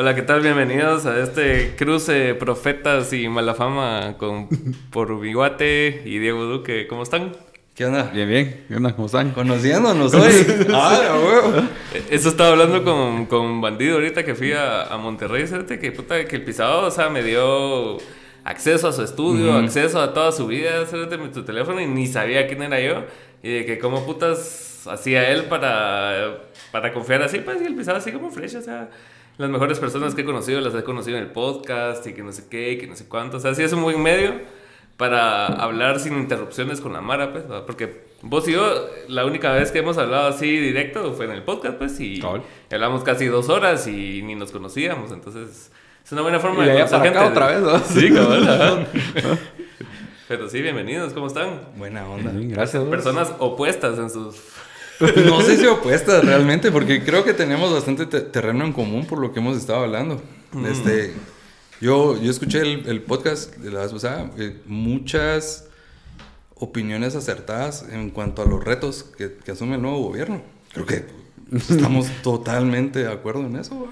Hola, ¿qué tal? Bienvenidos a este cruce Profetas y Malafama con por Ubiguate y Diego Duque. ¿Cómo están? ¿Qué onda? Bien, bien. ¿Qué onda? ¿Cómo están? Conociéndonos hoy. ah, huevo. Eso estaba hablando con, con Bandido ahorita que fui a, a Monterrey, ¿sabes? Que puta, que el pisado, o sea, me dio acceso a su estudio, acceso a toda su vida, ¿sabes? De tu teléfono y ni sabía quién era yo. Y de que cómo putas hacía él para, para confiar así, pues, y el pisado así como fresh, o sea las mejores personas que he conocido las he conocido en el podcast y que no sé qué, que no sé cuánto. O sea, sí es un buen medio para hablar sin interrupciones con la Mara, pues, porque vos y yo, la única vez que hemos hablado así directo fue en el podcast, pues, y hablamos casi dos horas y ni nos conocíamos, entonces es una buena forma de conocer gente. otra vez, ¿no? Sí, cabrón. Pero sí, bienvenidos, ¿cómo están? Buena onda. gracias. Personas opuestas en sus no sé si opuestas realmente, porque creo que tenemos bastante terreno en común por lo que hemos estado hablando. Mm. Este, yo, yo escuché el, podcast de la vez pasada, eh, muchas opiniones acertadas en cuanto a los retos que, asume el nuevo gobierno. Creo que estamos totalmente de acuerdo en eso.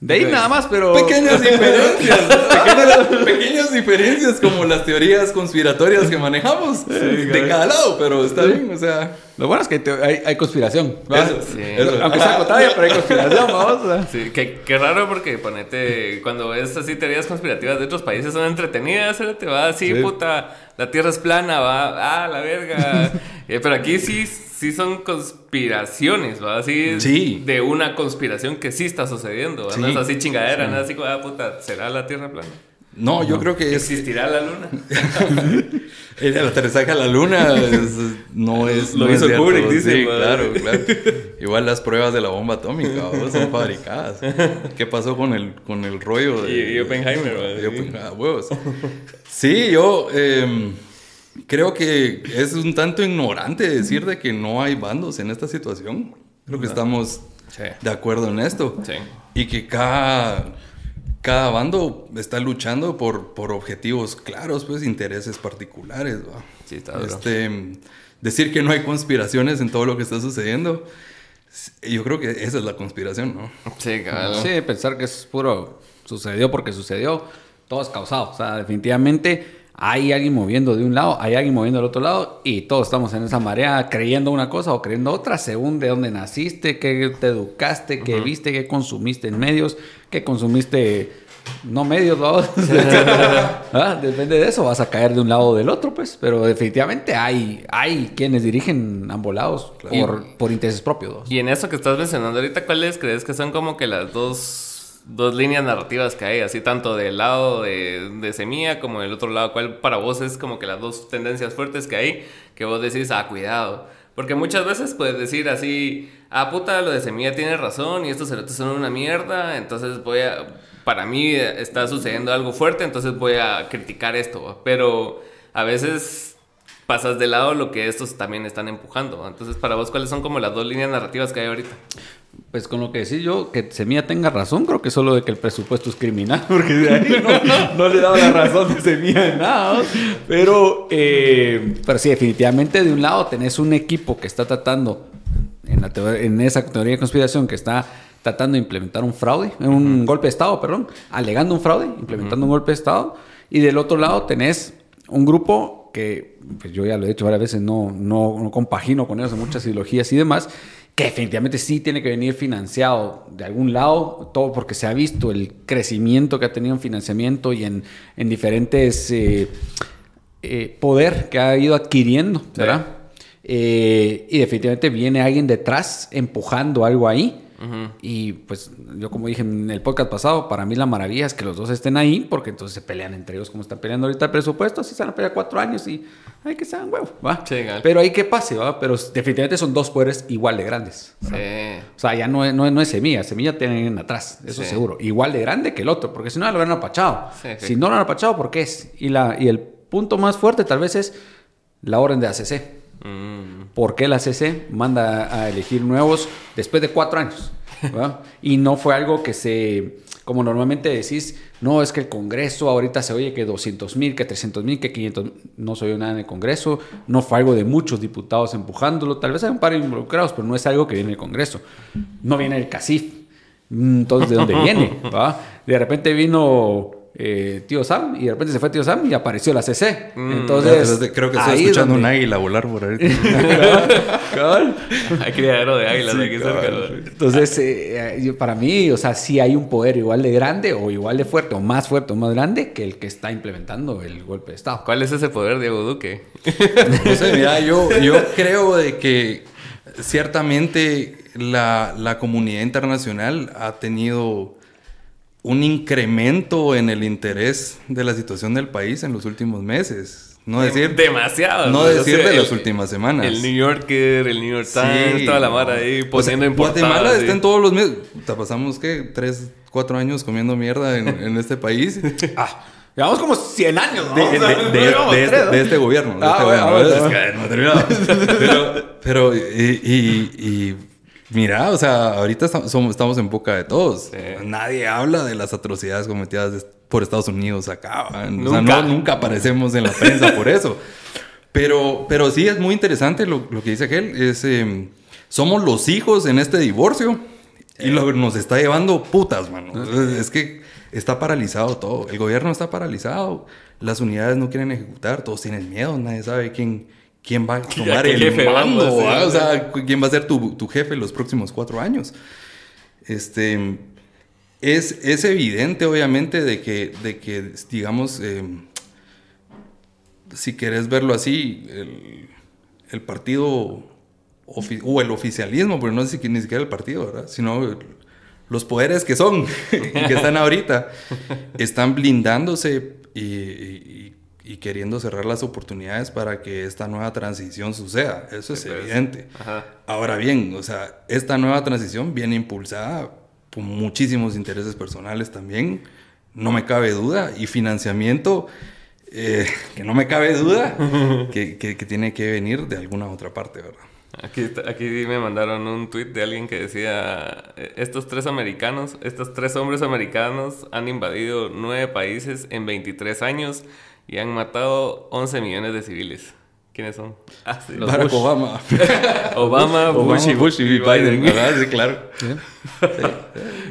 De ahí nada más, pero... Pequeñas diferencias. pequeñas, diferencias como las teorías conspiratorias que manejamos. de cada lado, pero está bien, o sea... Lo bueno es que hay, hay, conspiración. sí. Aunque sea cotaria, pero hay conspiración, vamos. Sí, qué, qué, raro porque ponete... Cuando ves así teorías conspirativas de otros países son entretenidas, te va así, puta... La tierra es plana, va... Ah, la verga. Eh, pero aquí sí sí son conspiraciones, ¿va? Así de una conspiración que sí está sucediendo, No es así chingadera, no así como, ah, puta, ¿será la Tierra plana? No, yo creo que ¿Existirá la luna? el aterrizaje a la luna no es... Lo hizo Kubrick, dice. Sí, claro, claro. Igual las pruebas de la bomba atómica son fabricadas. ¿Qué pasó con el, con el rollo de... Y, Oppenheimer, ¿va? huevos. Sí, yo... Em, creo que es un tanto ignorante decir de que no hay bandos en esta situación. Creo que estamos de acuerdo en esto. Y que cada, cada bando está luchando por, por objetivos claros, pues intereses particulares. este, decir que no hay conspiraciones en todo lo que está sucediendo. Yo creo que esa es la conspiración, ¿no? Sí, claro. Sí, pensar que es puro sucedió porque sucedió, todo es causado. O sea, definitivamente hay alguien moviendo de un lado, hay alguien moviendo del otro lado y todos estamos en esa marea creyendo una cosa o creyendo otra según de dónde naciste, qué te educaste, qué viste, qué consumiste en medios, qué consumiste no medios, ¿no? ¿Ah? Depende de eso, vas a caer de un lado o del otro, pues. Pero definitivamente hay, hay quienes dirigen ambos lados por, por intereses propios. Y en eso que estás mencionando ahorita, ¿cuáles crees que son como que las dos dos líneas narrativas que hay, así tanto del lado de, de, Semilla como del otro lado. ¿Cuál para vos es como que las dos tendencias fuertes que hay que vos decís, ah, cuidado? Porque muchas veces puedes decir así, ah, puta, lo de Semilla tiene razón y estos cerotes son una mierda, entonces voy a, para mí está sucediendo algo fuerte, entonces voy a criticar esto. Pero a veces pasas de lado lo que estos también están empujando. Entonces, para vos, ¿cuáles son como las dos líneas narrativas que hay ahorita? Pues con lo que decís yo, que Semilla tenga razón, creo que solo de que el presupuesto es criminal, porque de ahí no, le daba la razón de Semilla de nada. Pero, eh, pero sí, definitivamente de un lado tenés un equipo que está tratando, en, la en esa teoría de conspiración, que está tratando de implementar un fraude, un golpe de Estado, perdón, alegando un fraude, implementando un golpe de Estado. Y del otro lado tenés un grupo que, pues yo ya lo he dicho varias veces, no, no, no compagino con ellos en muchas ideologías y demás, que definitivamente sí tiene que venir financiado de algún lado, todo porque se ha visto el crecimiento que ha tenido en financiamiento y en, en diferentes eh, eh, poder que ha ido adquiriendo, ¿verdad? Eh, y definitivamente viene alguien detrás empujando algo ahí y pues yo como dije en el podcast pasado, para mí la maravilla es que los dos estén ahí, porque entonces se pelean entre ellos como están peleando ahorita el presupuesto, así se van a pelear cuatro años y hay que sean huevo, ¿va? Pero ahí que pase, ¿va? Pero definitivamente son dos poderes igual de grandes. O sea, ya no es, no, es semilla, semilla tienen atrás, eso seguro. Igual de grande que el otro, porque si no lo hubieran apachado. Si no lo han apachado, ¿por qué es? Y, la, y el punto más fuerte tal vez es la orden de ACC. Mm. ¿Por qué la CC manda a elegir nuevos después de cuatro años? y no fue algo que se, como normalmente decís, no es que el Congreso ahorita se oye que 200 mil, que 300 mil, que 500, no soy nada en el Congreso, no fue algo de muchos diputados empujándolo, tal vez hay un par involucrados, pero no es algo que viene del Congreso, no viene el CACIF. Entonces, ¿de dónde viene? ¿va? De repente vino eh, tío Sam y de repente se fue tío Sam y apareció la CC. Mm. Entonces, creo que estoy escuchando un águila volar por ahí. hay criadero de águilas aquí cerca. Entonces, eh, para mí, o sea, sí hay un poder igual de grande o igual de fuerte o más fuerte o más grande que el que está implementando el golpe de Estado. ¿Cuál es ese poder, Diego Duque? no sé, mira, yo, yo creo de que ciertamente la, la comunidad internacional ha tenido un incremento en el interés de la situación del país en los últimos meses. No decir demasiado. No decir de las últimas semanas. El New Yorker, el New York Times, toda la mara ahí poniendo en Guatemala está en todos los meses. Te pasamos qué tres, cuatro años comiendo mierda en, este país. ah. Llevamos como 100 años, ¿no? De, de, este, gobierno. Pero, pero y Mira, o sea, ahorita estamos en boca de todos. Nadie habla de las atrocidades cometidas por Estados Unidos acá. Nunca. nunca aparecemos en la prensa por eso. Pero, pero sí es muy interesante lo, que dice aquel. Es, em, somos los hijos en este divorcio y lo, nos está llevando putas, mano. Es que está paralizado todo. El gobierno está paralizado. Las unidades no quieren ejecutar. Todos tienen miedo. Nadie sabe quién quién va a tomar el jefe mando, o sea, quién va a ser tu, tu, jefe los próximos cuatro años. Este, es, es evidente, obviamente, de que, de que digamos, em, si querés verlo así, el, el partido o el oficialismo, pero no sé si ni siquiera el partido, ¿verdad? Sino los poderes que son y que están ahorita, están blindándose y, y queriendo cerrar las oportunidades para que esta nueva transición suceda. Eso es evidente. Ahora bien, o sea, esta nueva transición viene impulsada por muchísimos intereses personales también, no me cabe duda, y financiamiento, eh, que no me cabe duda, que, que, tiene que venir de alguna otra parte, ¿verdad? Aquí, aquí me mandaron un tweet de alguien que decía, eh, estos tres americanos, estos tres hombres americanos han invadido nueve países en 23 años y han matado 11 millones de civiles. ¿Quiénes son? Ah, Barack Obama. Obama, Bush, y, Bush y Biden. Sí, claro.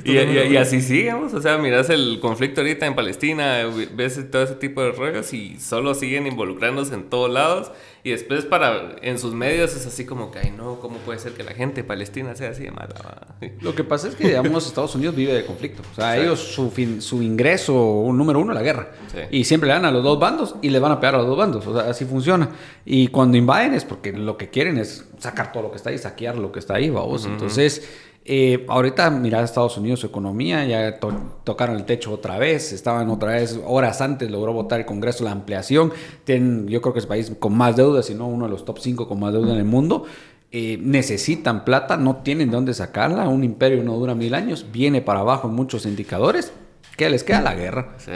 y, y, así sigamos. O sea, miras el conflicto ahorita en Palestina, ves todo ese tipo de rollos y solo siguen involucrándose en todos lados. Y después para en sus medios es así como que, ay no, ¿cómo puede ser que la gente palestina sea así de mala? Lo que pasa es que, digamos, Estados Unidos vive de conflicto. O sea, ellos, su, fin, su ingreso número uno, la guerra. Y siempre le dan a los dos bandos y le van a pegar a los dos bandos. O sea, así funciona. Y cuando invaden es porque lo que quieren es sacar todo lo que está ahí, saquear lo que está ahí, vamos. Entonces eh, ahorita, mira, Estados Unidos, su economía, ya tocaron el techo otra vez, estaban otra vez, horas antes logró votar el Congreso la ampliación. Tienen, yo creo que es el país con más deuda, si no uno de los top 5 con más deuda en el mundo. Eh, necesitan plata, no tienen de dónde sacarla. Un imperio no dura mil años, viene para abajo en muchos indicadores. ¿Qué les queda? La guerra. Sí.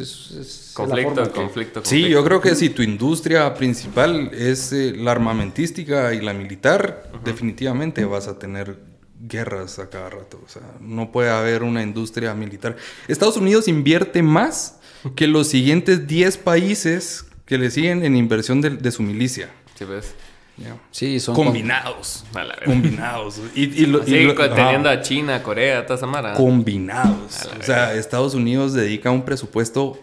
Es, conflicto, conflicto, Sí, yo creo que si tu industria principal es eh, la armamentística y la militar, definitivamente vas a tener guerras a cada rato. O sea, no puede haber una industria militar. Estados Unidos invierte más que los siguientes 10 países que le siguen en inversión de, su milicia. Sí, ves. Sí, son combinados. combinados. Y, teniendo a China, Corea, toda esa Combinados. O sea, Estados Unidos dedica un presupuesto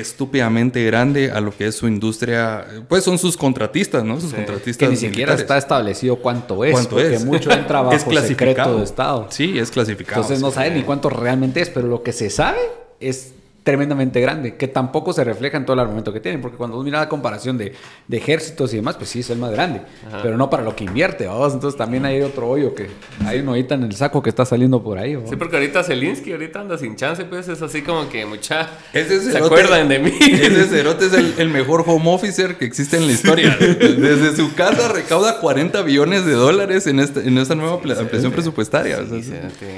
estúpidamente grande a lo que es su industria, pues son sus contratistas, ¿no? Sus contratistas. Que ni siquiera está establecido cuánto es, ¿Cuánto porque es? mucho entra bajo es secreto de Estado. Sí, es clasificado. Entonces no saben ni cuánto realmente es, pero lo que se sabe es tremendamente grande, que tampoco se refleja en todo el armamento que tienen, porque cuando uno mira la comparación de, de, ejércitos y demás, pues sí es el más grande, pero no para lo que invierte, vamos, entonces también hay otro hoyo que hay un hoyita en el saco que está saliendo por ahí. Sí, porque ahorita Zelinsky ahorita anda sin chance, pues es así como que mucha... se acuerdan de mí. Ese cerote es el, mejor home officer que existe en la historia. Desde su casa recauda 40 billones de dólares en, este, en esta nueva ampliación presupuestaria.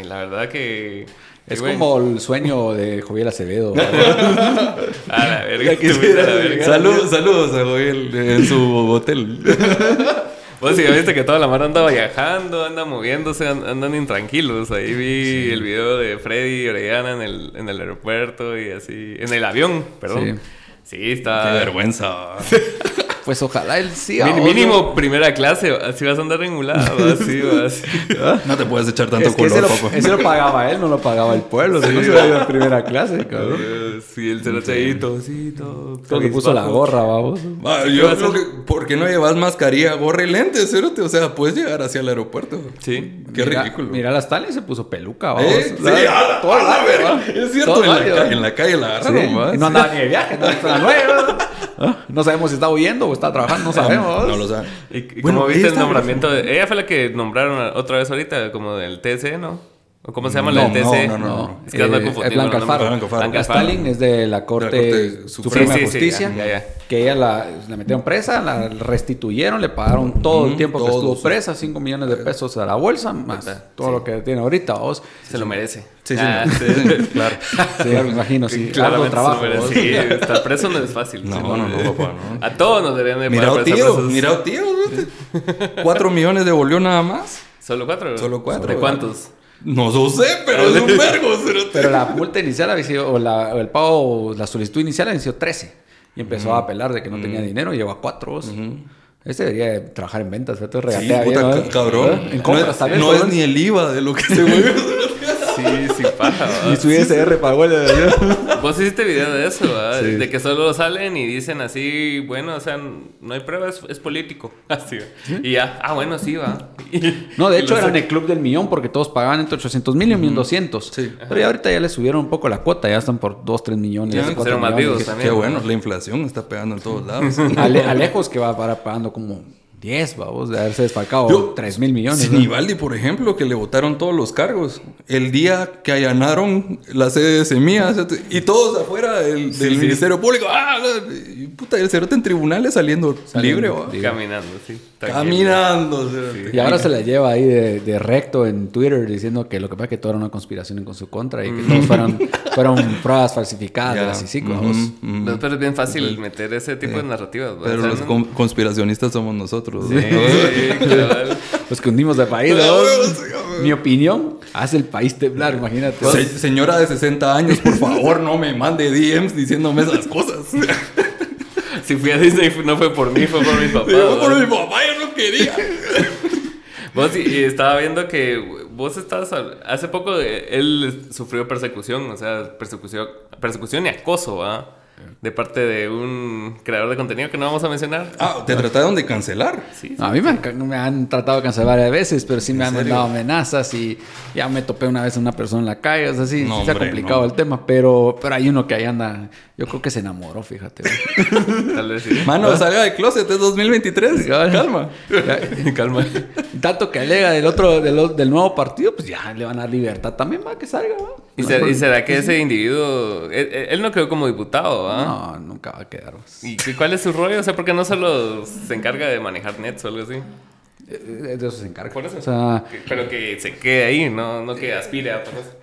la verdad que... Es como el sueño de Joviel Acevedo. a la verga. Saludos, saludos a Joviel en su hotel. Vos sí, viste que toda la mar anda viajando, anda moviéndose, andan intranquilos. Ahí vi el video de Freddy y Orellana en el, en el aeropuerto y así. En el avión, perdón. Sí, está. Qué vergüenza. Pues ojalá él sí. mínimo primera clase, así vas a andar regulado, así vas. No te puedes echar tanto es que color, ese, lo, ese lo pagaba él, no lo pagaba el pueblo. Si no se ido en primera clase, cabrón. Eh, Sí, el cerote ahí, tosito. Todo le puso la gorra, vamos. Ah, yo creo que, ¿por qué no llevas mascarilla, gorra y lentes, cerote? O sea, puedes llegar hacia el aeropuerto. Sí. Qué Mira- ridículo. Mira, la Stalin se puso peluca, vamos. ¿Eh? Sí, O sea, a la, todo a verga. Es cierto, Todo en la, año, ca- ¿va? en la calle la Sí, agarraron y no andaba ni de viaje, no ¿Ah? No sabemos si está huyendo o está trabajando, no sabemos. No lo saben. ¿Y, y Bueno, cómo viste el nombramiento? de- ella fue la que nombraron otra vez ahorita, como del TC, ¿no? ¿O cómo se llama la No, del TC? no, no, no, no. Es que Eh, confundido es Blanca. Alfaro. Blanca Alfaro. Blanca La. Stalin es de la Corte, Corte Suprema Sí, de sí, sí, Justicia, ya, ya, ya. que ella la, la metieron presa, la restituyeron, le pagaron todo el tiempo que estuvo presa, 5 millones de pesos a la bolsa, más todo lo que tiene ahorita, vos. Se lo merece. Sí, sí, Ah, sí, claro. Sí, me imagino, sí. Claramente trabajo. Sí, estar preso no es fácil. No, Sí, no, no, papá, no. A todos nos deberían de pagar estar tío, mira, tío. ¿viste? Cuatro millones devolvió nada más. ¿Solo cuatro? Solo cuatro, ¿De ¿verdad? cuántos? No lo sé, pero es un vergo. Pero la multa inicial había sido, o, la, o el pago, la solicitud inicial había sido 13. Y empezó a apelar de que no tenía dinero y llegó a 4. vos. Este debería de trabajar en ventas, ¿verdad? Sí, Regatea bien, puta, ¿no? ca- cabrón. En No compras, es, no ¿no? es ni el IVA de lo que se mueve. Sí, sí, paja. Ni su ISR pagó el Vos hiciste video de eso, ¿va? De que solo salen y dicen así, bueno, o sea, no hay pruebas, es político. Así, ¿va? Y ya, ah, bueno, sí, va. Y- No, de y hecho eran el club del millón porque todos pagaban entre 800 mil y 1200. Sí. Pero ya ahorita ya le subieron un poco la cuota, ya están por 2, 3 millones. Ya, 4 pusieron más millones. vivos también. Qué ¿no? bueno, la inflación está pegando en todos lados. Ale, Alejos que va para pagando como 10, vamos, de haberse desfalcado Yo- 3 mil millones. ¿no? Sinibaldi, por ejemplo, que le votaron todos los cargos. El día que allanaron la sede de Semillas y todos afuera del, del sí. Ministerio Público. ¡Ah! Y puta, el cerote en tribunales saliendo, libre. Caminando, sí. tranquilo. Caminando. Y ahora se la lleva ahí de, de recto en Twitter diciendo que lo que pasa es que todo era una conspiración en con su contra y que todos fueron, fueron pruebas falsificadas vamos. ujú. No, pero es bien fácil meter ese tipo de narrativas. ¿va? Pero O sea, los no- con- conspiracionistas somos nosotros. ¿No? Sí, que hundimos el país, Ah, ¿no? sí, ah, Mi opinión hace el país temblar, imagínate. Se- señora de 60 años, por favor, no me mande DMs diciéndome esas cosas. Si fui a Disney no fue por mí, fue por mis papás. Yo por ¿va? mi papá, yo no quería. Vos y, estaba viendo que vos estás hace poco eh, él sufrió persecución, o sea, persecución, persecución y acoso, ¿va? De parte de un creador de contenido que no vamos a mencionar. Ah, te trataron de cancelar. Sí. A mí me han, ca- me han tratado de cancelar varias veces, pero sí me han mandado amenazas y ya me topé una vez a una persona en la calle. O sea, sí, No, sí se ha complicado no. el tema, pero, pero hay uno que ahí anda. Yo creo que se enamoró, fíjate. güey. Tal vez sí. Mano, salga de closet, es 2023. Calma. Ya- Calma. Tanto que alega del otro, del, del nuevo partido, pues ya le van a dar libertad también, va, que salga, va. ¿Y, será, y será que ese individuo, él, él no quedó como diputado, ¿va? No, nunca va a quedar. pues. ¿Y cuál es su rollo? O sea, ¿por qué no solo se encarga de manejar nets o algo así? Eh, De eso se encarga. Por eso. O sea, Que- Pero que se quede ahí, no, no que aspire a por eso.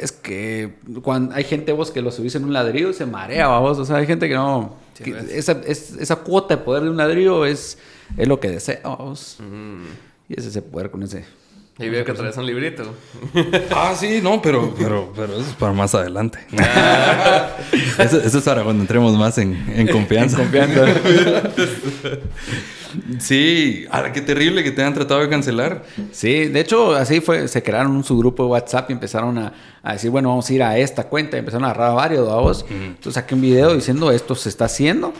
Es que cuando hay gente vos que lo subís en un ladrillo y se marea, vos. O sea, hay gente que no. Sí, que ves. esa, es- esa cuota de poder de un ladrillo es, es lo que desea, vos. Mm. Y es ese poder con ese. Y veo que traes un librito. Ah, sí, no, pero, pero, pero eso es para más adelante. eso, eso es para cuando entremos más en, en confianza. sí, ahora qué terrible que te hayan tratado de cancelar. Sí, de hecho, así fue. Se crearon un subgrupo de WhatsApp y empezaron a, a decir, bueno, vamos a ir a esta cuenta. Y empezaron a agarrar a varios, vamos. Entonces saqué un video diciendo esto se está haciendo.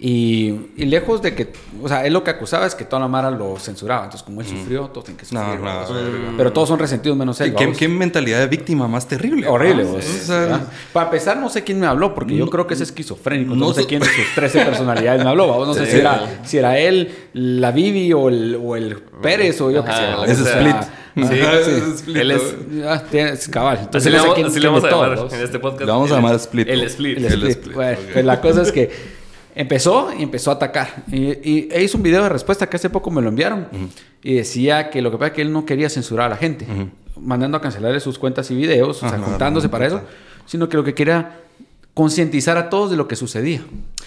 Y, y lejos de que, o sea, él lo que acusaba es que toda la Mara lo censuraba. Entonces, como él sufrió, todos tienen que sufrir. no. Pero todos son resentidos menos él. ¿Qué, qué mentalidad de víctima más terrible. Horrible, vos. O sea, Para empezar, no sé quién me habló, porque yo creo que es esquizofrénico. No, no sé quién de sus 13 personalidades me habló. vamos. No sé Sí. si era, si era él, la Vivi o el, o el Pérez o yo qué sé. Es O sea, Split. Sí, Ajá, sí. es. Él es- Ah, tienes cabal. Entonces, Así le vamos, a llamar vos. en este podcast. Le vamos a El- llamar Split. El Split. El El split. split, Bueno, ok. pues la cosa es que empezó y empezó a atacar. Y, y- e hizo un video de respuesta que hace poco me lo enviaron. Y decía que lo que pasa es que él no quería censurar a la gente, mandando a cancelarle sus cuentas y videos, o sea, juntándose no, para eso, sino que lo que quería concientizar a todos de lo que sucedía.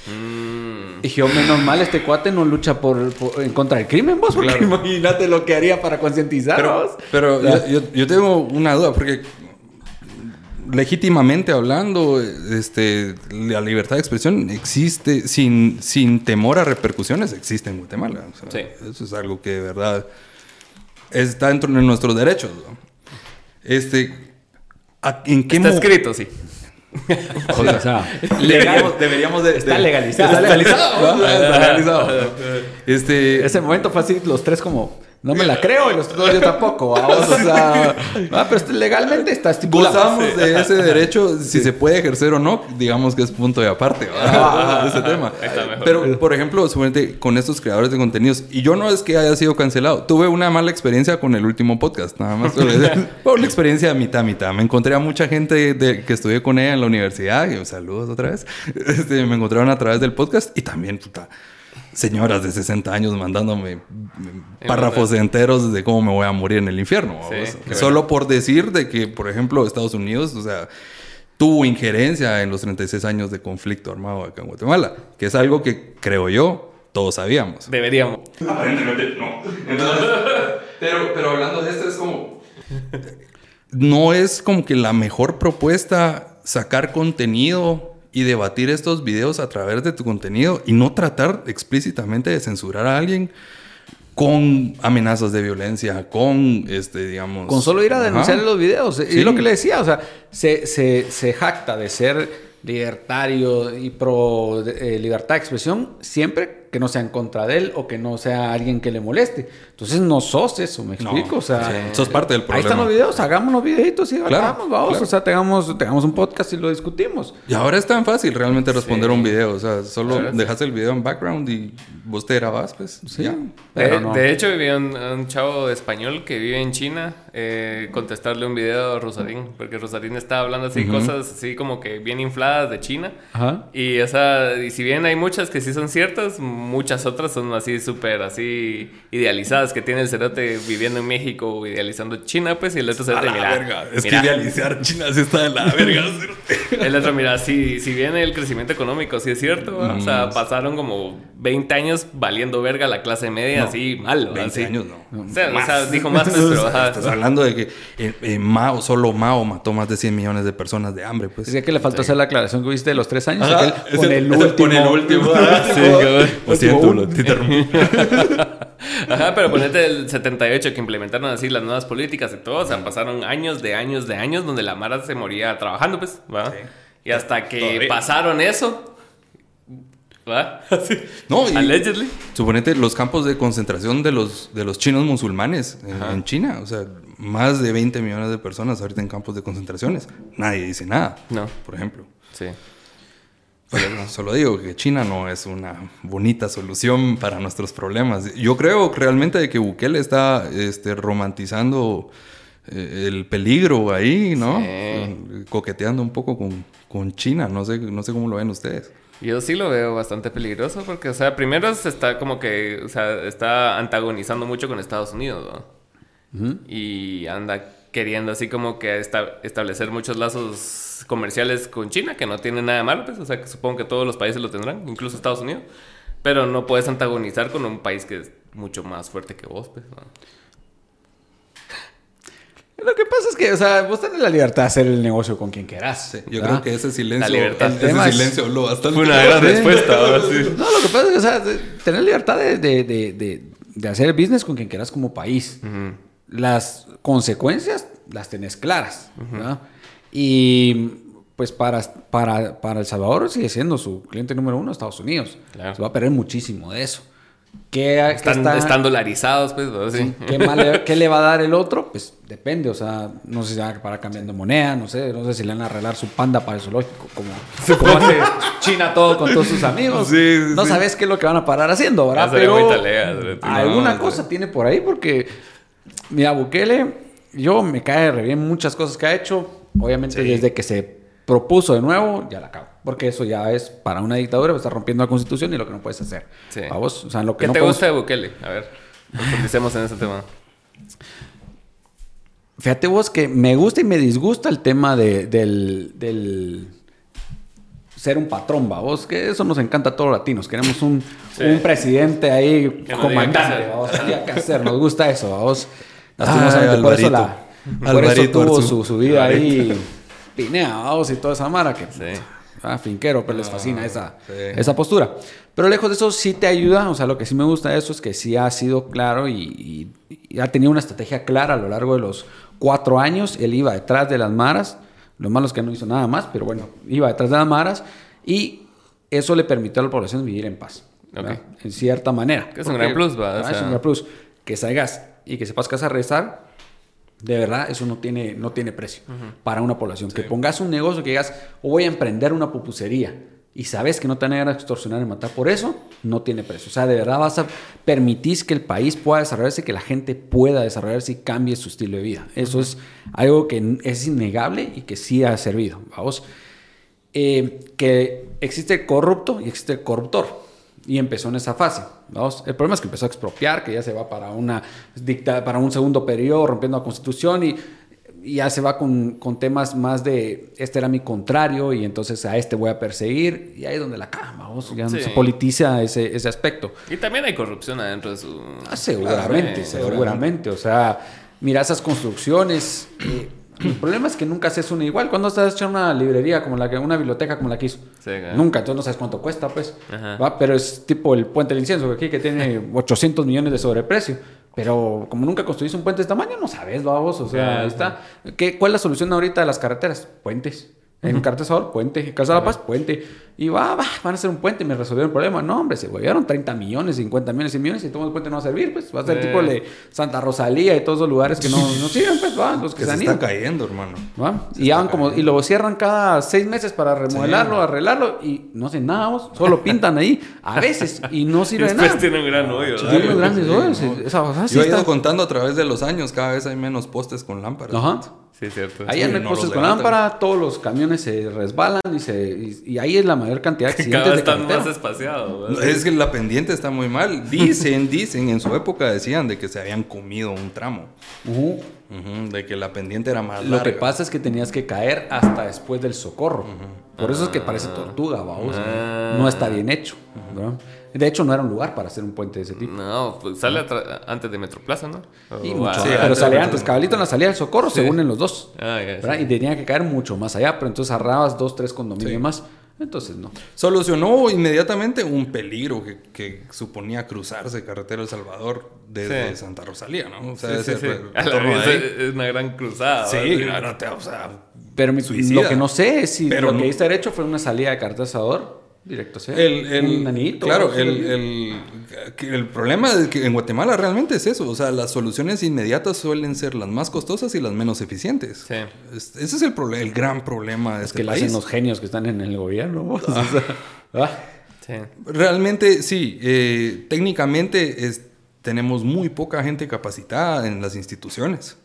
Mm. Dije, yo, menos mal este cuate no lucha por, por- en contra del crimen, vos, porque imagínate lo que haría para concientizar, Pero, pero Ya. yo, yo- yo tengo una duda, porque legítimamente hablando, este, la libertad de expresión existe sin, sin temor a repercusiones, existe en Guatemala. Eso es algo que de verdad está dentro de nuestros derechos. Este, ¿en qué Está escrito, sí. o sea, deberíamos, de, está legalizado. Está legalizado. Está legalizado. Este, Ese momento fue así, los tres como no me la creo y los dos yo tampoco. Vamos, o sea, ah, pero este, legalmente está estipulado. Gozamos de ese derecho, si se puede ejercer o no, digamos que es punto de aparte ah, ese tema. Pero, por ejemplo, suponete con estos creadores de contenidos, y yo no es que haya sido cancelado, tuve una mala experiencia con el último podcast, nada más. Fue una experiencia mitad, mitad. Me encontré a mucha gente de, que estudié con ella en la universidad, y saludos otra vez. Este, me encontraron a través del podcast y también, puta señoras de 60 años mandándome párrafos enteros de cómo me voy a morir en el infierno. Solo por decir de que, por ejemplo, Estados Unidos, o sea, tuvo injerencia en los 36 años de conflicto armado acá en Guatemala, que es algo que creo yo todos sabíamos. Deberíamos. Aparentemente no. pero, pero hablando de esto es como no es como que la mejor propuesta sacar contenido y debatir estos videos a través de tu contenido y no tratar explícitamente de censurar a alguien con amenazas de violencia, con, este, digamos... Con solo ir a denunciar los videos. Sí. Es lo que le decía, o sea, se, se, se jacta de ser libertario y pro eh, libertad de expresión siempre que no sea en contra de él o que no sea alguien que le moleste. Entonces no sos eso, me explico. o sea, sos parte del problema. Ahí están los videos, hagamos los videitos y claro, vamos. O sea, tengamos, tengamos un podcast y lo discutimos. Y ahora es tan fácil realmente responder un video. O sea, solo dejas el video en background y vos te grabás, pues. Sí. de, hecho, vi un, un, chavo español que vive en China eh, contestarle un video a Rosarín, porque Rosarín estaba hablando así, cosas así como que bien infladas de China. Ajá. Y, o sea, y si bien hay muchas que sí son ciertas, muchas otras son así súper así idealizadas que tiene el cerote viviendo en México idealizando China, pues, y el otro cerote, mira, verga. Es que idealizar China sí está de la verga. el otro, mira, si, si bien el crecimiento económico sí es cierto, o sea, pasaron como 20 años valiendo verga la clase media, así mal. 20 años no. O sea, dijo más, pero... Estás hablando de que eh, eh, Mao, solo Mao mató más de 100 millones de personas de hambre, pues. Es que le faltó hacer la aclaración que viste de los tres años. con, el, último. Con el último. sí, lo siento, te interrumpí. Ajá, pero ponete el 78 que implementaron así las nuevas políticas y todo. O sea, pasaron años de años de años donde la Mara se moría trabajando, pues. ¿va? Y hasta que pasaron eso. ¿Va? No, Allegedly. Suponete los campos de concentración de los, de los chinos musulmanes en, China. O sea, más de 20 millones de personas ahorita en campos de concentraciones. Nadie dice nada. No. Por ejemplo. Sí. Solo digo que China no es una bonita solución para nuestros problemas. Yo creo realmente que Bukele está este, romantizando eh, el peligro ahí, ¿no? Coqueteando un poco con, con, China. No sé, no sé cómo lo ven ustedes. Yo sí lo veo bastante peligroso porque, o sea, primero se está como que, o sea, está antagonizando mucho con Estados Unidos, ¿no? Y anda queriendo así como que establecer muchos lazos comerciales con China, que no tiene nada de malo, pues, o sea, que supongo que todos los países lo tendrán, incluso Estados Unidos, pero no puedes antagonizar con un país que es mucho más fuerte que vos, pues. Lo que pasa es que, o sea, vos tenés la libertad de hacer el negocio con quien quieras. yo creo que ese silencio, la libertad, ese silencio lo bastante. Fue una gran respuesta. No, lo que pasa es que, o sea, tener libertad de, de, de, de hacer business con quien quieras como país. Las consecuencias las tenés claras. Y pues para, para, para El Salvador sigue siendo su cliente número uno Estados Unidos. Se va a perder muchísimo de eso. ¿Qué, están, están, dolarizados, pues. Sí. ¿Qué, le va a dar el otro? Pues depende, o sea, no sé si va para cambiando moneda, no sé, no sé si le van a arreglar su panda para el zoológico, como, como hace China todo con todos sus amigos. no sabes qué es lo que van a parar haciendo, ¿verdad? Pero alguna cosa tiene por ahí, porque, mira, Bukele, yo me cae re bien muchas cosas que ha hecho Obviamente desde que se propuso de nuevo, ya la acabo. Porque eso ya es para una dictadura, está rompiendo la constitución y lo que no puedes hacer. Sí. O sea, lo que ¿Qué te gusta de Bukele? A ver, profundicemos en ese tema. Fíjate vos que me gusta y me disgusta el tema de, del, ser un patrón, vos, que eso nos encanta a todos los latinos. Queremos un, un presidente ahí, comandante, vamos, que hacer, nos gusta eso, vos. Lastimosamente, por eso la por eso tuvo su, su, vida ahí pineados y toda esa mara que... Ah, finquero, pero les ah, fascina esa, esa postura. Pero lejos de eso sí te ayuda, o sea, lo que sí me gusta de eso es que sí ha sido claro y, ha tenido una estrategia clara a lo largo de los cuatro años. Él iba detrás de las maras, lo malo es que no hizo nada más, pero bueno, iba detrás de las maras y eso le permitió a la población vivir en paz. En cierta manera. Que es un gran plus, ¿va? Ah, es un gran plus. Que salgas y que sepas que vas a rezar, de verdad, eso no tiene, no tiene precio para una población. Que pongas un negocio, que digas, o voy a emprender una pupusería y sabes que no te van a, a extorsionar y matar por eso, no tiene precio. O sea, de verdad vas a permitir que el país pueda desarrollarse, que la gente pueda desarrollarse y cambie su estilo de vida. Eso es algo que es innegable y que sí ha servido. Vamos. Eh, que existe corrupto y existe corruptor. Y empezó en esa fase. ¿vamos? El problema es que empezó a expropiar, que ya se va para, una para un segundo periodo, rompiendo la constitución y, ya se va con, con, temas más de este era mi contrario y entonces a este voy a perseguir. Y ahí es donde la cama, vamos, ya se politiza ese, ese aspecto. Y también hay corrupción adentro de su. Ah, seguramente, seguramente. O sea, mira esas construcciones. Eh, el problema es que nunca haces una igual. Cuando estás hecho una librería como la que, una biblioteca como la que hizo. Nunca, entonces no sabes cuánto cuesta, pues. ¿va? Pero es tipo el puente del incienso aquí que tiene 800 millones de sobreprecio. Pero como nunca construiste un puente de este tamaño, no sabes, vamos. O sea, ahí está. ¿Qué, ¿Cuál es la solución ahorita de las carreteras? Puentes. En Cartesor, puente. Casa de la Paz, puente. Y va, va, van a hacer un puente y me resolvieron el problema. No, hombre, se huevearon 30 millones, 50 millones, 100 millones y todo el puente no va a servir, pues. Va a ser tipo de Santa Rosalía y todos los lugares que no, no sirven, pues, va, los que, se, se está cayendo, hermano. ¿va? y van como, y lo cierran cada seis meses para remodelarlo, arreglarlo y no hacen nada, solo pintan ahí, a veces, y no sirve nada. tiene un gran hoyo. Tiene grandes hoyos. Yo he ido contando a través de los años, cada vez hay menos postes con lámparas. Ajá. Sí, cierto. Ahí en el postes con lámpara, todos los camiones se resbalan y, se, y, ahí es la mayor cantidad de accidentes. Cada vez están más espaciados. Es que la pendiente está muy mal. Dicen, dicen, en su época decían de que se habían comido un tramo. de que la pendiente era más Lo que pasa es que tenías que caer hasta después del socorro. Por eso es que parece tortuga, vamos. Ah. No está bien hecho. De hecho, no era un lugar para hacer un puente de ese tipo. No, pues sale antes de Metroplaza, ¿no? Y mucho, pero sale antes. Cabalito en la salida del socorro se unen los dos. Ah, y tenía que caer mucho más allá, pero entonces arrabas dos, tres condominios más. Entonces no. Solucionó inmediatamente un peligro que, suponía cruzarse carretera El Salvador desde Santa Rosalía, ¿no? O sea, es, una gran cruzada. Sí, claro, o sea, pero lo que no sé es si lo que hice derecho fue una salida de carretera El Salvador Directo, sí. El, el Claro, el, el, problema es que en Guatemala realmente es eso. O sea, las soluciones inmediatas suelen ser las más costosas y las menos eficientes. Sí. ese es el, el gran problema de es este que país. hacen los genios que están en el gobierno. Ah. Ah. Sí. Realmente, sí. Eh, técnicamente es, tenemos muy poca gente capacitada en las instituciones.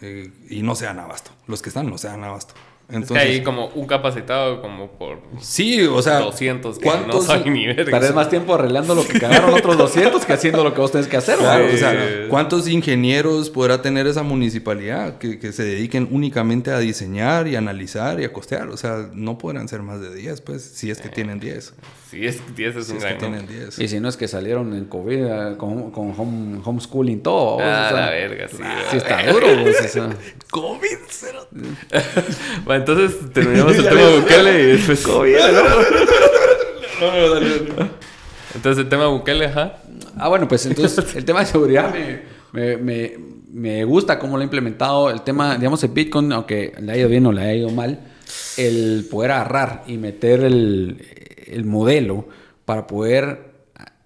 Eh, y no se dan abasto. Los que están no se dan abasto. Entonces, es que hay como un capacitado como por sí, o sea, 200 que ¿cuántos, no ni más tiempo arreglando lo que cagaron otros 200 que haciendo lo que vos tenés que hacer. o sea, ¿cuántos ingenieros podrá tener esa municipalidad que, que, se dediquen únicamente a diseñar y analizar y a costear? O sea, no podrán ser más de 10, pues, si es que tienen 10. Si es que 10 es un gran tienen 10. Y si no es que salieron en COVID eh, con, con home, homeschooling todo. Ah, la verga, sí. Sí está duro. Pues, COVID, cero. entonces terminamos el tema Bukele y después. Entonces el tema Bukele, ajá. Ah, bueno, pues entonces el tema de seguridad me, me, me, gusta cómo lo ha implementado. El tema, digamos, el Bitcoin, aunque le ha ido bien o le ha ido mal, el poder agarrar y meter el, el modelo para poder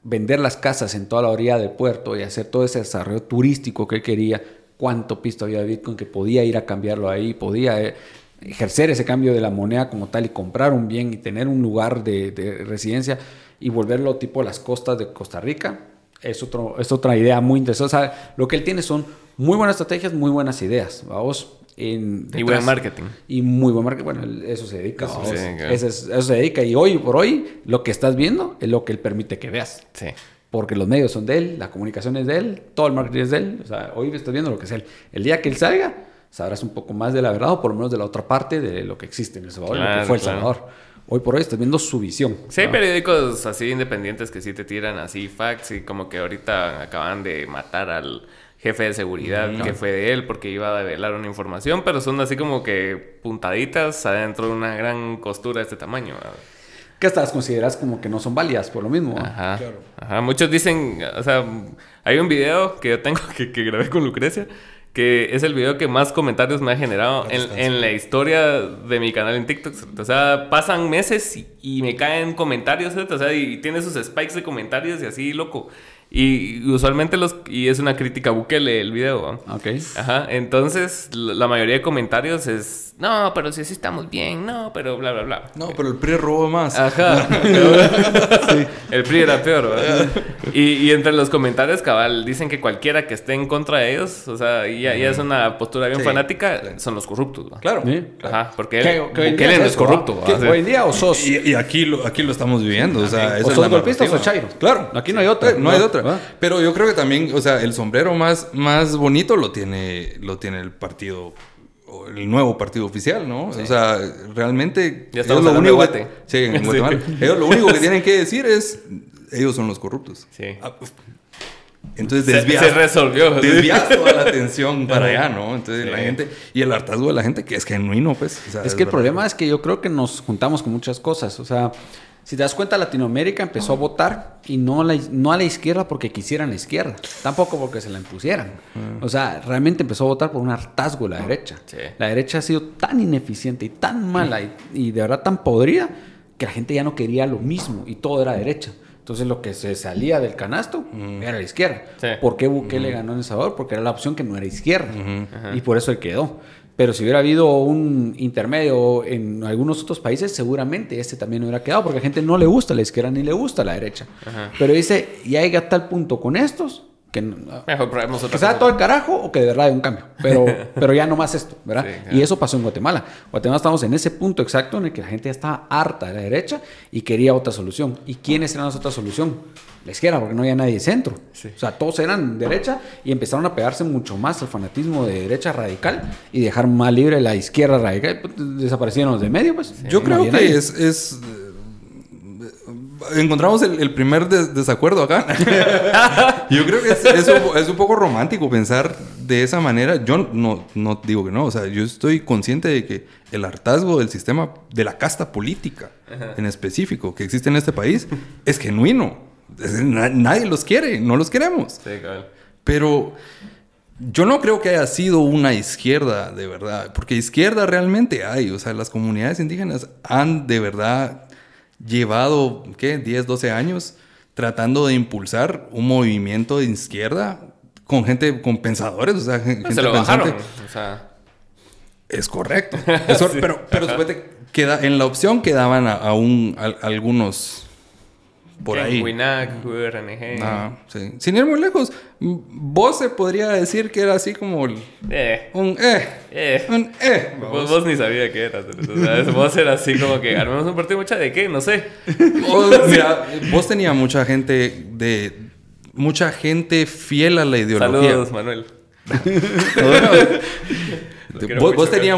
vender las casas en toda la orilla del puerto y hacer todo ese desarrollo turístico que él quería, cuánto pisto había de Bitcoin que podía ir a cambiarlo ahí, podía eh, ejercer ese cambio de la moneda como tal y comprar un bien y tener un lugar de, residencia y volverlo tipo las costas de Costa Rica, es, otro, es otra idea muy interesante. lo que él tiene son muy buenas estrategias, muy buenas ideas. Vamos. En y buen marketing. Y muy buen marketing. Bueno, eso se dedica. Eso, se dedica. Y hoy por hoy, lo que estás viendo es lo que él permite que veas. Sí. Porque los medios son de él, la comunicación es de él, todo el marketing es de él. O sea, hoy estás viendo lo que es él. El día que él salga, sabrás un poco más de la verdad o por lo menos de la otra parte de lo que existe en El Salvador, lo que fue El Salvador. Hoy por hoy estás viendo su visión. Sí, hay periódicos así independientes que sí te tiran así facts y como que ahorita acaban de matar al jefe de seguridad que fue de él porque iba a develar una información, pero son así como que puntaditas adentro de una gran costura de este tamaño. Que hasta las consideras como que no son válidas por lo mismo. Ajá. Ajá. Muchos dicen, o sea, hay un video que yo tengo que, que grabé con Lucrecia que es el video que más comentarios me ha generado en, en, la historia de mi canal en TikTok. O sea, pasan meses y, me caen comentarios, o sea, y tiene sus spikes de comentarios y así, loco. Y usualmente los... Y es una crítica a Bukele el video. Ok. Ajá. Entonces, la mayoría de comentarios es... No, pero si así estamos bien. No, pero bla, bla, bla. No, pero el PRI robó más. Ajá. sí. El PRI era peor, ¿verdad? y, y, entre los comentarios, cabal, dicen que cualquiera que esté en contra de ellos... O sea, ya, ya es una postura bien fanática. Son los corruptos, Claro. Ajá. Porque él, Bukele no es corrupto. ¿Hoy en día o sos? Y, aquí, lo, aquí lo estamos viviendo. O sea, o sos golpista o sos chairo. Claro. Aquí no hay otra. No hay otra. Pero yo creo que también, o sea, el sombrero más, más bonito lo tiene, lo tiene el partido el nuevo partido oficial, ¿no? O sea, realmente ya estamos lo único que, sí, en Guatemala. Ellos lo único que tienen que decir es ellos son los corruptos. Sí. Ah, entonces desvías, se, resolvió. Desvías toda la atención para allá, ¿no? Entonces la gente y el hartazgo de la gente que es genuino, pues. es, que el problema es que yo creo que nos juntamos con muchas cosas, o sea, si te das cuenta, Latinoamérica empezó a votar y no a la, no a la izquierda porque quisieran la izquierda, tampoco porque se la impusieran. O sea, realmente empezó a votar por un hartazgo de la derecha. La derecha ha sido tan ineficiente y tan mala y, de verdad tan podrida que la gente ya no quería lo mismo y todo era derecha. Entonces lo que se salía del canasto era la izquierda. ¿Por qué Bukele ganó en El Salvador? Porque era la opción que no era izquierda. Y por eso él quedó. Pero si hubiera habido un intermedio en algunos otros países, seguramente este también hubiera quedado, porque a la gente no le gusta la izquierda ni le gusta la derecha. Pero dice, ya llega a tal punto con estos que Mejor probemos otra que sea todo el carajo o que de verdad hay un cambio. Pero, pero ya no más esto, ¿verdad? Y eso pasó en Guatemala. Guatemala estamos en ese punto exacto en el que la gente ya estaba harta de la derecha y quería otra solución. ¿Y quiénes eran las otra solución? La izquierda, porque no había nadie de centro. O sea, todos eran derecha y empezaron a pegarse mucho más al fanatismo de derecha radical y dejar más libre la izquierda radical. Pues, desaparecieron los de medio, pues. Yo creo que es, es encontramos el, primer desacuerdo acá. yo creo que es, un, poco romántico pensar de esa manera. Yo no, no digo que no, o sea, yo estoy consciente de que el hartazgo del sistema, de la casta política en específico que existe en este país, es genuino. Nadie los quiere, no los queremos. Pero yo no creo que haya sido una izquierda de verdad, porque izquierda realmente hay, o sea, las comunidades indígenas han de verdad llevado, ¿qué? 10, 12 años tratando de impulsar un movimiento de izquierda con gente, con pensadores, o sea, gente Se lo bajaron, o sea... Es correcto. pero pero queda, en la opción quedaban aún algunos por ahí. Winac, RNG. Ah, sí. Sin ir muy lejos, vos se podría decir que era así como eh. un eh. eh. Un eh. Vos, ni sabía qué eras. vos eras así como que armemos un partido mucha de qué, no sé. Vos, mira, vos tenías mucha gente de. Mucha gente fiel a la ideología. Saludos, Manuel. vos, vos tenías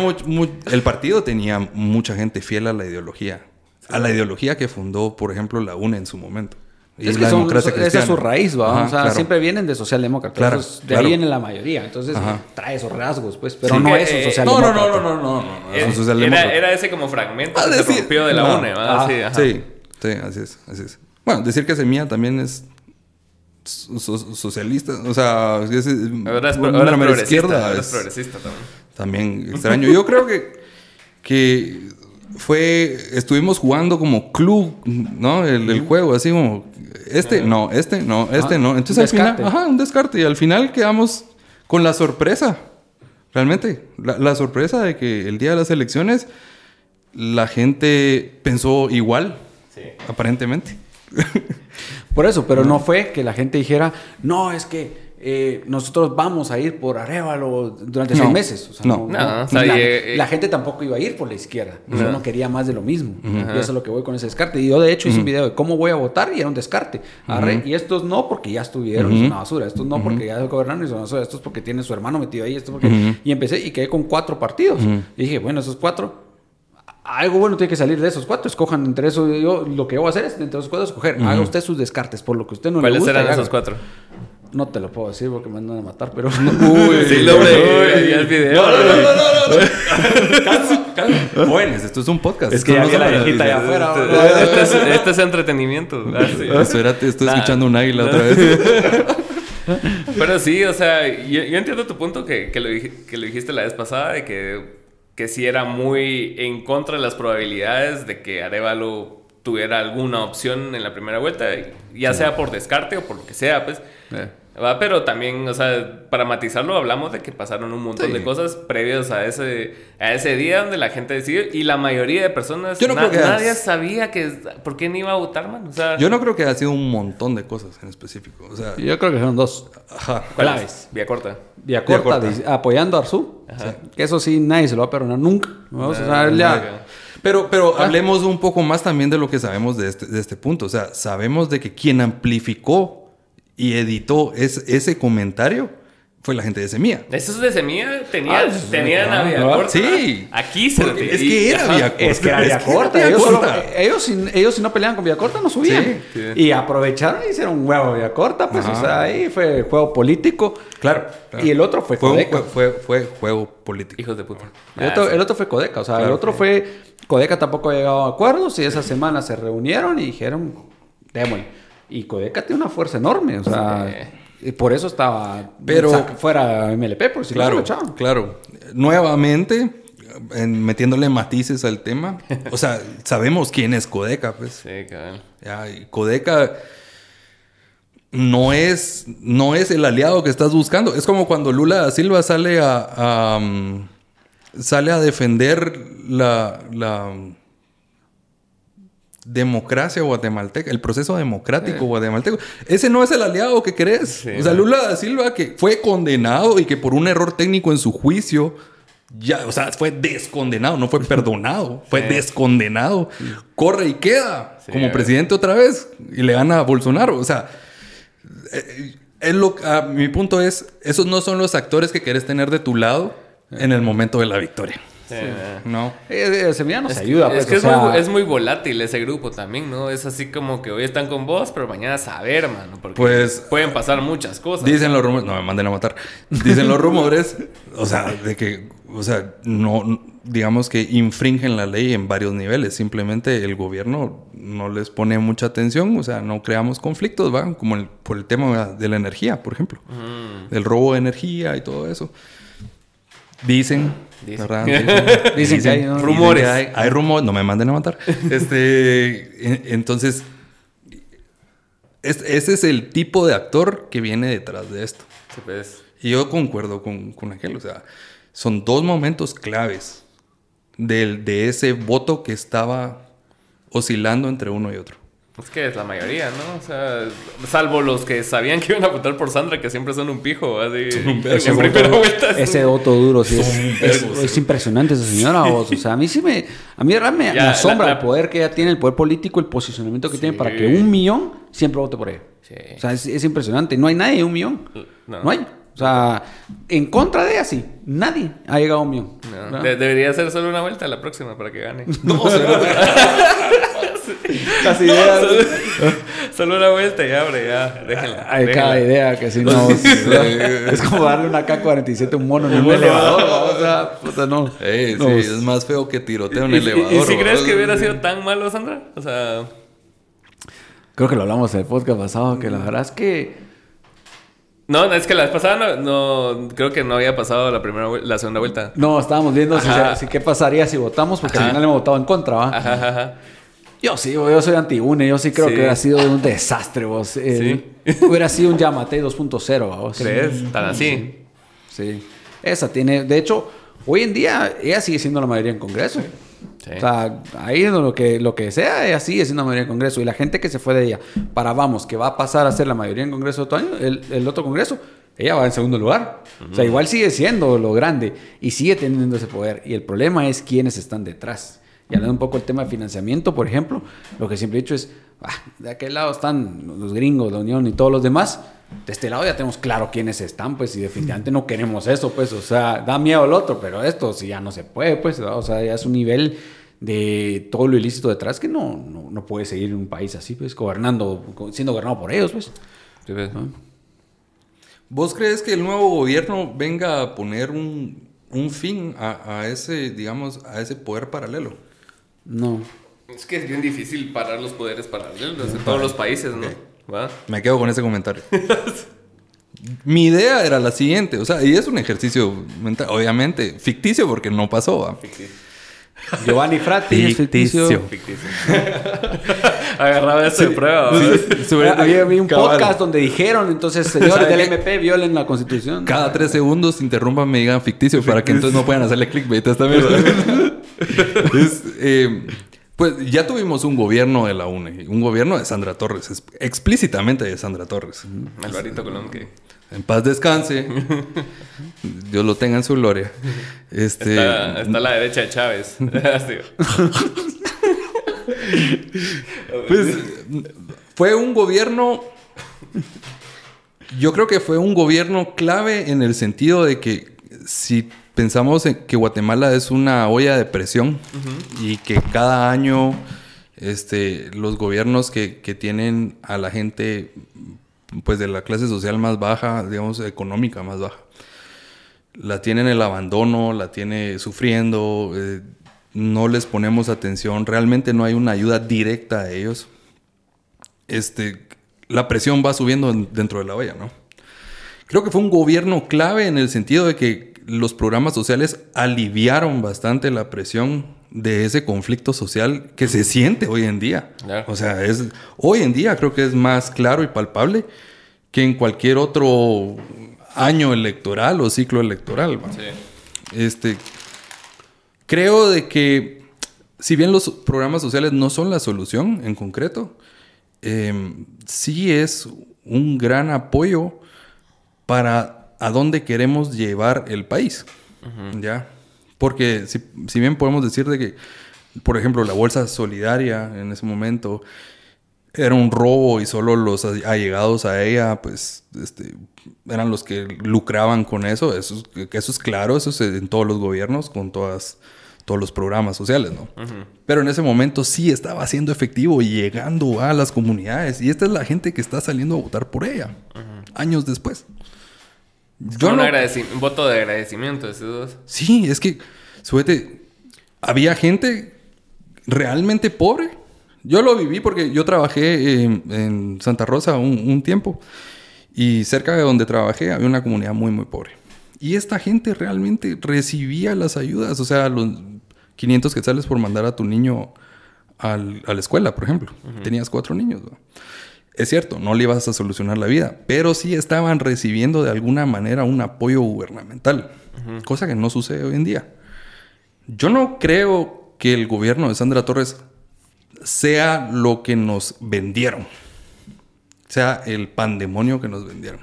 el partido tenía mucha gente fiel a la ideología a la ideología que fundó, por ejemplo, la UNE en su momento. Y es, que la democracia cristiana. Esa es su raíz, ¿va? o sea, siempre vienen de socialdemócratas. Claro, de ahí viene la mayoría. Entonces, trae esos rasgos, pues. Pero no es un eh, socialdemócrata. No, no, no, no, no. no, era, era, ese como fragmento ah, que se rompió de la UNE, ¿va? Sí, sí, así es, así es. Bueno, decir que Semilla también es socialista, o sea, es, ahora es, ahora progresista, izquierda, ahora es progresista también. También extraño. Yo creo que, que fue, estuvimos jugando como club, ¿no? El, juego, así como, este, no, este, no, este, no. Entonces al final, ajá, un descarte. Y al final quedamos con la sorpresa, realmente, la, sorpresa de que el día de las elecciones la gente pensó igual, aparentemente. Por eso, pero no fue que la gente dijera, no, es que eh, nosotros vamos a ir por Arevalo durante seis meses. O sea, no. la, gente tampoco iba a ir por la izquierda. Yo no quería más de lo mismo. Y eso es lo que voy con ese descarte. Y yo, de hecho, hice un video de cómo voy a votar y era un descarte. Y estos no porque ya estuvieron, es una basura. Estos no porque ya gobernaron y son una basura. Estos porque tiene su hermano metido ahí. Esto porque... Y empecé y quedé con cuatro partidos. Y dije, bueno, esos cuatro algo bueno tiene que salir de esos cuatro. Escojan entre esos. Yo, lo que yo voy a hacer es entre esos cuatro escoger. Haga usted sus descartes por lo que usted no le gusta. ¿Cuáles eran esos cuatro? No te lo puedo decir porque me andan a matar, pero. Uy, sí, lo vi. el video. No, no, no, no, no. calma, calma. Jóvenes, esto es un podcast. Es que ya la viejita allá afuera. Este es, este es entretenimiento. Ah, sí. Espérate, estoy escuchando un águila otra vez. Pero sí, o sea, yo, yo entiendo tu punto que, que, lo, que lo dijiste la vez pasada, de que, que sí era muy en contra de las probabilidades de que Arevalo tuviera alguna opción en la primera vuelta, ya sea por descarte o por lo que sea, pues. Eh. ¿Va? Pero también, o sea, para matizarlo, hablamos de que pasaron un montón Sí. de cosas previos a ese, a ese día donde la gente decidió y la mayoría de personas, Yo no na- creo que nadie has- sabía que, por qué no iba a votar, man. O sea, Yo no creo que haya sido un montón de cosas en específico. O sea, Yo creo que son dos. ajá. ¿cuál es? claves. Vía corta. Vía corta, apoyando a Arzú. Que eso sí, nadie se lo va a perdonar nunca. ¿no? O sea, él ya- Verga. Pero, pero hablemos un poco más también de lo que sabemos de este, de este punto. O sea, sabemos de que quien amplificó y editó es- ese comentario fue la gente de Semilla. Esos de semilla tenían, Ah, sí, tenían a ah, Vía ¿no? Corta. Sí. Aquí se lo Es que era. Vía Corta. Es que era Vía Corta. Vía Ellos, solo- Corta. ellos, si, ellos si no peleaban con Vía Corta no subían. Sí, sí. Y aprovecharon y hicieron un huevo Vía Corta. Pues, Ajá. o sea, ahí fue juego político. Claro. claro. Y el otro fue, Fue, un Codeca. jue- fue, fue juego político. Hijos de puta. El otro, el otro fue Codeca. O sea, el Claro. otro fue... Codeca tampoco ha llegado a acuerdos y esa semana se reunieron y dijeron, démosle. Y Codeca tiene una fuerza enorme. O sea, y por eso estaba Pero- fuera MLP, por si Claro, lo claro. Nuevamente, en- metiéndole matices al tema. O sea, sabemos quién es Codeca, pues. Sí, cabrón. Ya, y Codeca no es, no es el aliado que estás buscando. Es como cuando Lula da Silva sale a, a, um, sale a defender la, la democracia guatemalteca, el proceso democrático guatemalteco. Ese no es el aliado que querés. Sí, o sea. Lula da Silva que fue condenado y que por un error técnico en su juicio ya, o sea, fue descondenado, no fue perdonado, fue Sí. descondenado. Corre y queda como presidente otra vez y le gana a Bolsonaro. O sea, eh, es lo, a mi punto es, esos no son los actores que querés tener de tu lado en el momento de la victoria. Sí, eh. No. Eh, eh, Semilla nos Es que- ayuda. Es pues, que o es, sea, muy, es muy volátil ese grupo también, ¿no? Es así como que hoy están con vos, pero mañana a saber, mano. Porque Pues- pueden pasar muchas cosas. Dicen los rumores, no me manden a matar. Dicen los rumores, o sea, de que, o sea, no, digamos que infringen la ley en varios niveles. Simplemente el gobierno no les pone mucha atención, o sea, no creamos conflictos, ¿va? Como el- por el tema de la energía, por ejemplo. Del robo de energía y todo eso. Dicen, Dicen. ¿verdad? Dicen que hay, ¿no? Rumores. que hay, hay rumores, no me manden a matar. Este, en- entonces, es- ese es el tipo de actor que viene detrás de esto. Sí, pues. Y yo concuerdo con, con aquel, o sea, son dos momentos claves del, de ese voto que estaba oscilando entre uno y otro. Es que es la mayoría, ¿no? O sea, salvo los que sabían que iban a votar por Sandra, que siempre son un pijo, así. un vergo. en Ese primera voto, vuelta. es ese un- voto duro, sí. Es, Son es- vergos. es impresionante esa señora, vos. O sea, a mí sí me... A mí realmente me, Ya, me asombra la- la- el poder que ella tiene, el poder político, el posicionamiento que tiene para que un millón siempre vote por ella. Sí. O sea, es, es impresionante. No hay nadie de un millón. No. No, hay. O sea, en contra de ella sí. Nadie ha llegado a un millón. No, de- debería ser solo una vuelta la próxima para que gane. No, Las ideas... solo una vuelta y abre, ya. Déjenla. Hay cada idea que si no... es como darle una K-47 a un mono en un elevador. ¿no? O sea, puta, no. Ey, No, sí, es- más feo que tiroteo en ¿Y, el elevador. y si crees que hubiera sido tan malo, Sandra? O sea, Creo que lo hablamos en el podcast pasado, que la verdad es que... no, es que la vez pasada no, no- creo que no había pasado la primera la segunda vuelta. No, estábamos viendo si, qué pasaría si votamos, porque al final hemos votado en contra, ¿va? Ajá, ajá. Yo sí, yo soy anti-UNE, yo sí creo Sí. que hubiera sido un desastre, vos. Eh, hubiera sido un Yamate 2.0, ¿va, vos. ¿Crees? Tan así. Sí. Esa tiene, de hecho, hoy en día ella sigue siendo la mayoría en Congreso. Sí. O sea, ahí en lo que, lo que sea, ella sigue siendo la mayoría en Congreso. Y la gente que se fue de ella para, vamos, que va a pasar a ser la mayoría en Congreso otro año, el, el otro Congreso, ella va en segundo lugar. O sea, igual sigue siendo lo grande y sigue teniendo ese poder. Y el problema es quiénes están detrás. Y hablando un poco del tema de financiamiento, por ejemplo, lo que siempre he dicho es, ah, de aquel lado están los gringos, la Unión y todos los demás. De este lado ya tenemos claro quiénes están, pues, y definitivamente no queremos eso, pues, o sea, da miedo el otro, pero esto sí ya no se puede, pues, o sea, ya es un nivel de todo lo ilícito detrás que no, no, no puede seguir en un país así, pues, gobernando, siendo gobernado por ellos, pues. Sí, pues. ¿Vos crees que el nuevo gobierno venga a poner un, fin a, ese, digamos, a ese poder paralelo? No. Es que es bien difícil parar los poderes paralelos en todos los países, ¿no? Me quedo con ese comentario. Mi idea era la siguiente, o sea, y es un ejercicio mental, obviamente, ficticio porque no pasó. Giovanni Frati ficticio. ficticio. Agarraba eso de prueba. Había, un podcast donde dijeron, entonces, señores del MP violen la constitución. Cada tres segundos interrumpan me digan ficticio, para que entonces no puedan hacerle clickbait a esta eh, pues ya tuvimos un gobierno de la UNE, un gobierno de Sandra Torres, explícitamente de Sandra Torres. Alvarito Colón, que en paz descanse. Dios lo tenga en su gloria. Este... Está, a la derecha de Chávez. pues fue un gobierno. Yo creo que fue un gobierno clave en el sentido de que si pensamos en que Guatemala es una olla de presión y que cada año este, los gobiernos que, que tienen a la gente pues de la clase social más baja, digamos, económica más baja. La tiene en el abandono, la tiene sufriendo, eh, no les ponemos atención, realmente no hay una ayuda directa a ellos. Este, la presión va subiendo dentro de la olla, ¿no? Creo que fue un gobierno clave en el sentido de que los programas sociales aliviaron bastante la presión de ese conflicto social que se siente hoy en día. O sea, es hoy en día creo que es más claro y palpable que en cualquier otro año electoral o ciclo electoral. Este, creo de que si bien los programas sociales no son la solución en concreto, em, sí es un gran apoyo para a dónde queremos llevar el país. ¿Ya? Porque si, bien podemos decir de que, por ejemplo, la bolsa solidaria en ese momento era un robo y solo los allegados a ella, pues, este, eran los que lucraban con eso. Eso, eso es claro, eso es en todos los gobiernos, con todas, todos los programas sociales, ¿no? Pero en ese momento sí estaba siendo efectivo y llegando a las comunidades. Y esta es la gente que está saliendo a votar por ella, años después. Yo un, un, voto de agradecimiento de esos dos. Sí, es que, suete, había gente realmente pobre. Yo lo viví porque yo trabajé en, Santa Rosa un, tiempo y cerca de donde trabajé había una comunidad muy, muy pobre. Y esta gente realmente recibía las ayudas, o sea, los 500 quetzales por mandar a tu niño a la escuela, por ejemplo. Tenías cuatro niños. ¿no? Es cierto, no le ibas a solucionar la vida, pero sí estaban recibiendo de alguna manera un apoyo gubernamental, cosa que no sucede hoy en día. Yo no creo que el gobierno de Sandra Torres sea lo que nos vendieron, sea el pandemonio que nos vendieron.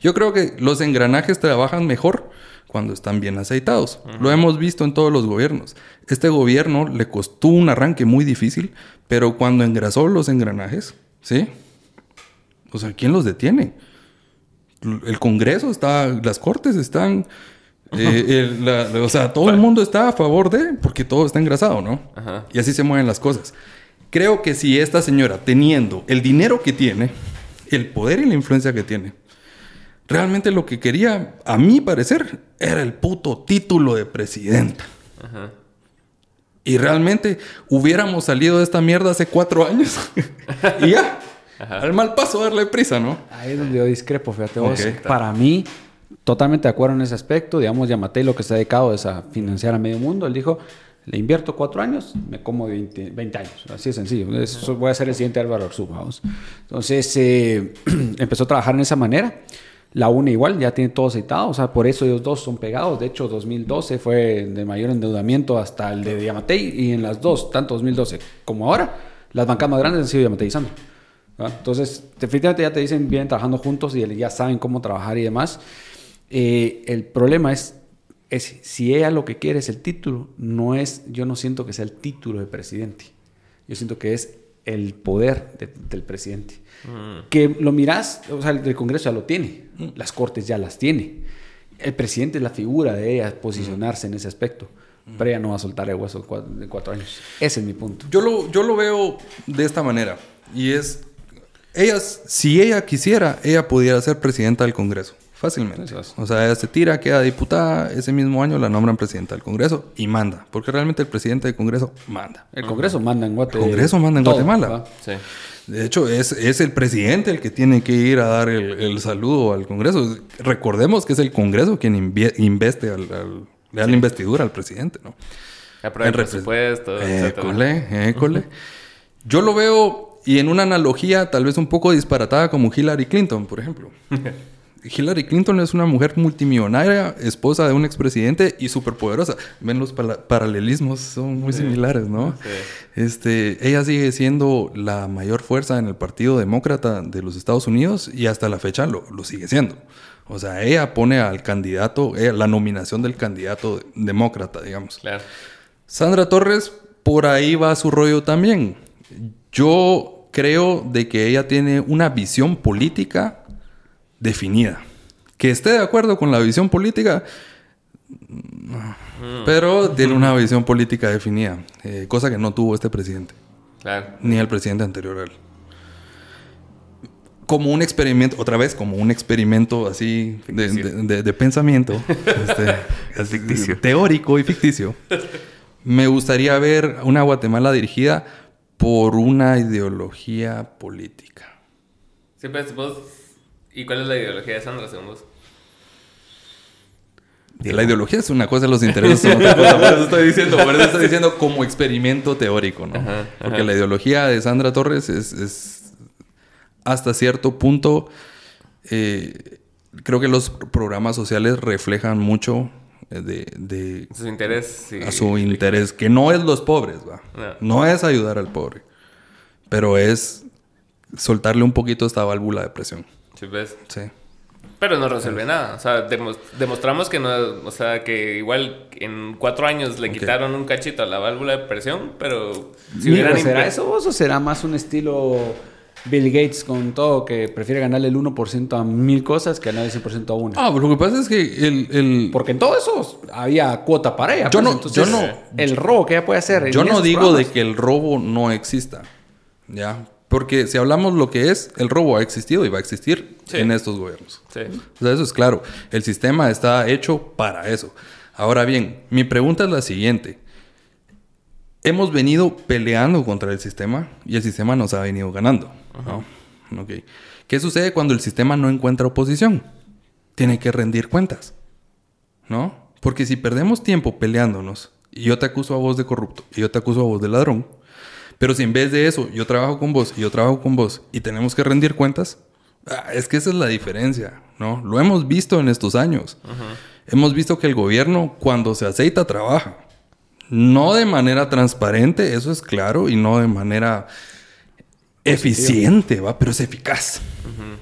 Yo creo que los engranajes trabajan mejor cuando están bien aceitados. Lo hemos visto en todos los gobiernos. Este gobierno le costó un arranque muy difícil, pero cuando engrasó los engranajes, ¿sí? O sea, ¿quién los detiene? El Congreso está, las Cortes están, eh, o sea, todo el mundo está a favor de, porque todo está engrasado, ¿no? Y así se mueven las cosas. Creo que si esta señora, teniendo el dinero que tiene, el poder y la influencia que tiene, realmente lo que quería, a mi parecer, era el puto título de presidenta. Y realmente hubiéramos salido de esta mierda hace cuatro años. y ya. Al mal paso darle prisa, ¿no? Ahí es donde yo discrepo, fíjate vos. Para mí, totalmente de acuerdo en ese aspecto. Digamos, Yamatei lo que se ha dedicado es a financiar a medio mundo. Él dijo, le invierto cuatro años, me como 20, años. Así de sencillo. Eso voy a ser el siguiente Álvaro Arzú, vamos. Entonces, eh, empezó a trabajar en esa manera. La UNE igual, ya tiene todo aceitado, o sea, por eso ellos dos son pegados. De hecho, 2012 fue de mayor endeudamiento hasta el de Yamatei y en las dos, tanto 2012 como ahora, las bancas más grandes han sido Yamatei y Sandro. Entonces, definitivamente ya te dicen, vienen trabajando juntos y ya saben cómo trabajar y demás. Eh, el problema es, es, si ella lo que quiere es el título, no es, yo no siento que sea el título de presidente. Yo siento que es el poder del presidente. Mm. Que lo miras, o sea, el Congreso ya lo tiene, mm. las Cortes ya las tiene. El presidente es la figura de ella posicionarse en ese aspecto. Mm. Pero ella no va a soltar el hueso de cuatro, años. Ese es mi punto. Yo lo, yo lo veo de esta manera. Y es ella, si ella quisiera, ella pudiera ser presidenta del Congreso, Fácilmente. O sea, ella se tira, queda diputada, ese mismo año la nombran presidenta del Congreso y manda. Porque realmente el presidente del Congreso manda. El Congreso manda en Guatemala. El Congreso manda en Guatemala. Sí. De hecho, es, es, el presidente el que tiene que ir a dar el, saludo al Congreso. Recordemos que es el Congreso quien investe al, al, la investidura al presidente, ¿no? Aprueba el presupuesto, école, école. Yo lo veo, y en una analogía tal vez un poco disparatada como Hillary Clinton, por ejemplo. Hillary Clinton es una mujer multimillonaria, esposa de un expresidente y superpoderosa. Ven los paralelismos, son muy similares, ¿no? Este, ella sigue siendo la mayor fuerza en el Partido Demócrata de los Estados Unidos y hasta la fecha lo, lo sigue siendo. O sea, ella pone al candidato, la nominación del candidato demócrata, digamos. Claro. Sandra Torres, por ahí va su rollo también. Yo creo de que ella tiene una visión política definida. Que esté de acuerdo con la visión política, mm. pero tiene una visión política definida, eh, cosa que no tuvo este presidente. Claro. Ni el presidente anterior a él. Como un experimento, otra vez, como un experimento así de, pensamiento, este, teórico y ficticio. Me gustaría ver una Guatemala dirigida por una ideología política. Siempre vos ¿Y cuál es la ideología de Sandra, según vos? La ideología es una cosa, los intereses son otra cosa. Por eso estoy diciendo, por eso estoy diciendo como experimento teórico, ¿no? Porque la ideología de Sandra Torres es, hasta cierto punto. Eh, creo que los programas sociales reflejan mucho de, su interés, a su interés, que no es los pobres, ¿va? no es ayudar al pobre, pero es soltarle un poquito esta válvula de presión. Sí, ves. Sí. Pero no resuelve nada. O sea, demostramos que no, o sea, que igual en cuatro años le quitaron un cachito a la válvula de presión, pero si ¿Será eso vos o será más un estilo Bill Gates con todo que prefiere ganarle el 1% a mil cosas que ganarle el 100% a una? Ah, pero lo que pasa es que el, Porque en todo eso había cuota para ella. Yo pues, no, entonces, yo no, el robo que ella puede hacer. Yo no digo de que el robo no exista. ¿Ya? Porque si hablamos lo que es, el robo ha existido y va a existir en estos gobiernos. Sí. O sea, eso es claro. El sistema está hecho para eso. Ahora bien, mi pregunta es la siguiente. Hemos venido peleando contra el sistema y el sistema nos ha venido ganando. ¿Qué sucede cuando el sistema no encuentra oposición? Tiene que rendir cuentas. ¿No? Porque si perdemos tiempo peleándonos y yo te acuso a vos de corrupto y yo te acuso a vos de ladrón, pero si en vez de eso yo trabajo con vos y yo trabajo con vos y tenemos que rendir cuentas, ah, es que esa es la diferencia, ¿no? Lo hemos visto en estos años. Hemos visto que el gobierno cuando se aceita trabaja. No de manera transparente, eso es claro, y no de manera eficiente, ¿va? Pero es eficaz.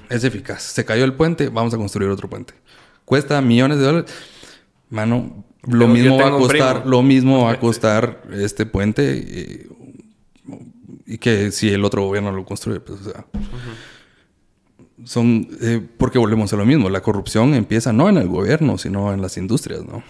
Es eficaz. Se cayó el puente, vamos a construir otro puente. Cuesta millones de dólares. Mano, lo mismo va a costar, lo mismo va a costar este puente. Eh, y que si el otro gobierno lo construye, pues, o sea. Son. Eh, porque volvemos a lo mismo. La corrupción empieza no en el gobierno, sino en las industrias, ¿no?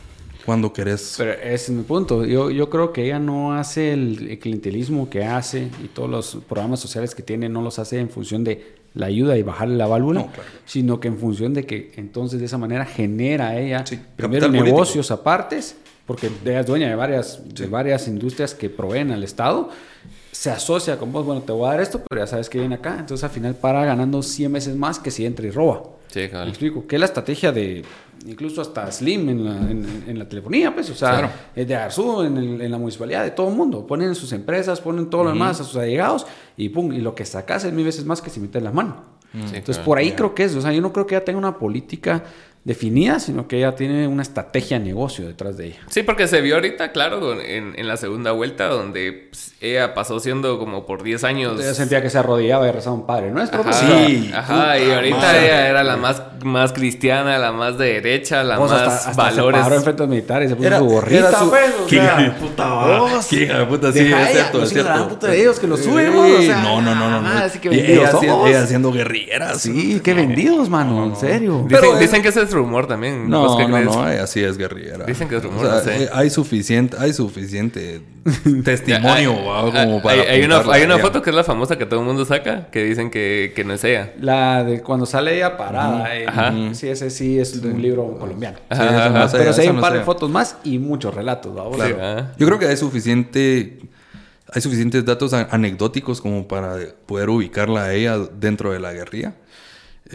Cuando querés. Pero ese es mi punto. Yo, yo creo que ella no hace el, clientelismo que hace y todos los programas sociales que tiene no los hace en función de la ayuda y bajarle la válvula, sino que en función de que entonces de esa manera genera ella primero negocios apartes, porque ella es dueña de varias, de varias industrias que proveen al Estado se asocia con vos, bueno, te voy a dar esto, pero ya sabes que viene acá. Entonces al final para ganando 100 veces más que si entra y roba. Sí, claro. Me explico. Que es la estrategia de, incluso hasta Slim en la, en, la telefonía, pues, o sea, de Arzú, en, en, la municipalidad, de todo el mundo. Ponen sus empresas, ponen todo lo demás a sus allegados y pum, y lo que sacas es mil veces más que si metes la mano. Entonces por ahí creo que es, o sea, yo no creo que ella tenga una política definida, sino que ella tiene una estrategia de negocio detrás de ella. Sí, porque se vio ahorita, claro, en, en la segunda vuelta, donde pues, ella pasó siendo como por 10 años. Ella sentía que se arrodillaba y rezaba un padre nuestro. Ajá, sí. Ajá, y ahorita ella era la más, más cristiana, la más de derecha, la más hasta, hasta valores. Se paró en frente militares, se puso era, su gorrita. Era su... Pues, o sea, puta voz. ¿Qué puta, sí, es cierto, es cierto. puta de ellos que lo subimos, o sea, no, no, no, no. no. Así que vendidos ella, ella haciendo guerrilleras. Sí, qué vendidos, mano, en serio. Dicen, dicen que ese es rumor también. No, no, no, así es guerrillera. Dicen que es rumor, no sé. Eh, hay suficiente, hay suficiente testimonio como para hay, una, hay una foto que es la famosa que todo el mundo saca, que dicen que, que no es ella. La de cuando sale ella parada. Ajá. Sí, ese sí es de un libro colombiano. Pero sí hay un par de fotos más y muchos relatos. Yo creo que hay suficiente hay suficientes datos anecdóticos como para poder ubicarla a ella dentro de la guerrilla.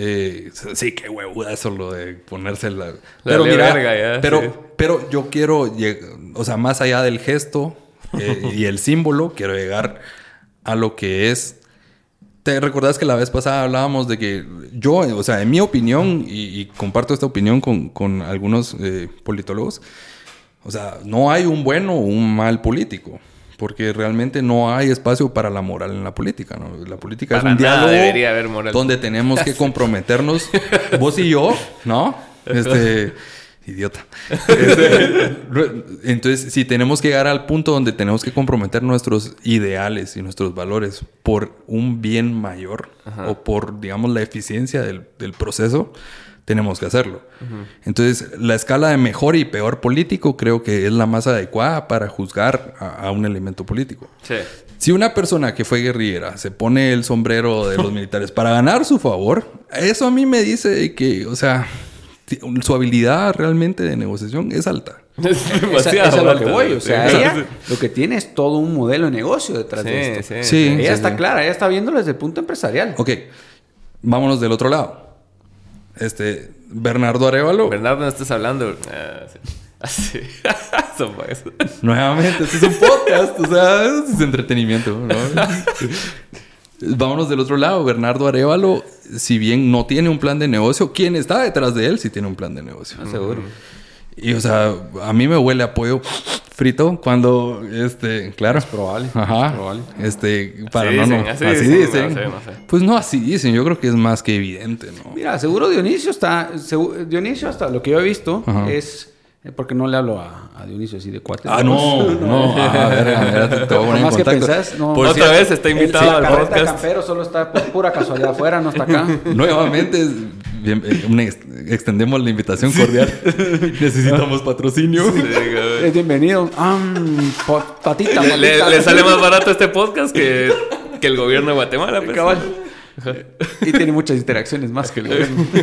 Eh, sí, qué huevuda eso lo de ponerse la... pero mira, pero, pero yo quiero, o sea, más allá del gesto eh, y el símbolo, quiero llegar a lo que es... ¿Te recordás que la vez pasada hablábamos de que yo, o sea, en mi opinión, y, comparto esta opinión con, con algunos eh, politólogos, o sea, no hay un bueno o un mal político porque realmente no hay espacio para la moral en la política. ¿no? La política es un diálogo donde tenemos que comprometernos, vos y yo, ¿no? Este, idiota. Este, entonces, si tenemos que llegar al punto donde tenemos que comprometer nuestros ideales y nuestros valores por un bien mayor o por, digamos, la eficiencia del, del proceso, tenemos que hacerlo. Entonces, la escala de mejor y peor político creo que es la más adecuada para juzgar a, un elemento político. Si una persona que fue guerrillera se pone el sombrero de los militares para ganar su favor, eso a mí me dice que, o sea, su habilidad realmente de negociación es alta. Es demasiado lo que voy. O sea, ella lo que tiene es todo un modelo de negocio detrás de esto. Sí, ella está clara, ella está viéndolo desde el punto empresarial. Ok, vámonos del otro lado. Este, Bernardo Arevalo. Bernardo, no estás hablando. Ah, Así. Nuevamente, este es un podcast, o sea, es entretenimiento, ¿no? Vámonos del otro lado. Bernardo Arevalo, si bien no tiene un plan de negocio, ¿quién está detrás de él sí tiene un plan de negocio? Ah, seguro. Y, o sea, a mí me huele a pollo frito cuando, este, claro. Es probable. Ajá. Es probable. Este, para no, no. Así, dicen. Pues no así dicen. Yo creo que es más que evidente, ¿no? Mira, seguro Dionisio está. Dionisio, hasta lo que yo he visto, es. Eh, porque no le hablo a, Dionisio así de cuatro. Ah, no, no. a ver, a ver, te voy a poner en contacto. Que pensás, no. Por Otra vez está invitado al podcast. campero solo está por pura casualidad afuera, no está acá. Nuevamente, eh, extendemos la invitación cordial. Necesitamos patrocinio. es bienvenido. patita, Le, sale más barato este podcast que, que el gobierno de Guatemala. Pues. y tiene muchas interacciones más que el gobierno.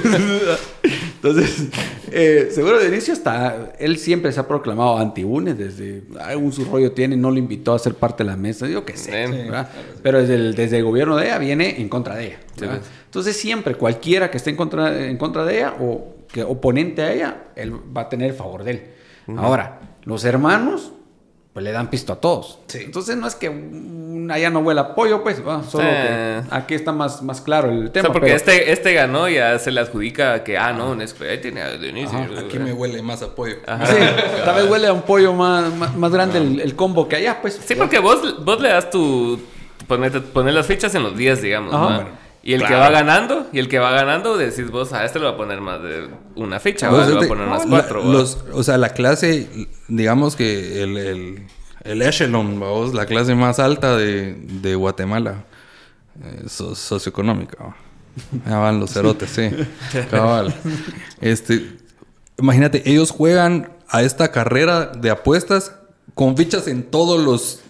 Entonces, eh, seguro de inicio está. Él siempre se ha proclamado anti-UNES. Desde algún su rollo tiene, no lo invitó a ser parte de la mesa. Yo qué sé. Pero desde el, desde el gobierno de ella viene en contra de ella. Entonces, siempre cualquiera que esté en contra, en contra de ella o que oponente a ella, él va a tener el favor de él. Ahora, los hermanos pues le dan pisto a todos. Entonces no es que allá no huele apoyo, pues, solo que aquí está más, más claro el tema. O sea, porque este, este ganó ya se le adjudica que, ah, no, ahí tiene a Aquí me huele más apoyo. Sí, tal vez huele a un pollo más, más, grande el, combo que allá, pues. Sí, porque vos, vos le das tu... Poner, las fichas en los días, digamos, y el que va ganando, y el que va ganando, decís vos, a este le va a poner más de una ficha, o le va a poner más cuatro. o sea, la clase, digamos que el, el, el echelon, vamos, la clase más alta de, de Guatemala, eh, socioeconómica. Ya van los cerotes, sí. Cabal. Este, imagínate, ellos juegan a esta carrera de apuestas con fichas en todos los,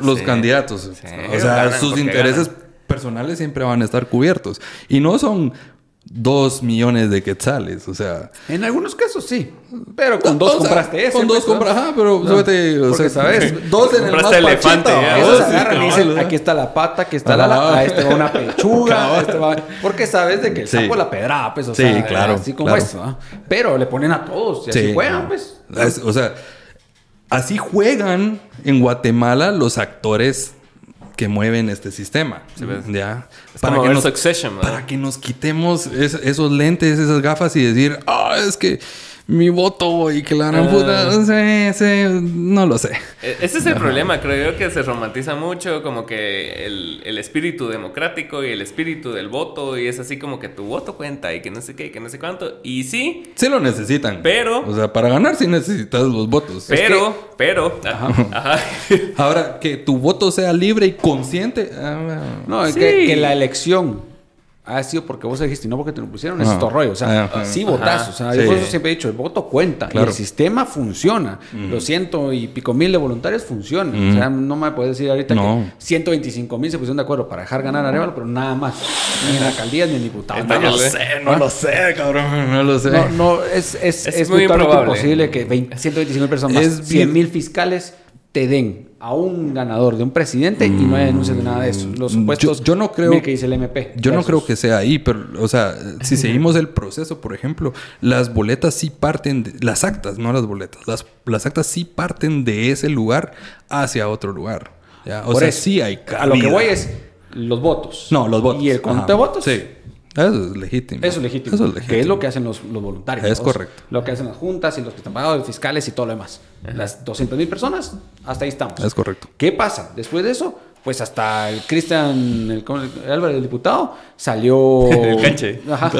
los candidatos. o sea, sus intereses personales siempre van a estar cubiertos. Y no son dos millones de quetzales, o sea... En algunos casos sí, pero con dos compraste ese. Con dos pues, compras, ah, pero no, o sea, ¿sabes? Dos en el más elefante, agarran y dicen, aquí está la pata, aquí está la... A este va una pechuga, este va... Porque sabes de que el sapo la pedrada, pues, o sea... Sí, claro. Así como eso, Pero le ponen a todos y así juegan, pues. o sea, así juegan en Guatemala los actores que mueven este sistema. ¿ya? para, que nos, para que nos quitemos esos lentes, esas gafas y decir, ah, es que mi voto y que la gran puta. No sé, no lo sé. E, ese es el problema, creo yo que se romantiza mucho como que el, el, espíritu democrático y el espíritu del voto y es así como que tu voto cuenta y que no sé qué, y que no sé cuánto. Y sí. Sí lo necesitan. Pero. O sea, para ganar sí necesitas los votos. Pero, pero. Ajá, Ahora, que tu voto sea libre y consciente. Ah, no, es que, que la elección ha sido porque vos dijiste, no porque te lo pusieron, es todo rollo. O sea, sí votás. O sea, yo por eso siempre he dicho, el voto cuenta. Y el sistema funciona. Los ciento y pico mil de voluntarios funcionan. O sea, no me puedes decir ahorita que 125 mil se pusieron de acuerdo para dejar ganar a Arevalo, pero nada más. Ni en la alcaldía ni en diputado. No lo sé, no lo sé, cabrón. No lo sé. No, no es, es, es, muy imposible que 125 mil personas más, 100 mil fiscales te den a un ganador de un presidente y no hay denuncias de nada de eso. Los supuestos yo, no creo que dice el MP. Yo no creo que sea ahí, pero, o sea, si seguimos el proceso, por ejemplo, las boletas sí parten, de, las actas, no las boletas, las, las actas sí parten de ese lugar hacia otro lugar. O sea, sí hay A lo que voy es los votos. No, los votos. Y el conteo de votos. Sí. Eso es legítimo. Eso es legítimo. Eso es legítimo. Que es lo que hacen los, los voluntarios. Es correcto. Lo que hacen las juntas y los que están pagados, los fiscales y todo lo demás. Las 200 mil personas, hasta ahí estamos. Es correcto. ¿Qué pasa? Después de eso, pues hasta el Cristian, el, Álvaro, el diputado, salió. el canche. Ajá.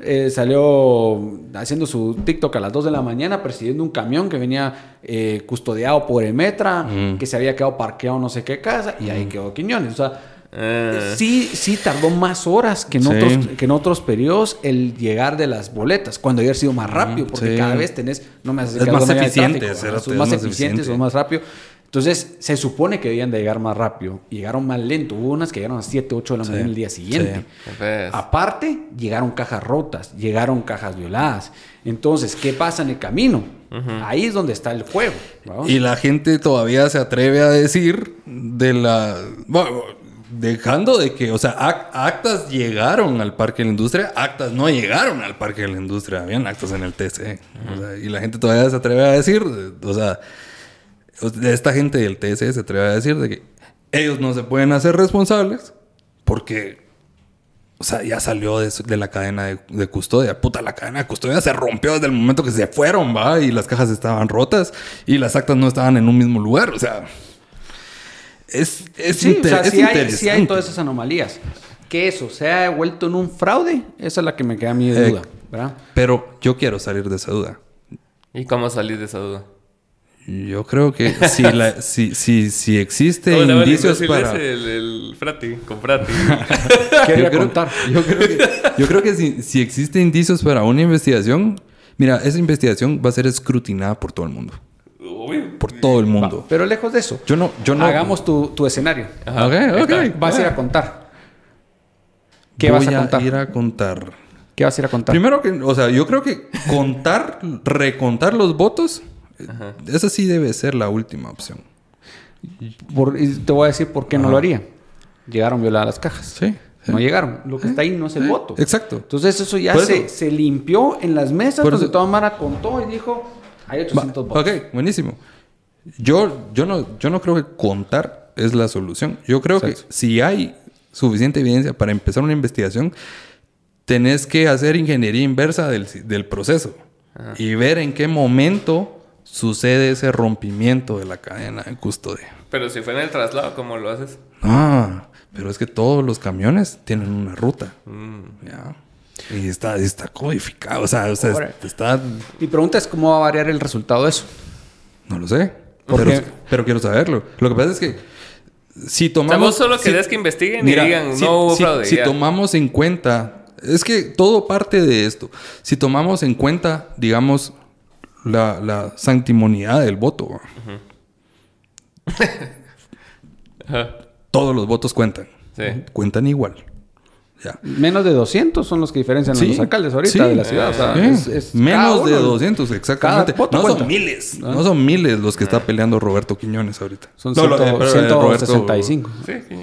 Eh, salió haciendo su TikTok a las 2 de la mañana, presidiendo un camión que venía eh, custodiado por Emetra, mm. que se había quedado parqueado no sé qué casa, y ahí quedó Quiñones. O sea eh. Sí, sí tardó más horas que en, otros, que en otros periodos el llegar de las boletas, cuando había sido más rápido, porque cada vez tenés, no me haces es más eficiente, son más, eficientes, son más rápido. Entonces, se supone que debían de llegar más rápido. Llegaron más lento. Hubo unas que llegaron a 7, 8 de la mañana el día siguiente. Aparte, llegaron cajas rotas, llegaron cajas violadas. Entonces, ¿qué pasa en el camino? Ahí es donde está el juego. Y la gente todavía se atreve a decir de la dejando de que, o sea, actas llegaron al Parque de la Industria, actas no llegaron al Parque de la Industria, habían actas en el TC. y la gente todavía se atreve a decir, o sea, esta gente del TC se atreve a decir de que ellos no se pueden hacer responsables porque, o sea, ya salió de, la cadena de, de, custodia. Puta, la cadena de custodia se rompió desde el momento que se fueron, va, y las cajas estaban rotas y las actas no estaban en un mismo lugar, o sea es, es, sí, o sea, sí hay, sí hay, todas esas anomalías. Que eso se ha vuelto en un fraude, esa es la que me queda a mí de eh, duda, ¿verdad? Pero yo quiero salir de esa duda. ¿Y cómo salir de esa duda? Yo creo que si, la, si, si, si existe indicios para... El, el, frati, con frati. yo, creo, contar. yo creo que, yo creo que si, si existe indicios para una investigación, mira, esa investigación va a ser escrutinada por todo el mundo por todo el mundo. pero lejos de eso. Yo no, yo no. Hagamos tu, tu escenario. Ok, ok. Vas a ir a contar. ¿Qué vas a contar? ir a contar. ¿Qué vas a ir a contar? Primero que, o sea, yo creo que contar, recontar los votos, esa sí debe ser la última opción. y te voy a decir por qué no lo haría. Llegaron violadas las cajas. Sí. No llegaron. Lo que está ahí no es el voto. Exacto. Entonces eso ya se, se, limpió en las mesas donde toda Mara contó y dijo, hay 800 votos. Ok, buenísimo. Yo, yo, no, yo no creo que contar es la solución. Yo creo que si hay suficiente evidencia para empezar una investigación, tenés que hacer ingeniería inversa del, proceso ah. y ver en qué momento sucede ese rompimiento de la cadena de custodia. Pero si fue en el traslado, ¿cómo lo haces? Ah, pero es que todos los camiones tienen una ruta. Mm. Y está, está codificado. O sea, o sea está. Mi pregunta es cómo va a variar el resultado de eso. No lo sé. Pero, quiero saberlo. Lo que pasa es que si tomamos... O vos solo querés que investiguen y digan, no hubo fraude. Si tomamos en cuenta... Es que todo parte de esto. Si tomamos en cuenta, digamos, la, la sanctimonidad del voto. Todos los votos cuentan. Cuentan igual. Menos de 200 son los que diferencian a los alcaldes ahorita de la ciudad. Menos de 200, exactamente. No son miles. ¿no? son miles los que está peleando Roberto Quiñones ahorita. Son 165.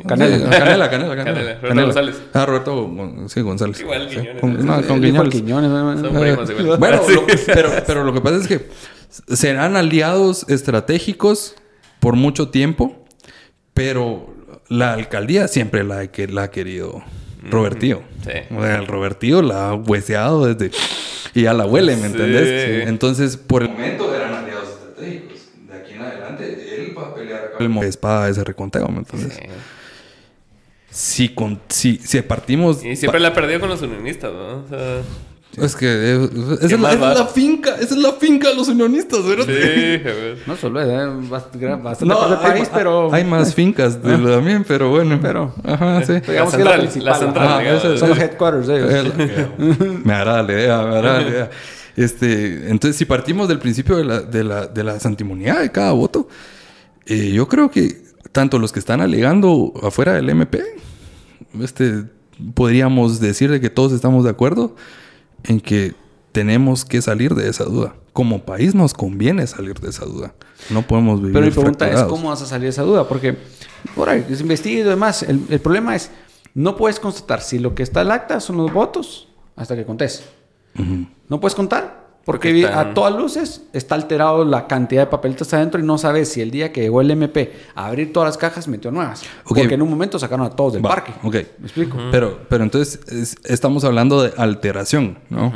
Canela. Canela, Canela, Canela. Roberto González. Ah, Roberto sí, González. Igual Quiñones. no, con Quiñones. Bueno, pero, pero lo que pasa es que serán aliados estratégicos por mucho tiempo, pero la alcaldía siempre la, la ha querido Robertío. Sí. el Robertío la ha hueseado desde... Y ya la huele, ¿me entendés? Entonces, por el momento eran aliados estratégicos. De aquí en adelante, él va a pelear el espada de ese reconteo, ¿me entiendes? Si, con, si, si partimos... Y siempre la ha perdido con los unionistas, ¿no? O sea... Es que eh, esa es, la, la, finca, esa es la finca de los unionistas, ¿verdad? Sí, no solo es eh, bastante no, hay, país, pero hay más fincas de, también, pero bueno. Pero, ajá, sí. Digamos que la principal. La central, son los headquarters de ellos. me agrada la idea, me agrada la idea. Este, entonces, si partimos del principio de la, de la, de la santimonía de cada voto, eh, yo creo que tanto los que están alegando afuera del MP, este, podríamos decir de que todos estamos de acuerdo en que tenemos que salir de esa duda. Como país nos conviene salir de esa duda. No podemos vivir. Pero mi pregunta es cómo vas a salir de esa duda, porque por ahí es investido y demás. El, el, problema es no puedes constatar si lo que está al acta son los votos hasta que contes. No puedes contar. Porque a todas luces está alterado la cantidad de papelitos adentro y no sabes si el día que llegó el MP a abrir todas las cajas metió nuevas. Porque en un momento sacaron a todos del parque. Ok. ¿Me explico? pero, pero entonces estamos hablando de alteración, ¿no?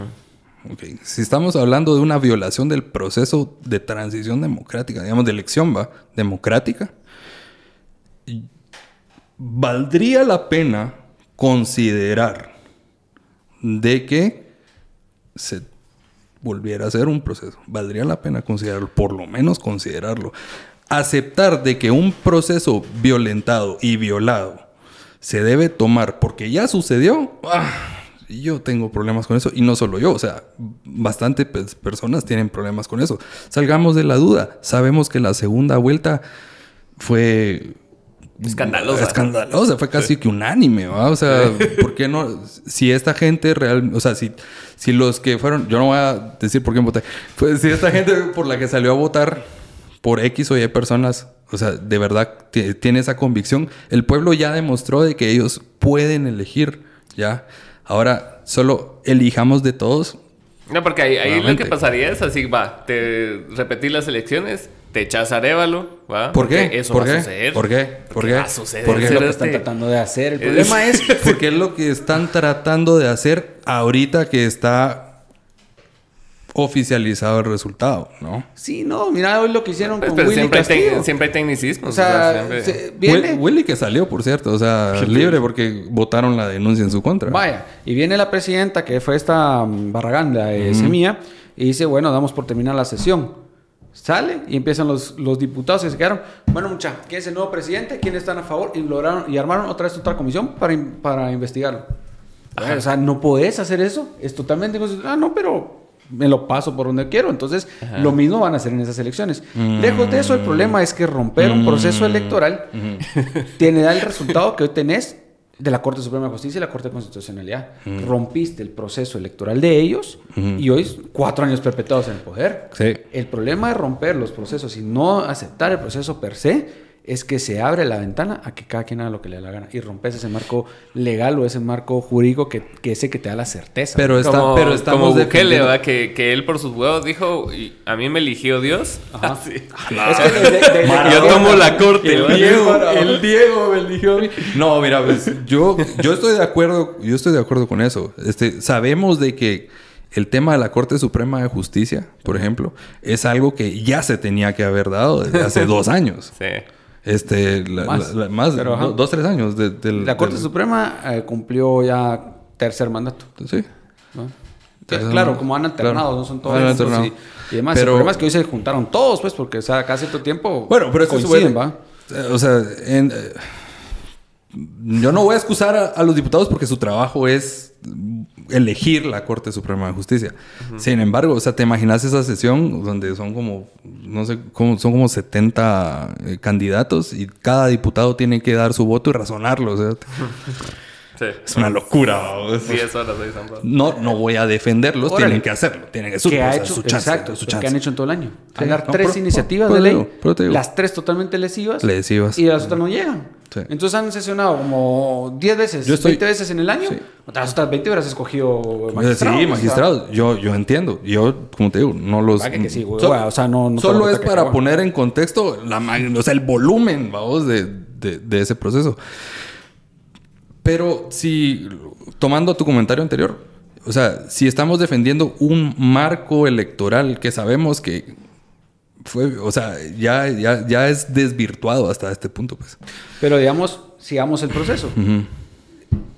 Si estamos hablando de una violación del proceso de transición democrática, digamos, de elección, ¿va? Democrática, valdría la pena considerar de que se volviera a ser un proceso. Valdría la pena considerarlo, por lo menos considerarlo. Aceptar de que un proceso violentado y violado se debe tomar porque ya sucedió. Ah, yo tengo problemas con eso y no solo yo, o sea, bastantes personas tienen problemas con eso. Salgamos de la duda. Sabemos que la segunda vuelta fue Escandalosa. Escandalosa, fue casi que unánime, ¿va? O sea, ¿por qué no? Si esta gente real, o sea, si, si los que fueron, yo no voy a decir por qué voté, pues si esta gente por la que salió a votar por X o Y personas, o sea, de verdad tiene esa convicción, el pueblo ya demostró de que ellos pueden elegir, ¿ya? Ahora, solo elijamos de todos. No, porque ahí, ahí lo que pasaría es así, va, te repetir las elecciones te echas Arevalo, ¿va? ¿Por qué? Eso ¿Por va qué? a suceder. ¿Por qué? ¿Por qué? Va a suceder. Porque es lo que están tratando de hacer. El problema es... Porque es lo que están tratando de hacer ahorita que está oficializado el resultado, ¿no? Sí, no, mira hoy lo que hicieron pues, con pero Willy siempre Castillo. Hay siempre hay tecnicismo. O sea, se, viene... Willy que salió, por cierto, o sea, libre porque votaron la denuncia en su contra. Vaya, y viene la presidenta, que fue esta mm, Barragán, la de Semilla, y dice, bueno, damos por terminar la sesión. Sale y empiezan los, los diputados que se quedaron. Bueno, mucha, ¿quién es el nuevo presidente? ¿Quiénes están a favor? Y lograron y armaron otra vez otra comisión para, para investigarlo. O sea, no puedes hacer eso. Es totalmente. Ah, no, pero me lo paso por donde quiero. Entonces, lo mismo van a hacer en esas elecciones. Mm. Lejos de eso, el problema es que romper un proceso electoral tiene da el resultado que hoy tenés de la Corte Suprema de Justicia y la Corte de Constitucionalidad. Rompiste el proceso electoral de ellos y hoy cuatro años perpetuados en el poder. El problema de romper los procesos y no aceptar el proceso per se es que se abre la ventana a que cada quien haga lo que le da la gana y rompes ese marco legal o ese marco jurídico que, que ese que te da la certeza. Pero, está, como, pero estamos como Bukele, ¿verdad? Que, que él por sus huevos dijo, y a mí me eligió Dios. Ajá. Sí. Es que de- de- de- Yo tomo la corte. El. Diego, el Diego me eligió a mí. No, mira, pues, yo, yo estoy de acuerdo, yo estoy de acuerdo con eso. Este, sabemos de que el tema de la Corte Suprema de Justicia, por ejemplo, es algo que ya se tenía que haber dado desde hace dos años. Sí. Este, la- Más. la- la- más, Pero, ajá. do- dos, tres años. de- del- La Corte del- Suprema eh, cumplió ya tercer mandato. Sí. Que, claro, como han alternado, Claro. no son todos Han y, y demás. Pero- el problema es que hoy se juntaron todos, pues, porque o sea, cada cierto tiempo Bueno, pero esto coinciden, se ¿va? O sea, en, eh, yo no voy a excusar a, a los diputados porque su trabajo es elegir la Corte Suprema de Justicia. Sin embargo, o sea, te imaginas esa sesión donde son como, no sé, como, son como 70 eh, candidatos y cada diputado tiene que dar su voto y razonarlo. o sea, Sí. es una locura. ¿no? Es- 10 horas ahí, San Pablo. No, no voy a defenderlos, Órale. tienen que hacerlo. Tienen que que o ha hecho, su chance, exacto, su lo que chance. han hecho en todo el año. Sí, Dar no, tres pero- iniciativas pero de te ley, digo, pero las tres totalmente lesivas, Lesivas. y las otras no llegan. Sí. Entonces han sesionado como 10 veces, Yo estoy- 20 veces en el año. Sí. Las otras 20 hubieras escogido Eh, magistrado. Sí, magistrados. Yo, yo entiendo. Yo, como te digo, no los. Que- que sí, güey, So- güey, o sea, no- no solo lo es que para acabo. poner en contexto la o sea, el volumen, vamos, de, de- de ese proceso. Pero si, tomando tu comentario anterior, o sea, si estamos defendiendo un marco electoral que sabemos que fue, o sea, ya, ya, ya es desvirtuado hasta este punto, pues. Pero digamos, sigamos el proceso.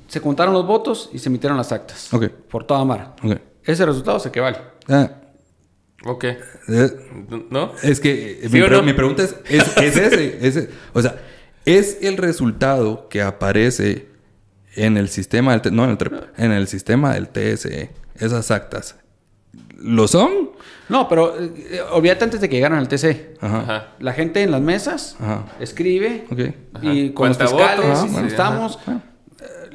Se contaron los votos y se emitieron las actas. Ok. Por toda Mara. Ok. ese resultado se que vale. Ah, Ok. eh, ¿No? es que ¿Sí mi, pre- no? mi pregunta es, ¿es, es ese, ese? O sea, ¿es el resultado que aparece en el sistema del... No, en el, en el sistema del TSE, esas actas, ¿lo son? No, pero eh, olvídate antes de que llegaran al TC. Ajá. Ajá. La gente en las mesas Ajá. escribe y Ajá. con los fiscales votos, y sí, bueno, estamos. ajá.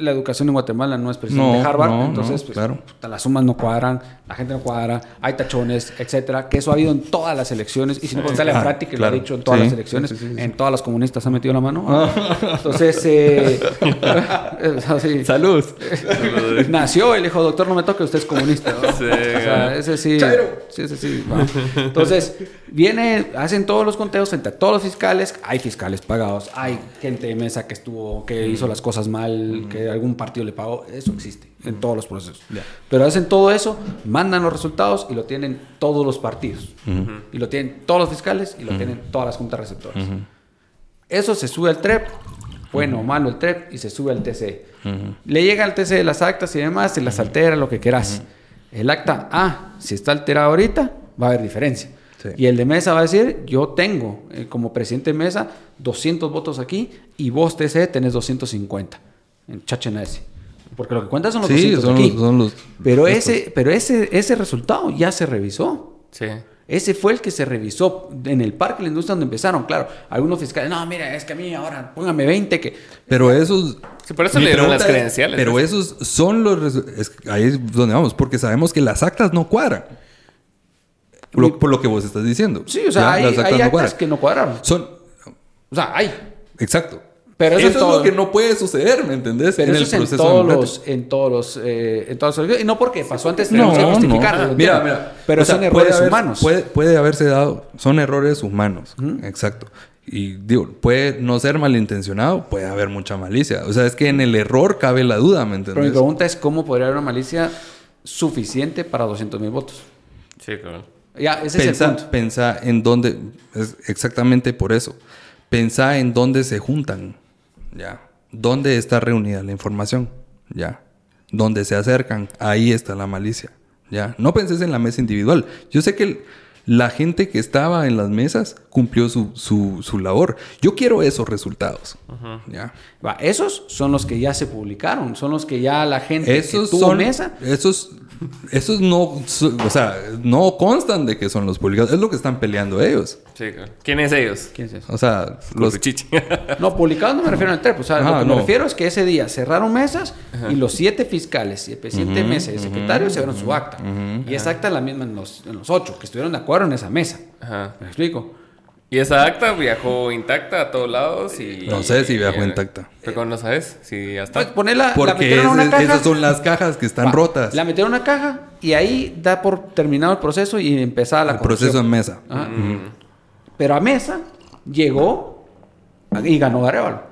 La educación en Guatemala no es precisamente No, Harvard, no, entonces no, pues, claro. puta, las sumas no cuadran, la gente no cuadra, hay tachones, etcétera, que eso ha habido en todas las elecciones y si no a Ah, Frati que claro. lo ha dicho en todas Sí, las elecciones, sí, sí, sí, sí. en todas las comunistas ha metido la mano. Entonces, eh, así. Salud. Nació el hijo doctor, no me toque, usted es comunista. ¿no? Sí, o sea, ese sí. Chairo. Sí, ese sí. va. Entonces, viene, hacen todos los conteos frente a todos los fiscales. Hay fiscales pagados, hay gente de mesa que estuvo, que hizo las cosas mal, que algún partido le pagó. Eso existe en todos los procesos. Pero hacen todo eso, mandan los resultados y lo tienen todos los partidos. Y lo tienen todos los fiscales y lo tienen todas las juntas receptoras. Eso se sube al TREP, bueno o malo el TREP, y se sube al TCE. Le llega al TCE las actas y demás, se las altera, lo que quieras. El acta A, si está alterado ahorita, va a haber diferencia. Sí. Y el de mesa va a decir, yo tengo eh, como presidente de mesa 200 votos aquí y vos TCE tenés 250. En Chachena ese. Porque lo que cuenta son los Sí, 200 son aquí. los, son los- Pero ese, pero ese, ese resultado ya se revisó. Sí. Ese fue el que se revisó en el Parque de la Industria donde empezaron. Claro, algunos fiscales, no, mira, es que a mí ahora póngame 20 que... Pero esos... Sí, por eso le dieron las credenciales. Pero ¿no? esos son los... es- ahí es donde vamos, porque sabemos que las actas no cuadran. Por lo, por lo que vos estás diciendo. Sí, o sea, Ya, hay, las hay actas no actas que no cuadraron. Son... O sea, hay. Exacto. Pero eso eso es es todo. lo que no puede suceder, ¿me entendés? Pero en eso el es en proceso todos, los, en todos los... eh, en todos los- Y no porque pasó antes, No, tenemos que no. justificarlo. lo Mira, mira. Pero O sea, son puede errores haber- humanos. Puede, puede haberse dado. Son errores humanos. Exacto. Y digo, puede no ser malintencionado, puede haber mucha malicia. O sea, es que en el error cabe la duda, ¿me Pero mi entendés? pregunta es cómo podría haber una malicia suficiente para 200 mil votos. Sí, claro. Ya, ese es el punto. pensa en dónde, es exactamente por eso. Pensá en dónde se juntan, ya. ¿Dónde está reunida la información? Ya. ¿Dónde se acercan? Ahí está la malicia, ya. No penses en la mesa individual. Yo sé que la gente que estaba en las mesas cumplió su, su, su labor. Yo quiero esos resultados, ya. Va, esos son los que ya se publicaron, son los que ya la gente Esos que tuvo son, mesa esos, esos no, so- o sea, no constan de que son los publicados. Es lo que están peleando ellos. Sí, claro. ¿Quién es ellos? ¿Quién es eso? O sea, los, chichi. No, publicados no me refiero al TREP. O sea, Ajá, lo que no. me refiero es que ese día cerraron mesas y los siete fiscales y el presidente de mesa y el secretario se dieron su acta. Y esa acta es la misma en los, en los ocho, que estuvieron de acuerdo en esa mesa. Ajá. ¿Me explico? Y esa acta viajó intacta a todos lados y... No sé si viajó y- intacta. Pero ¿cómo no sabes? Si ya Pues ponerla, Porque metieron a una ese- caja. esas son las cajas que están Va, rotas. La metieron en una caja y ahí da por terminado el proceso y empezaba la el proceso en mesa. Ajá. Pero a mesa llegó y ganó Arevalo.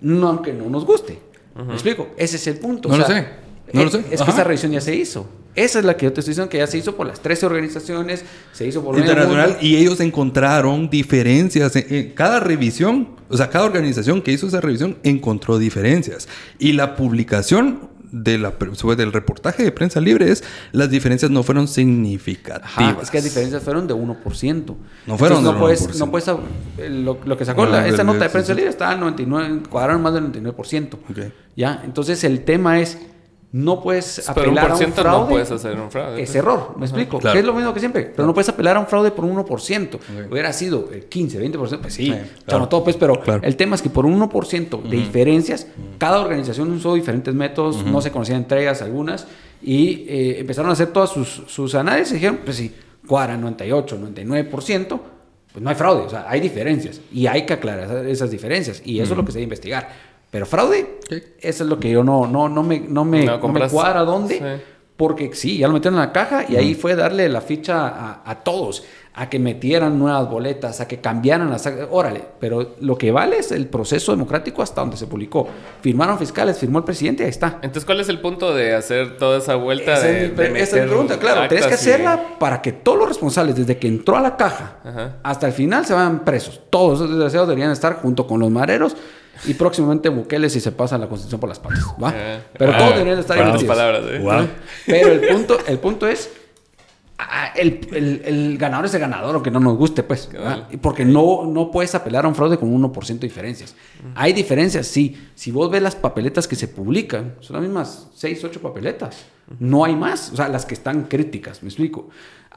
No, aunque no nos guste. ¿Me explico? Ese es el punto. No lo sé. No eh, lo sé. Es que esa revisión ya se hizo. Esa es la que yo te estoy diciendo que ya se hizo por las 13 organizaciones, se hizo por Internacional y ellos encontraron diferencias en, en cada revisión, o sea, cada organización que hizo esa revisión encontró diferencias y la publicación de la, del reportaje de prensa libre es las diferencias no fueron significativas. Ajá, es que las diferencias fueron de 1%. No fueron Entonces, no puedes, 1%. no puedes, eh, lo, lo que sacó No, la- esta nota de prensa sí, sí. libre estaba al 99, cuadraron más del 99%. Ok. ¿Ya? Entonces el tema es, no puedes Pero un apelar por a un fraude. no puedes hacer un fraude. Es error, me explico. Claro. Que es lo mismo que siempre. Pero no puedes apelar a un fraude por un 1%. Hubiera sido el 15, 20%, pues sí. Sí, no todo, pues, pero Claro. el tema es que por un 1% de diferencias, cada organización usó diferentes métodos, no se conocían entre ellas algunas, y eh, empezaron a hacer todas sus, sus análisis y dijeron, pues sí, cuadra 98, 99%, pues no hay fraude, o sea, hay diferencias. Y hay que aclarar esas diferencias. Y eso es lo que se debe investigar. Pero fraude, Sí. eso es lo que yo no, no, no, me, no, me, No no me cuadra dónde. Sí. Porque sí, ya lo metieron en la caja y ahí fue darle la ficha a, a todos, a que metieran nuevas boletas, a que cambiaran las... Órale, pero lo que vale es el proceso democrático hasta donde se publicó. Firmaron fiscales, firmó el presidente, ahí está. Entonces, ¿cuál es el punto de hacer toda esa vuelta Esa de, es mi, de esa es mi meter pregunta, claro. Tienes que y- hacerla para que todos los responsables, desde que entró a la caja Ajá. hasta el final, se vayan presos. Todos esos desgraciados deberían estar junto con los mareros Y próximamente Bukele si se pasa la constitución por las patas. ¿va? Eh, Pero todo debería estar en palabras. ¿eh? Pero el punto, el punto es el, el, el, ganador es el ganador, aunque no nos guste, pues. Porque no, no puedes apelar a un fraude con 1% de diferencias. Hay diferencias, sí. Si vos ves las papeletas que se publican, son las mismas 6, 8 papeletas. No hay más. O sea, las que están críticas, me explico.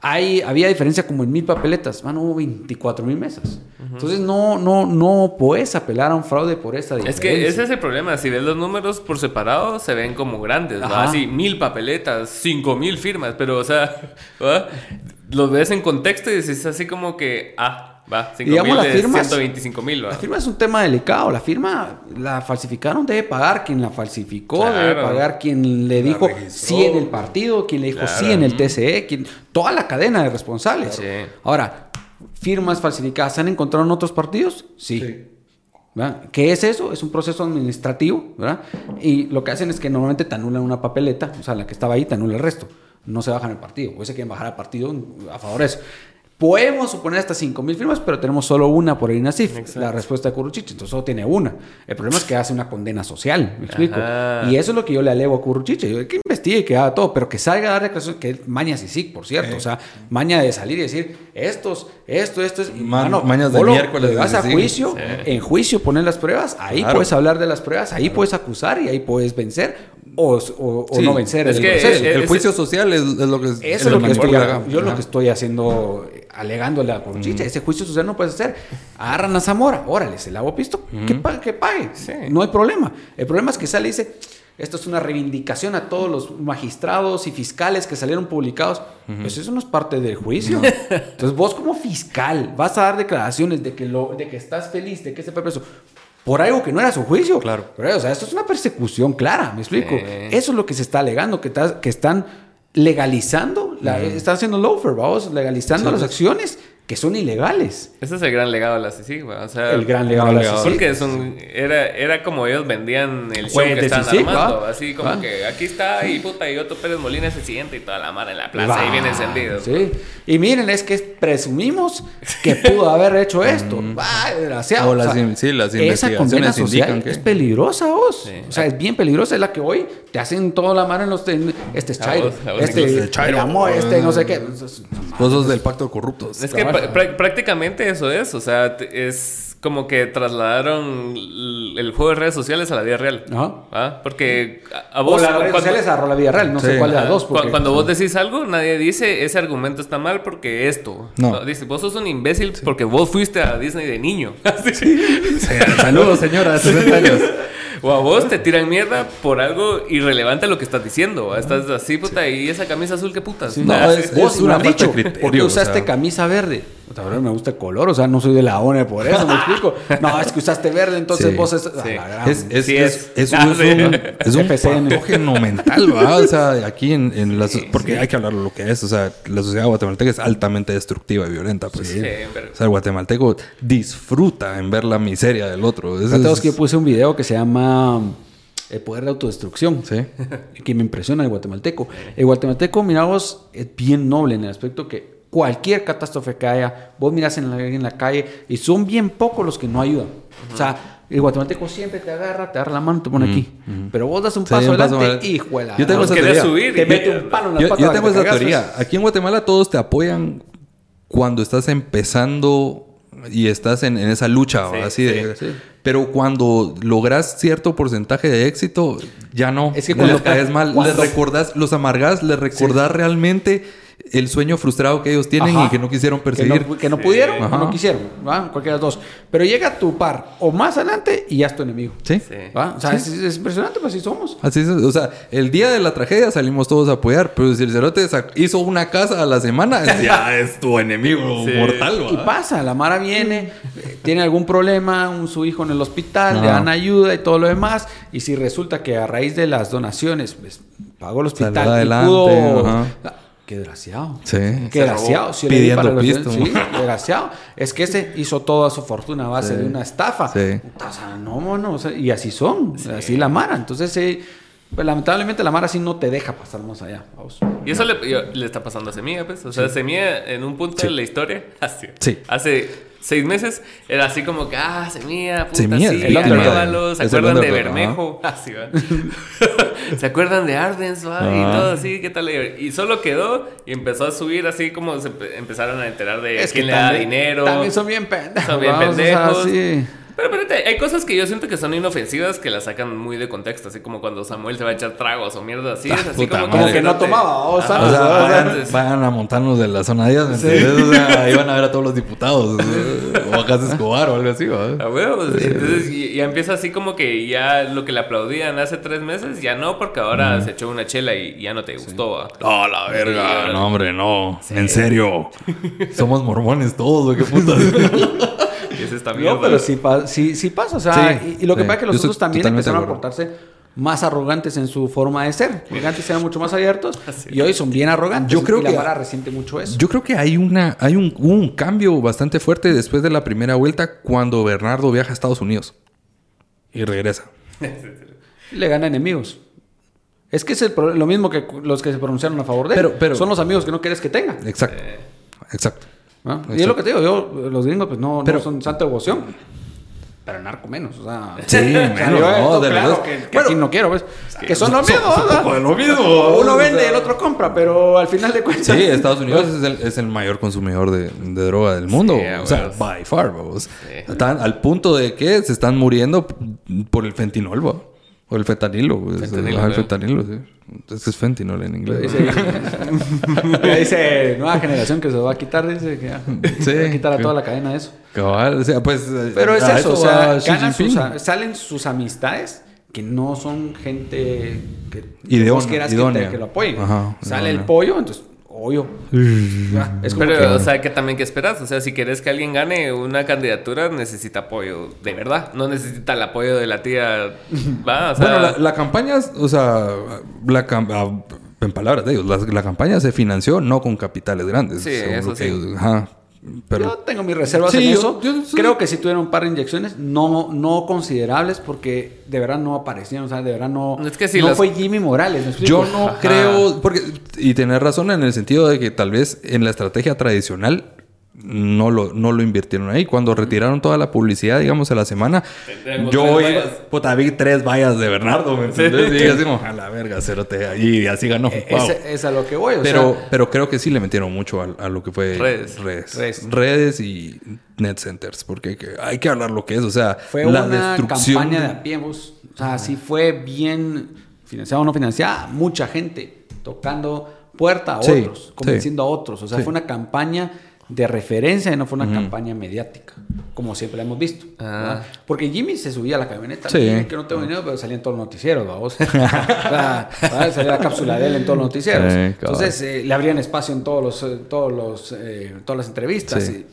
Hay, había diferencia como en mil papeletas, van hubo 24 mil mesas. Entonces no, no, no puedes apelar a un fraude por esa diferencia. Es que ese es el problema, si ves los números por separado se ven como grandes, ¿va? Así, mil papeletas, cinco mil firmas, pero o sea, los ves en contexto y dices así como que, ah, Va, 5 mil la firma 125 mil. La firma es un tema delicado. La firma la falsificaron, debe pagar quien la falsificó, debe pagar quien le dijo sí en el partido, quien le dijo sí en el TCE, quien, toda la cadena de responsables. Ahora, firmas falsificadas, ¿se han encontrado en otros partidos? Sí. ¿Qué es eso? Es un proceso administrativo, ¿verdad? Y lo que hacen es que normalmente te anulan una papeleta, o sea, la que estaba ahí te anula el resto. No se bajan el partido, o se quieren bajar al partido a favor de eso. Podemos suponer hasta 5.000 firmas, pero tenemos solo una por el INASIF, la respuesta de Curruchiche. Entonces solo tiene una. El problema es que hace una condena social, ¿me explico? Y eso es lo que yo le alevo a Curruchiche. Yo, que investigue, que haga todo, pero que salga a dar declaración, que mañas y sí, por cierto. O sea, maña de salir y decir, estos, esto, esto es... Y, mañas de miércoles. vas a juicio, en juicio poner las pruebas, ahí puedes hablar de las pruebas, ahí puedes acusar y ahí puedes vencer o, no vencer es el, que el, juicio social es, lo que eso es lo, que estoy, yo lo que estoy haciendo alegándole a Conchita, ese juicio social no puede ser. Agarran a Zamora, órale, se la hago pisto, que, pague, que pague. No hay problema. El problema es que sale y dice, esto es una reivindicación a todos los magistrados y fiscales que salieron publicados. Pues eso no es parte del juicio. Entonces vos como fiscal vas a dar declaraciones de que, lo, de que estás feliz, de que se fue preso por algo que no era su juicio. Claro. Pero, o sea, esto es una persecución clara, me explico. Eso es lo que se está alegando, que, que están legalizando, la, están haciendo loafer, vamos, legalizando las acciones que son ilegales. Ese es el gran legado de la CICIG, o sea... El gran legado de la CICIG. Porque es un, era, era como ellos vendían el show que estaban armando, así como que aquí está y puta, y Otto Pérez Molina se siente y toda la mar en la plaza y bien encendido. Sí, y miren, es que presumimos que pudo haber hecho esto. Va, desgraciado. O, las, sí, las esa condena social es peligrosa, vos. O sea, es bien peligrosa, es la que hoy te hacen toda la mar en los... este es Chairo, este, este, amor, este no sé qué. Vos del pacto de corruptos. Es que prácticamente eso es, o sea, es como que trasladaron el juego de redes sociales a la vida real. ¿Ah? Porque a vos... O las redes sociales a la vida real, no sé cuál de las dos. Cuando vos decís algo, nadie dice ese argumento está mal porque esto. No. Dice, vos sos un imbécil porque vos fuiste a Disney de niño. Saludos, señora, 60 años. O a vos te tiran mierda por algo irrelevante a lo que estás diciendo. Estás así, puta, y esa camisa azul, ¿qué putas? no, es, vos, una dicho, ¿por qué usaste camisa verde? Me gusta el color, o sea, no soy de la ONE por eso, me explico. No, es que usaste verde, entonces vos es. Es, es, es, es, un, es un patógeno mental, ¿va? O sea, aquí en, en la, porque hay que hablar de lo que es, o sea, la sociedad guatemalteca es altamente destructiva y violenta, pues. Sí, O sea, el guatemalteco disfruta en ver la miseria del otro. Es, que yo puse un video que se llama el poder de autodestrucción. Sí. Que me impresiona el guatemalteco. El guatemalteco, mira vos, es bien noble en el aspecto que cualquier catástrofe que haya, vos miras en la, en la calle y son bien pocos los que no ayudan. O sea, el guatemalteco siempre te agarra, te agarra la mano, te pone aquí. Pero vos das un paso, adelante, y juela. Yo tengo esa teoría. Subir te mete un palo en la yo, yo tengo esa teoría. Aquí en Guatemala todos te apoyan cuando estás empezando y estás en, esa lucha, así de... Pero cuando logras cierto porcentaje de éxito, ya no. Es que cuando caes mal, les recordás, los amargas, les recordás realmente el sueño frustrado que ellos tienen y que no quisieron perseguir. Que no, pudieron o no quisieron, ¿va? Cualquiera de los dos. Pero llega tu par o más adelante y ya es tu enemigo. Sí. ¿va? O sea, es, impresionante, pues así somos. Así es. O sea, el día de la tragedia salimos todos a apoyar, pero si el cerote hizo una casa a la semana, ya es tu enemigo mortal. Y pasa, la Mara viene, tiene algún problema, un, su hijo en el hospital, le dan ayuda y todo lo demás. Y si resulta que a raíz de las donaciones, pues pagó el hospital y pudo Qué desgraciado. Sí. Qué desgraciado. Si Pidiendo pisto. Sí, desgraciado. Es que ese hizo toda su fortuna a base de una estafa. Sí. O sea, no, no, o sea, y así son. Así la mara. Entonces, Pues lamentablemente la Mara sí no te deja pasar más allá. Vamos. Y eso le, le, está pasando a Semilla, pues. O sea, Semilla en un punto de la historia, hace, sí. hace seis meses, era así como que, ah, Semilla, puta, Semilla, sí, el ¿Se acuerdan de Bermejo? Así. ¿Se acuerdan de Ardens, va? Y todo así, ¿qué tal? Y solo quedó y empezó a subir así como se empezaron a enterar de quién le da dinero. También son bien pendejos. Son bien pendejos. Pero espérate, hay cosas que yo siento que son inofensivas que las sacan muy de contexto, así como cuando Samuel se va a echar tragos o mierda así, es así como, como que no tomaba, o sea, vayan, a montarnos de la zona 10, sí. o sea, ahí van a ver a todos los diputados, o a Casa Escobar o algo así, ¿va? A huevos, entonces ya empieza así como que ya lo que le aplaudían hace tres meses, ya no, porque ahora se echó una chela y ya no te gustó, ¿va? No, la verga, no hombre, no, en serio, somos mormones todos, ¿qué putas? No, pero sí, pasa. O sea, y, lo que pasa es que los otros también empezaron a portarse más arrogantes en su forma de ser. Antes eran mucho más abiertos y hoy son bien arrogantes. Yo creo y que la vara resiente mucho eso. Yo creo que hay una hay un, un cambio bastante fuerte después de la primera vuelta cuando Bernardo viaja a Estados Unidos y regresa. Le gana enemigos. Es que es lo mismo que los que se pronunciaron a favor de él. Pero, son los amigos que no quieres que tenga. Exacto. Exacto. Y es lo que te digo, yo, los gringos pues no, no son santa devoción. Pero narco menos, o sea. Sí, menos, no, de claro, que, que aquí no quiero, pues. que son, lo mismo, son, lo mismo. Uno vende y el otro compra, pero al final de cuentas. Sí, Estados Unidos es el, es el mayor consumidor de, de, droga del mundo. o sea, by far, vamos. Están al punto de que se están muriendo por el fentinol, ¿va? O el fetanilo. Fentanilo, el fetanilo, sí. Es que es fentanilo en inglés. Dice, nueva generación que se va a quitar, dice que se va a quitar a toda la cadena eso. Cabal, o sea, pues... Pero es eso, o sea, sus, salen sus amistades que no son gente que, idónea, que, que, lo apoyen. Sale el pollo, entonces obvio. es Pero, o sea, que también que esperas. O sea, si quieres que alguien gane una candidatura, necesita apoyo de verdad. No necesita el apoyo de la tía. ¿va? bueno, la, campaña, o sea, la, ah, en palabras de ellos, la, campaña se financió no con capitales grandes. Sí, eso sí. ajá, yo tengo mis reservas en eso. Creo que si tuvieron un par de inyecciones, no, no considerables, porque de verdad no aparecían. O sea, de verdad no. Es que si no fue Jimmy Morales. yo no creo. Porque, y tener razón en el sentido de que tal vez en la estrategia tradicional no lo, no lo invirtieron ahí. Cuando retiraron toda la publicidad, digamos, a la semana, yo iba, puta, vi tres vallas de Bernardo, ¿me entiendes? Y así a la verga, cerote, y así ganó. Es, a lo que voy, pero, pero creo que sí le metieron mucho a, lo que fue redes. Redes. redes. y net centers, porque hay que, hablar lo que es, o sea, fue la una campaña de a pie, O sea, sí fue bien financiado o no financiada, mucha gente tocando puerta a otros, convenciendo a otros, o sea, fue una campaña de referencia y no fue una campaña mediática, como siempre la hemos visto. Ah. Porque Jimmy se subía a la camioneta, que no tengo dinero, pero salía en todos los noticieros, vamos. salía la cápsula de él en todos los noticieros. Entonces eh, le abrían espacio en todos los, eh, todos los, eh, todas las entrevistas. y,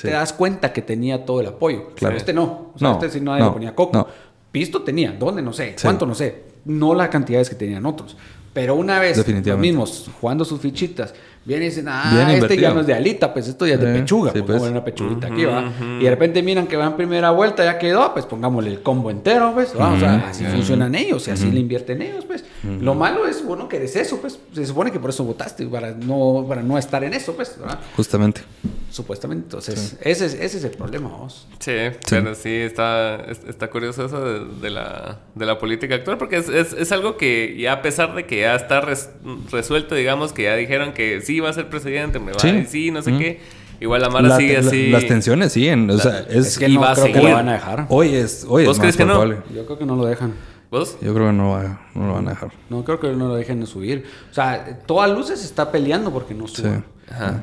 te das cuenta que tenía todo el apoyo. Claro. este no. O sea, este si nadie le ponía coco. Pisto tenía, ¿dónde? No sé. ¿Cuánto? No sé. No las cantidades que tenían otros. Pero una vez los mismos jugando sus fichitas, vienen y dicen, ah, este ya no es de alita, pues esto ya es de eh, pechuga, sí, pues. una pechuguita aquí, va. Y de repente miran que va en primera vuelta, ya quedó, pues pongámosle el combo entero, pues, o sea, así funcionan ellos y así le invierten ellos, pues. Lo malo es, bueno, que eres eso, pues. Se supone que por eso votaste, para no, para no estar en eso, pues, ¿verdad? Justamente. Supuestamente, entonces, ese, es, ese es el problema, vos. Sí, pero sí, está, está curioso eso de, la, de la política actual, porque es, es, es algo que ya a pesar de que ya está resuelto, digamos, que ya dijeron que sí va a ser presidente, me va sí, sí no sé qué. Igual la mala sigue así. las tensiones siguen. O sea, es, que no creo que lo van a dejar. Hoy es, hoy ¿Vos crees que no? Yo creo que no lo dejan. ¿Vos? Yo creo que no, no lo van a dejar. No, creo que no lo dejen de subir. O sea, todas luces se está peleando porque no sube.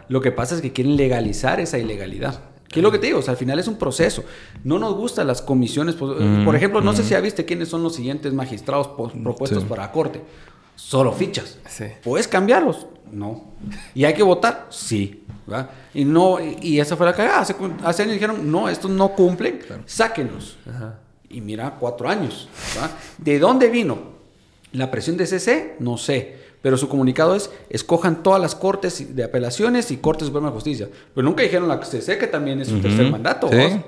Lo que pasa es que quieren legalizar esa ilegalidad. ¿Qué es lo que te digo? O sea, al final es un proceso. No nos gustan las comisiones. Pues, mm, por ejemplo, no sé mm. si ya viste quiénes son los siguientes magistrados propuestos para la corte. Solo fichas. ¿Puedes cambiarlos? No. ¿Y hay que votar? Sí. Y no y esa fue la cagada. Hace, hace años dijeron, no, estos no cumplen, sáquenlos. Y mira, cuatro años. ¿De dónde vino? ¿La presión de CC? No sé. Pero su comunicado es, escojan todas las cortes de apelaciones y cortes de Suprema de Justicia. Pero nunca dijeron la CC, que también es su tercer mandato. Sí,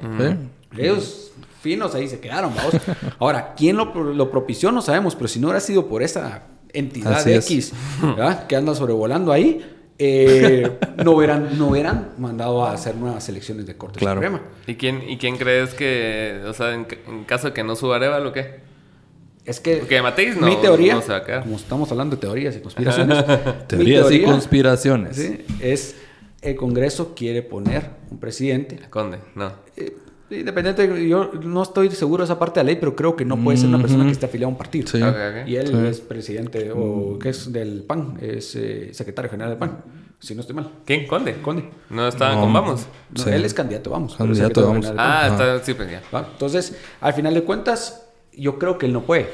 Ellos finos ahí se quedaron, vamos. Ahora, ¿quién lo, lo, propició? No sabemos, pero si no hubiera sido por esa entidad X que anda sobrevolando ahí, eh, no, hubieran, no hubieran mandado a hacer nuevas elecciones de Corte claro. Suprema. ¿Y quién, ¿Y quién crees que, o sea, en, caso de que no suba Arevalo, qué? Es que Mateis no, mi teoría, como estamos hablando de teorías y conspiraciones, teorías y conspiraciones, es el Congreso quiere poner un presidente. Conde, no. Eh, Independiente, yo no estoy seguro de esa parte de la ley, pero creo que no puede ser una persona que esté afiliada a un partido. Y él es presidente, o que es del PAN, es eh, secretario general del PAN, si no estoy mal. ¿Quién? ¿Conde? Conde. ¿No estaba con Vamos? Él es candidato, vamos. Candidato, vamos. Ah, está, sí, pues Entonces, al final de cuentas, yo creo que él no puede.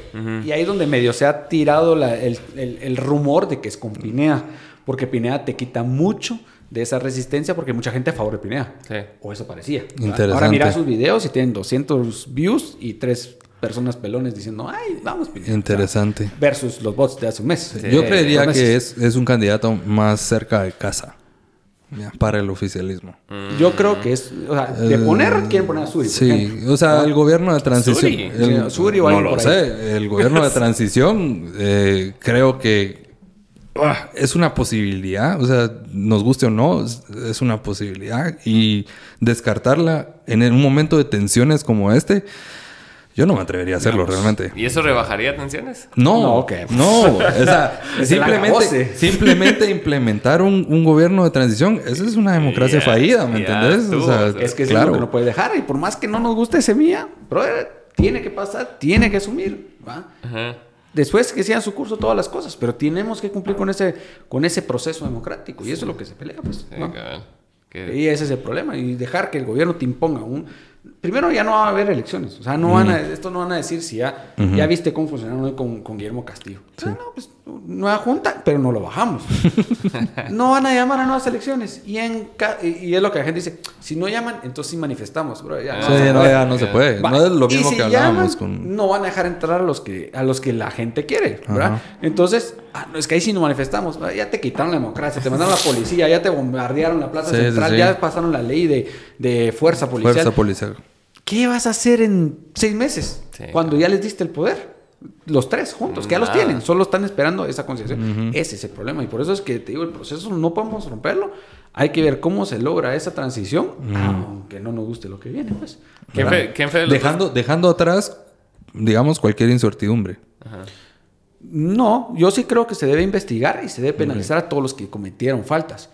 Y ahí es donde medio se ha tirado el, el, el, rumor de que es con Pineda, porque Pineda te quita mucho de esa resistencia porque mucha gente a favor de Pineda. Sí. O eso parecía. Interesante. Ahora mira sus videos y tienen 200 views y tres personas pelones diciendo, ay, vamos Pineda. Interesante. versus los bots de hace un mes. Yo creería que es, es, un candidato más cerca de casa. para el oficialismo. Yo creo que es, o sea, de poner, quieren poner a Suri. Sí, o sea, el gobierno de transición. Suri, no lo sé, el gobierno de transición, eh, creo que es una posibilidad, o sea, nos guste o no, es una posibilidad. Y descartarla en un momento de tensiones como este, yo no me atrevería a hacerlo realmente. ¿Y eso rebajaría tensiones? No, no, o sea, simplemente, simplemente implementar un, gobierno de transición, eso es una democracia fallida, ¿me entendés? O sea, es que es claro. que no puede dejar y por más que no nos guste semilla, pero tiene que pasar, tiene que asumir, ¿va? Ajá. Después que sigan su curso todas las cosas, pero tenemos que cumplir con ese, con ese proceso democrático y eso es lo que se pelea, pues. Y ese es el problema y dejar que el gobierno te imponga un, primero ya no va a haber elecciones. O sea, no van a, esto no van a decir si ya, ya viste cómo funcionaron con, con Guillermo Castillo. no, pues nueva junta, pero no lo bajamos. no van a llamar a nuevas elecciones. Y, en, y es lo que la gente dice, si no llaman, entonces sí manifestamos. Bro, ya, no, ya no se puede. No es lo mismo que hablábamos con... No van a dejar entrar a los que, a los que la gente quiere, ¿verdad? Entonces, ah, es que ahí sí no manifestamos. Ya te quitaron la democracia, te mandaron la policía, ya te bombardearon la plaza central, ya pasaron la ley de, de fuerza policial. Fuerza policial. ¿Qué vas a hacer en seis meses? Cuando ya les diste el poder. Los tres juntos, que ya los tienen, solo están esperando esa concesión. Ese es el problema. Y por eso es que te digo, el proceso no podemos romperlo. Hay que ver cómo se logra esa transición, aunque no nos guste lo que viene, pues. dejando, dejando atrás, digamos, cualquier incertidumbre. Ajá. No, yo sí creo que se debe investigar y se debe penalizar a todos los que cometieron faltas.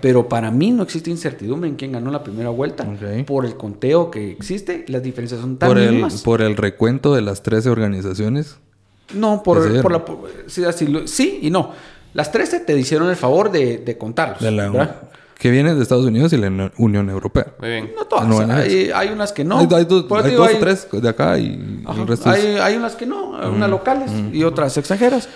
Pero para mí no existe incertidumbre en quién ganó la primera vuelta. Por el conteo que existe, las diferencias son tan por. El, ¿Por el recuento de las 13 organizaciones? No, por, por la... Sí, y no. Las 13 te hicieron el favor de, de contarlos. De que vienen de Estados Unidos y la Unión Europea. Muy bien. No todas. hay, unas que no. Hay, dos, o tres de acá y el resto hay, hay, unas que no, unas locales y otras extranjeras.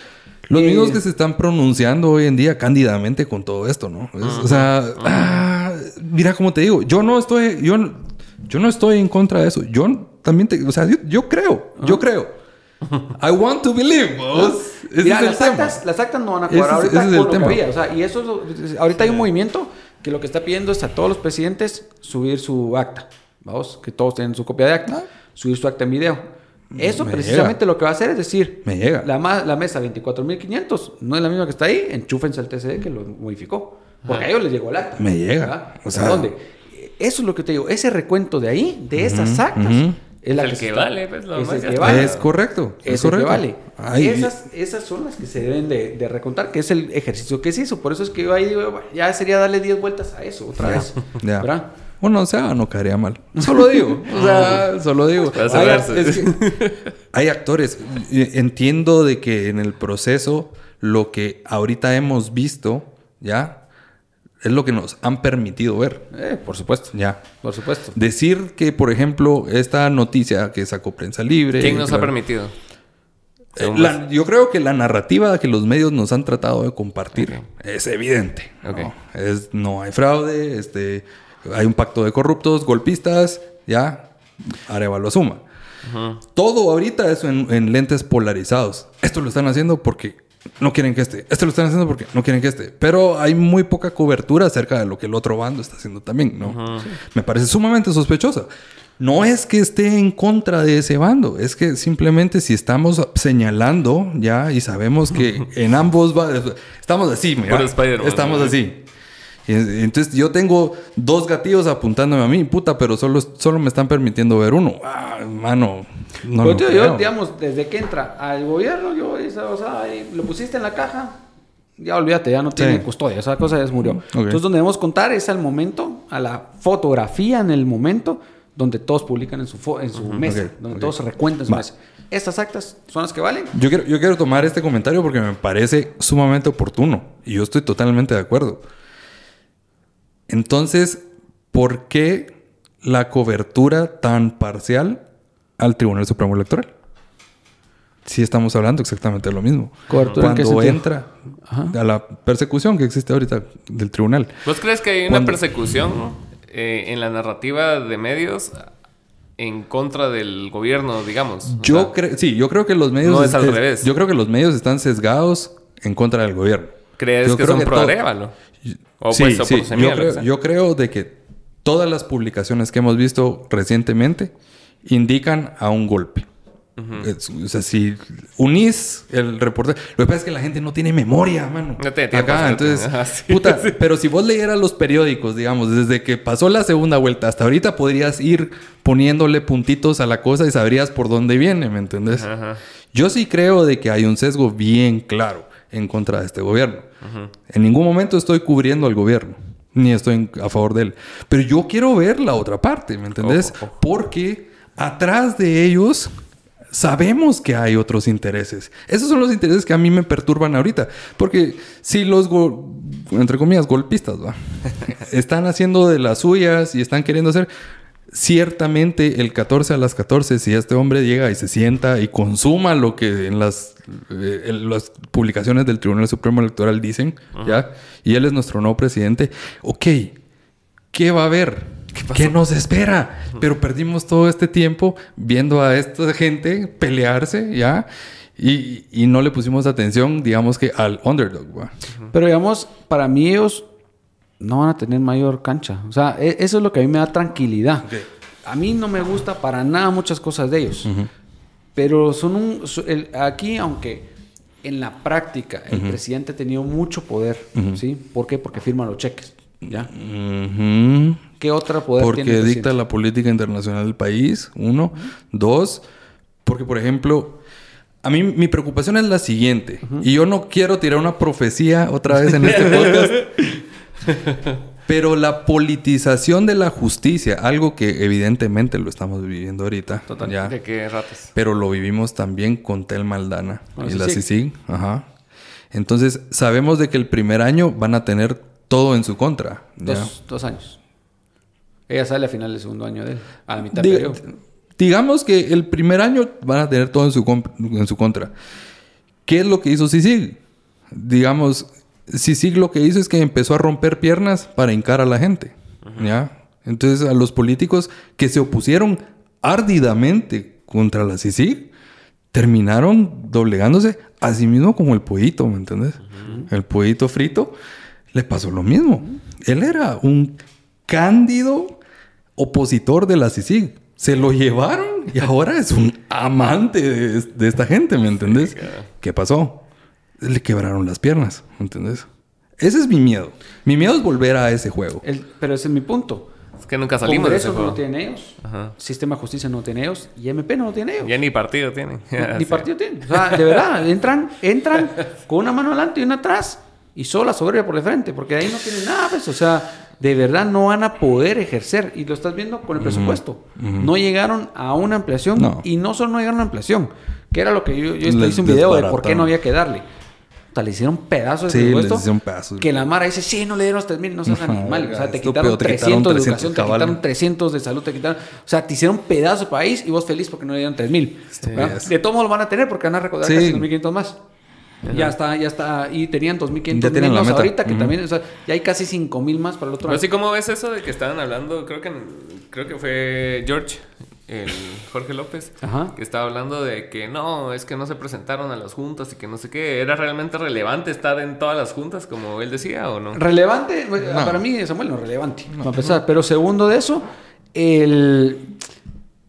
Los mismos que se están pronunciando hoy en día cándidamente con todo esto, ¿no? o sea, ah, mira cómo te digo, yo no estoy, yo, yo no estoy en contra de eso. Yo también te, o sea, yo, creo, yo creo. I want to believe, Mira, las, actas, las actas no van a cuadrar ahorita es el tema. O sea, y eso ahorita hay un movimiento que lo que está pidiendo es a todos los presidentes subir su acta. Vamos, que todos tienen su copia de acta, subir su acta en video. Eso precisamente lo que va a hacer es decir, me llega. La, la mesa 24.500 no es la misma que está ahí, enchúfense al TCD que lo modificó. Porque a ellos les llegó el acta. Me llega. O sea, ¿dónde? Eso es lo que te digo, ese recuento de ahí, de esas actas, es la el que, vale, pues, Es correcto. Es, correcto. que vale. esas, esas son las que se deben de, recontar, que es el ejercicio que se hizo. Por eso es que yo ahí digo, ya sería darle 10 vueltas a eso otra vez. Ya. ¿verdad? Bueno, o sea, no caería mal. Solo digo. o sea, solo digo. hay actores. Entiendo de que en el proceso lo que ahorita hemos visto, ¿ya? Es lo que nos han permitido ver. Eh, por supuesto. Ya. Por supuesto. Decir que, por ejemplo, esta noticia que sacó Prensa Libre. ¿Quién nos ha permitido? Eh, yo creo que la narrativa que los medios nos han tratado de compartir es evidente. ¿no? Es, no hay fraude, este, hay un pacto de corruptos, golpistas, ya, Arevalo suma. Todo ahorita es en lentes polarizados. Esto lo están haciendo porque no quieren que esté. Este lo están haciendo porque no quieren que esté. Pero hay muy poca cobertura acerca de lo que el otro bando está haciendo también, ¿no? Me parece sumamente sospechosa. no es que esté en contra de ese bando, es que simplemente si estamos señalando ya y sabemos que en ambos va, estamos así, mira, estamos así. Entonces yo tengo dos gatillos apuntándome a mí, puta, pero solo, solo me están permitiendo ver uno. Ah, mano, no lo yo, digamos, desde que entra al gobierno, yo, o sea, lo pusiste en la caja, ya olvídate, ya no tiene custodia, esa cosa ya murió. Entonces, donde debemos contar es al momento, a la fotografía en el momento donde todos publican en su, en su mesa, donde todos se recuentan en su mesa. Estas actas son las que valen. Yo quiero, yo quiero tomar este comentario porque me parece sumamente oportuno y yo estoy totalmente de acuerdo. Entonces, ¿por qué la cobertura tan parcial al Tribunal Supremo Electoral? Si estamos hablando exactamente de lo mismo. ¿Cobertura Cuando entra a la persecución que existe ahorita del tribunal. ¿Vos crees que hay una persecución eh, en la narrativa de medios en contra del gobierno, digamos. Yo creo, sí, yo creo que los medios. No es al revés. Yo creo que los medios están sesgados en contra del gobierno. ¿Crees que son pro ¿O sí, pues, sí. Yo, creo, yo creo de que todas las publicaciones que hemos visto recientemente indican a un golpe o sea, si unís el reporte... Lo que pasa es que la gente no tiene memoria, mano. No tiene tiempo. Acá, entonces, puta, pero si vos leyeras los periódicos, digamos, desde que pasó la segunda vuelta hasta ahorita, podrías ir poniéndole puntitos a la cosa y sabrías por dónde viene, ¿me entendés? Yo sí creo de que hay un sesgo bien claro en contra de este gobierno. En ningún momento estoy cubriendo al gobierno, ni estoy a favor de él. Pero yo quiero ver la otra parte, ¿me entendés? Porque atrás de ellos sabemos que hay otros intereses. Esos son los intereses que a mí me perturban ahorita. Porque si los, entre comillas, golpistas, están haciendo de las suyas y están queriendo hacer... Ciertamente el 14 a las 14, si este hombre llega y se sienta y consuma lo que en las, eh, las publicaciones del Tribunal Supremo Electoral dicen, ¿ya? Y él es nuestro nuevo presidente, ok, ¿qué va a haber? ¿Qué, nos espera? Pero perdimos todo este tiempo viendo a esta gente pelearse, ¿ya? Y, y no le pusimos atención, digamos que al underdog, Pero digamos, para mí ellos no van a tener mayor cancha. O sea, e, eso es lo que a mí me da tranquilidad. A mí no me gusta para nada muchas cosas de ellos. Pero son un... aquí, aunque en la práctica el presidente ha tenido mucho poder, ¿sí? ¿Por qué? Porque firma los cheques, ¿ya? ¿Qué otra poder porque dicta la política internacional del país, uno. Dos, porque, por ejemplo, a mí mi preocupación es la siguiente. Y yo no quiero tirar una profecía otra vez en este podcast. pero la politización de la justicia, algo que evidentemente lo estamos viviendo ahorita. Total. Ya, ¿De qué ratos? Pero lo vivimos también con Tel Maldana y la CICIG. Ajá. Entonces, sabemos de que el primer año van a tener todo en su contra. Dos, dos años. Ella sale a final del segundo año de él, a la mitad del periodo. Digamos que el primer año van a tener todo en su, en su contra. ¿Qué es lo que hizo Sisig? Digamos, Sisig lo que hizo es que empezó a romper piernas para hincar a la gente. ¿Ya? Entonces, a los políticos que se opusieron árdidamente contra la CICIG terminaron doblegándose a sí mismo como el pollito, ¿me entiendes? El pollito frito le pasó lo mismo. Él era un cándido opositor de la CICIG. Se lo llevaron y ahora es un amante de, esta gente, ¿me entendés? ¿Qué pasó? Le quebraron las piernas, ¿me entendés? Ese es mi miedo. Mi miedo es volver a ese juego. pero ese es mi punto. Es que nunca salimos de ese juego. no tiene ellos. Sistema de justicia no tiene ellos. Y MP no lo tiene ellos. Ya ni partido tienen. ni partido tienen. O sea, de verdad, entran, entran con una mano adelante y una atrás. Y solo la soberbia por el frente. Porque ahí no tienen nada, pues. O sea, de verdad no van a poder ejercer. Y lo estás viendo con el presupuesto. No llegaron a una ampliación y no solo no llegaron a una ampliación, que era lo que yo, yo hice un video de por qué no había que darle. O sea, le hicieron pedazos de presupuesto. Que la Mara dice, sí, no le dieron los 3 mil, no seas animal. O sea, te quitaron 300 de educación, te quitaron 300 de salud, te quitaron... O sea, te hicieron pedazos de país y vos feliz porque no le dieron 3 mil. de todos modos lo van a tener porque van a recordar casi 2.500 más. Ya está, ya está. Y tenían 2.500 menos ahorita, que también, o sea, ya hay casi 5.000 más para el otro año. Así como ves eso de que estaban hablando, creo que creo que fue George, el Jorge López, que estaba hablando de que no, es que no se presentaron a las juntas y que no sé qué. ¿Era realmente relevante estar en todas las juntas, como él decía, o no? Relevante, para mí, Samuel, no es relevante, a pesar. Pero segundo de eso, el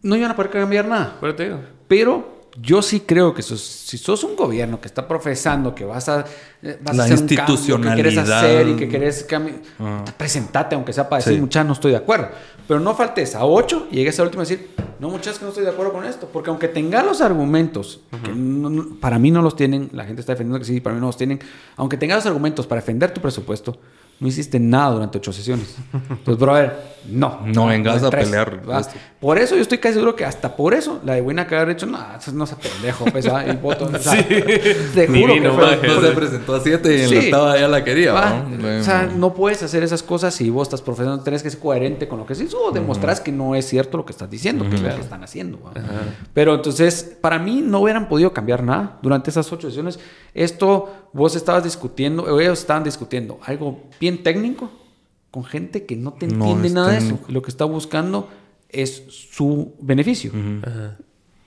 no iban a poder cambiar nada. Pero te digo. Pero yo sí creo que sos- si sos un gobierno que está profesando que vas a, eh, vas La a hacer un cambio, que quieres hacer y que querés cambiar, Ah. presentate, aunque sea para decir, Sí. muchachos, no estoy de acuerdo. Pero no faltes a ocho y llegues a último y decir, no, muchachos, que no estoy de acuerdo con esto. Porque aunque tenga los argumentos, que no- para mí no los tienen, la gente está defendiendo que sí, para mí no los tienen, aunque tengas los argumentos para defender tu presupuesto, no hiciste nada durante ocho sesiones. Entonces, brother, no. No vengas en a tres, pelear ¿va? esto. Por eso yo estoy casi seguro que hasta por eso la de Buena que haber dicho, no, eso no se pendejo, pues, ¿ah? y voto. sea, Te juro que fue-. No se presentó a 7 y en Sí. la octava ya la quería. O sea, no puedes hacer esas cosas si vos estás profesando, tenés que ser coherente con lo que haces o demostrás que no es cierto lo que estás diciendo, que es lo que están haciendo. Pero entonces, para mí no hubieran podido cambiar nada durante esas ocho sesiones. Esto vos estabas discutiendo, ellos estaban discutiendo algo bien técnico con gente que no te No entiende es nada de eso. Lo que está buscando es su beneficio.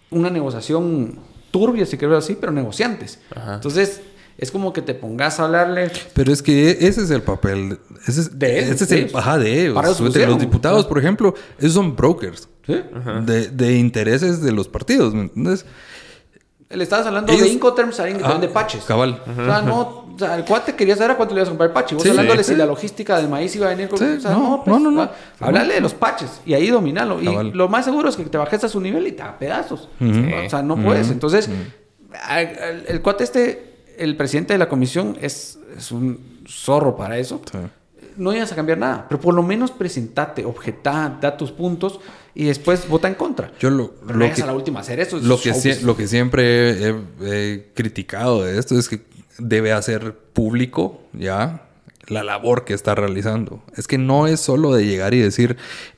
Una negociación turbia, si quieres así, pero negociantes. Entonces, es como que te pongas a hablarle Pero es que ese es el papel. Ese es, De ellos, ese es de el ellos. ajá, de ellos. Para eso De los diputados, por ejemplo, esos son brokers ¿Sí? de, de intereses de los partidos. ¿Me entiendes? Le estabas hablando de Incoterms a te Ah, vende patches. cabal. O sea, no, o sea, el cuate quería saber a cuánto le ibas a comprar el pache. Vos Sí, hablándole sí. si la logística del maíz iba a venir con. Sí, o sea, no, no, pues, no, no. Hablarle de los patches y ahí dominarlo. Y lo más seguro es que te bajes a su nivel y te haga pedazos. O sea, no puedes. Entonces, el, el cuate este, el presidente de la comisión, es, es un zorro para eso. No ibas a cambiar nada, pero por lo menos presentate, objetá, da tus puntos y después vota en contra. Yo lo, lo que, a la última hacer eso. es lo que, lo que siempre he, he criticado de esto es que debe hacer público ya la labor que está realizando. Es que no es solo de llegar y decir,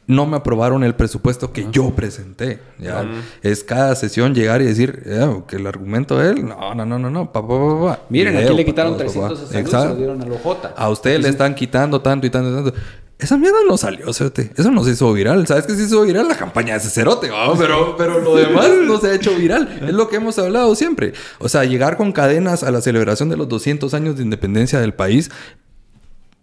no me aprobaron el presupuesto que yo presenté. ¿ya? Es cada sesión llegar y decir, "Eh, que el argumento de él, no, no, no, no, no, pa, pa, pa, pa". Miren, Video aquí le quitaron todos, 300 a papá. salud, se Exacto. lo dieron a la OJ. A usted le están quitando tanto y tanto y tanto. Esa mierda no salió, cerote. Eso no se hizo viral. ¿Sabes qué se hizo viral? La campaña de ese cerote, pero, pero lo demás no se ha hecho viral. Es lo que hemos hablado siempre. O sea, llegar con cadenas a la celebración de los 200 años de independencia del país.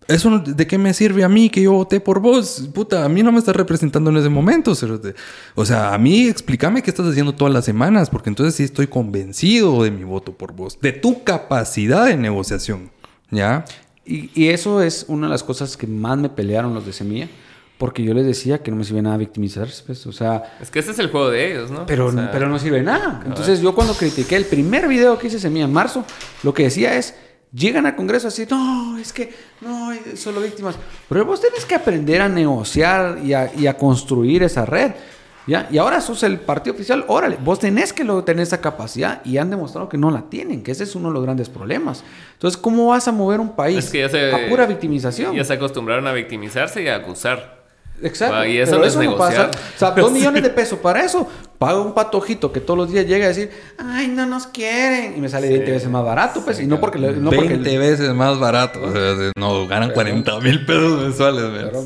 ¿Eso de qué me sirve a mí que yo voté por vos? Puta, a mí no me estás representando en ese momento, cerote. O sea, a mí explícame qué estás haciendo todas las semanas, porque entonces sí estoy convencido de mi voto por vos, de tu capacidad de negociación, ¿ya? Y, y eso es una de las cosas que más me pelearon los de Semilla, porque yo les decía que no me sirve nada victimizarse, pues, o sea, Es que ese es el juego de ellos, ¿no? pero, O sea, pero no sirve nada. Entonces yo cuando critiqué el primer video que hice Semilla en marzo, lo que decía es, llegan al Congreso así, no, es que no, solo víctimas. Pero vos tenés que aprender a negociar y a, y a construir esa red. ¿Ya? Y ahora sos el partido oficial, órale, vos tenés que lo- tener esa capacidad y han demostrado que no la tienen, que ese es uno de los grandes problemas. Entonces, ¿cómo vas a mover un país Es que ya se- a pura victimización? Ya se acostumbraron a victimizarse y a acusar. Exacto. Va, y eso pero no es eso no pasa. O sea, dos millones de pesos para eso. Pago un patojito que todos los días llega a decir, ay, no nos quieren. Y me sale 20 veces más barato, pues. y no porque... le- No porque 20 veces más barato. O sea, de- no, ganan 40 mil pesos mensuales. Pero-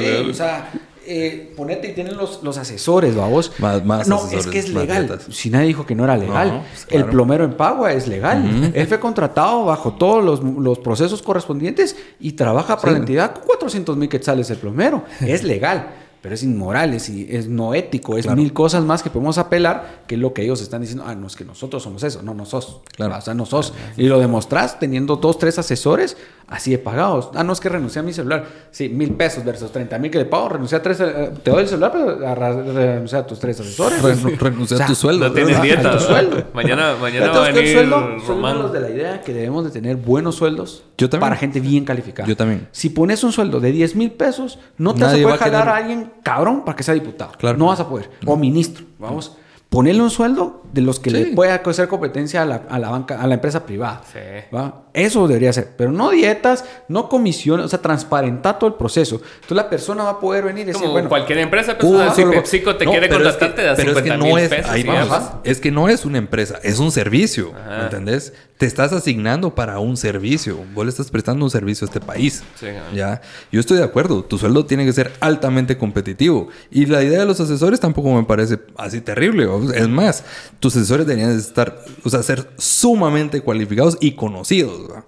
sí, o sea, eh, ponete y tienen los, los asesores, vamos. Más- más no, asesores, es que es legal. Si nadie dijo que no era legal. No, pues, El plomero en Pagua es legal. Él fue contratado bajo todos los, los procesos correspondientes y trabaja para Sí. la entidad con 400 mil quetzales el plomero. Es legal. Pero es inmoral, es, es no ético, es Claro. mil cosas más que podemos apelar, que es lo que ellos están diciendo. Ah, no, es que nosotros somos eso. No, no sos. Claro. O sea, no sos. Y lo demostrás teniendo dos, tres asesores así de pagados. Ah, no, es que renuncié a mi celular. Sí, mil pesos versus 30 mil que le pago. Renuncié a tres. eh, te doy el celular, pero a renuncié a tus tres asesores. Ren- renunciar O sea, a tu sueldo. No tienes a- a dieta. tu sueldo. Mañana, mañana va a venir sueldo, Román. de la idea que debemos de tener buenos sueldos Yo también. para gente bien calificada. Yo también. Si pones un sueldo de 10 mil pesos, no te Nadie a va a jalar querer- a alguien cabrón para que sea diputado. Claro. No vas a poder. O ministro. Vamos. Ponerle un sueldo de los que Sí. le pueda hacer competencia a la, a la banca, a la empresa privada. Sí. ¿va? Eso debería ser. Pero no dietas, no comisiones, o sea, transparentar todo el proceso. Entonces la persona va a poder venir y decir, Como bueno, cualquier empresa, pues, Uh, o sea, si solo- PepsiCo te No, quiere pero es contratar, que- te da pero es que 50 no mil es, pesos. Es que no es una empresa, es un servicio. Ajá. ¿Me entendés? Te estás asignando para un servicio. Vos le estás prestando un servicio a este país. Sí, ya. Yo estoy de acuerdo. Tu sueldo tiene que ser altamente competitivo. Y la idea de los asesores tampoco me parece así terrible. Es más, tus asesores deberían de estar, o sea, ser sumamente cualificados y conocidos. ¿va?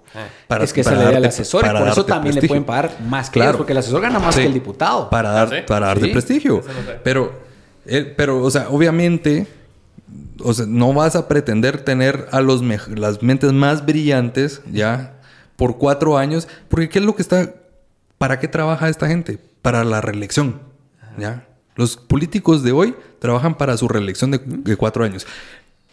Para- es que se para le da al darte- asesor y por eso también le prestigio. pueden pagar más que Claro. ellos, porque el asesor gana más Sí. que el diputado. Para, dar, ¿Ah, sí? para darte Sí. prestigio. Eso no sé. Pero Eh, pero, o sea, obviamente, o sea, no vas a pretender tener a los las mentes más brillantes, ¿ya? Por cuatro años, porque ¿qué es lo que está... ¿Para qué trabaja esta gente? Para la reelección, ¿ya? Los políticos de hoy trabajan para su reelección de, de cuatro años.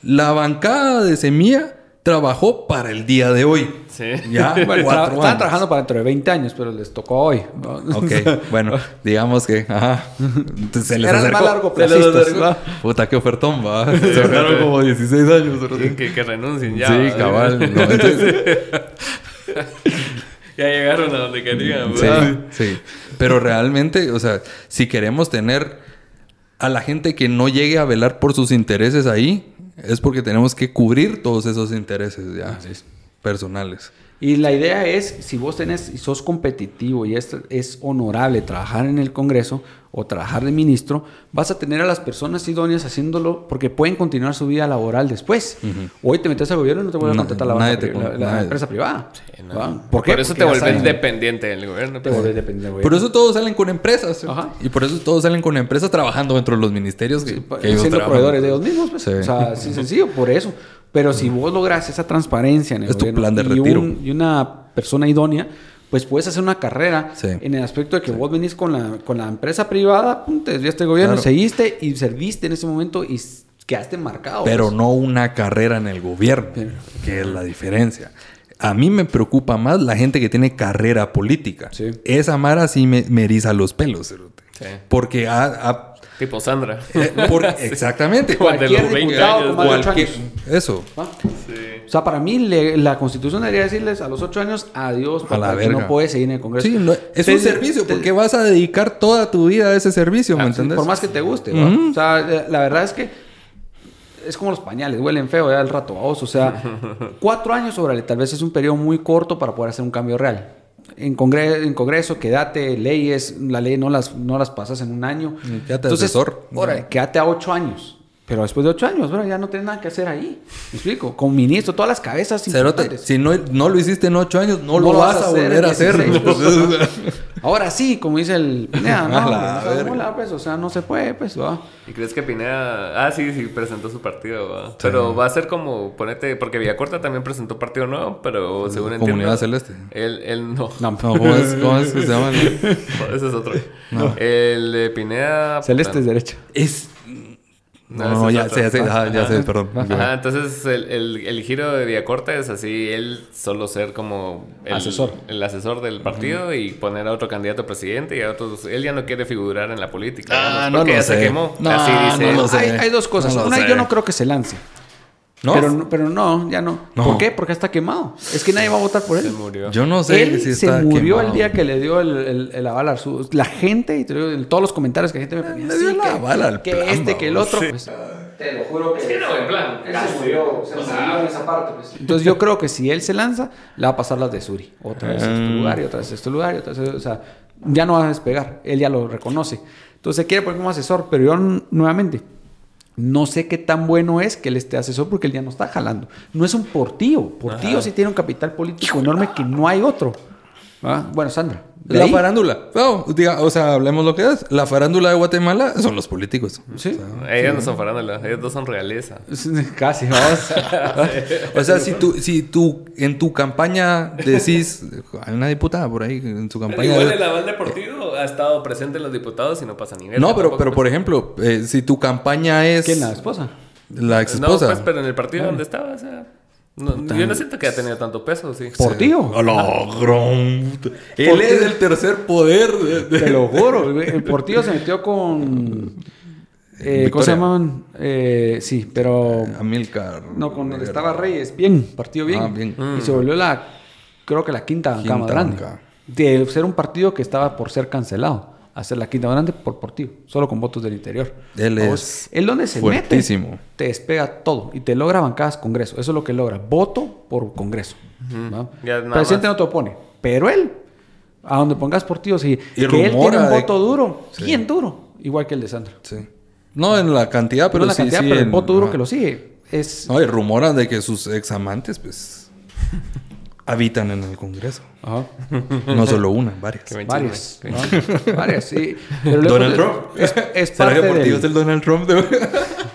La bancada de Semilla trabajó para el día de hoy. Sí. Ya, bueno, estaban trabajando para dentro de 20 años, pero les tocó hoy. Ok, bueno, digamos que, ajá. Entonces, se les Eran acercó. más largo plazo. Puta, qué ofertón, va. Se acercaron como 16 años. Que, que, renuncien ya. Sí, cabal. No, entonces... ya llegaron a donde querían. Sí, sí. Pero realmente, o sea, si queremos tener a la gente que no llegue a velar por sus intereses ahí, es porque tenemos que cubrir todos esos intereses ya personales. Y la idea es, si vos tenés y sos competitivo y es, es honorable trabajar en el Congreso o trabajar de ministro, vas a tener a las personas idóneas haciéndolo porque pueden continuar su vida laboral después. Hoy te metes al gobierno y no te vuelve a contratar la, empresa privada. por, eso te vuelves dependiente del gobierno. Te vuelves dependiente del gobierno. Por eso todos salen con empresas. Y por eso todos salen con empresas trabajando dentro de los ministerios. Que, siendo proveedores de ellos mismos. Pues. O sea, así sencillo, por eso. Pero si vos logras esa transparencia en el gobierno plan de retiro. y una persona idónea, pues puedes hacer una carrera en el aspecto de que vos venís con la, con la empresa privada, te desviaste el gobierno, seguiste y serviste en ese momento y quedaste marcado. Pero pues. no una carrera en el gobierno, que es la diferencia. A mí me preocupa más la gente que tiene carrera política. Esa Mara sí me, me eriza los pelos. Porque ha Tipo Sandra. Eh, exactamente. cualquier diputado con más años. Eso. ¿Ah? O sea, para mí la constitución debería decirles a los ocho años adiós a la verga. no puedes seguir en el Congreso. Sí, es un servicio, porque vas a dedicar toda tu vida a ese servicio, ¿me ah, entiendes? Por más que te guste. O sea, eh, la verdad es que es como los pañales, huelen feo ya al rato. O sea, cuatro años, órale, tal vez es un periodo muy corto para poder hacer un cambio real en, congreso, en Congreso, quédate, leyes, la ley no las, no las pasas en un año. Quédate Entonces, asesor. Ahora, quédate a ocho años. Pero después de ocho años, bueno, ya no tienes nada que hacer ahí. ¿Me explico? Con ministro, todas las cabezas Cerote, si no, no lo hiciste en ocho años, no, lo vas, a volver a hacer. Ahora sí, como dice el Pineda, no, pues, o sea, no se puede, pues, va. ¿Y crees que Pineda, ah, sí, sí, presentó su partido, ¿va? Pero va a ser como, ponete, porque Villacorta también presentó partido nuevo, pero según entiendo. Comunidad Celeste. Él, él no. No, ¿cómo es, cómo es que se llama? ese es otro. El de Pineda. Celeste es derecha. Es no, ya, sé, ya, sé, ya sé, perdón. Ajá, entonces el, el, el, giro de Villacorta es así, él solo ser como el asesor, el asesor del partido y poner a otro candidato a presidente y a otros. Él ya no quiere figurar en la política. Ah, no, ya se quemó. así dice. Hay, hay, dos cosas. Una, yo no creo que se lance. Pero, pero no, ya no. ¿Por qué? Porque está quemado. Es que nadie va a votar por él. Se murió. Yo no sé él si se murió el día que le dio el, el, aval a su... La gente, y te digo, en todos los comentarios que la gente me ponía, le dio el aval al que este, que el otro. Pues, te lo juro que... Es que no, en plan. Él se murió, se murió en esa parte. Pues. Entonces yo creo que si él se lanza, le va a pasar las de Suri. Otra vez en este mm. lugar y otra vez en este lugar y otra vez... O sea, ya no va a despegar. Él ya lo reconoce. Entonces se quiere poner como asesor, pero yo nuevamente no sé qué tan bueno es que él esté asesor porque él ya no está jalando. No es un portillo. Portillo sí tiene un capital político enorme que no hay otro. ¿Ah? Bueno, Sandra. La farándula. o sea, hablemos lo que es. La farándula de Guatemala son los políticos. Sí. ellos no son farándula, ellos dos son realeza. Casi, vamos. o sea, si tú, si tú en tu campaña decís, hay una diputada por ahí en su campaña. igual el aval deportivo ha estado presente en los diputados y no pasa ni nada. No, pero, pero por ejemplo, eh, si tu campaña es. ¿Quién la esposa? La ex esposa. No, pues, pero en el partido donde estaba, o sea. No, yo no siento que haya tenido tanto peso, sí. ¿Por tío? Él es el tercer poder. Te lo juro. El Portillo se metió con. Eh, ¿Cómo se llaman? Eh, sí, pero. Amilcar. No, con el estaba Reyes. Bien, partido bien. Ah, bien. Y se volvió la. Creo que la quinta, quinta cama grande. De ser un partido que estaba por ser cancelado hacer la quinta grande por Portillo, solo con votos del interior. Él es él donde se fuertísimo. mete, te despega todo y te logra bancadas Congreso. Eso es lo que logra. Voto por Congreso. El presidente no te opone, pero él, a donde pongas Portillo, sí, y que él tiene un voto duro, bien duro, igual que el de Sandra. Sí. No en la cantidad, pero no en la cantidad, pero el voto duro que lo sigue es... No, y rumora de que sus examantes, pues... habitan en el Congreso. No solo una, varias. Varias. varias, sí. Donald Trump. Es, es parte del... es el Donald Trump de...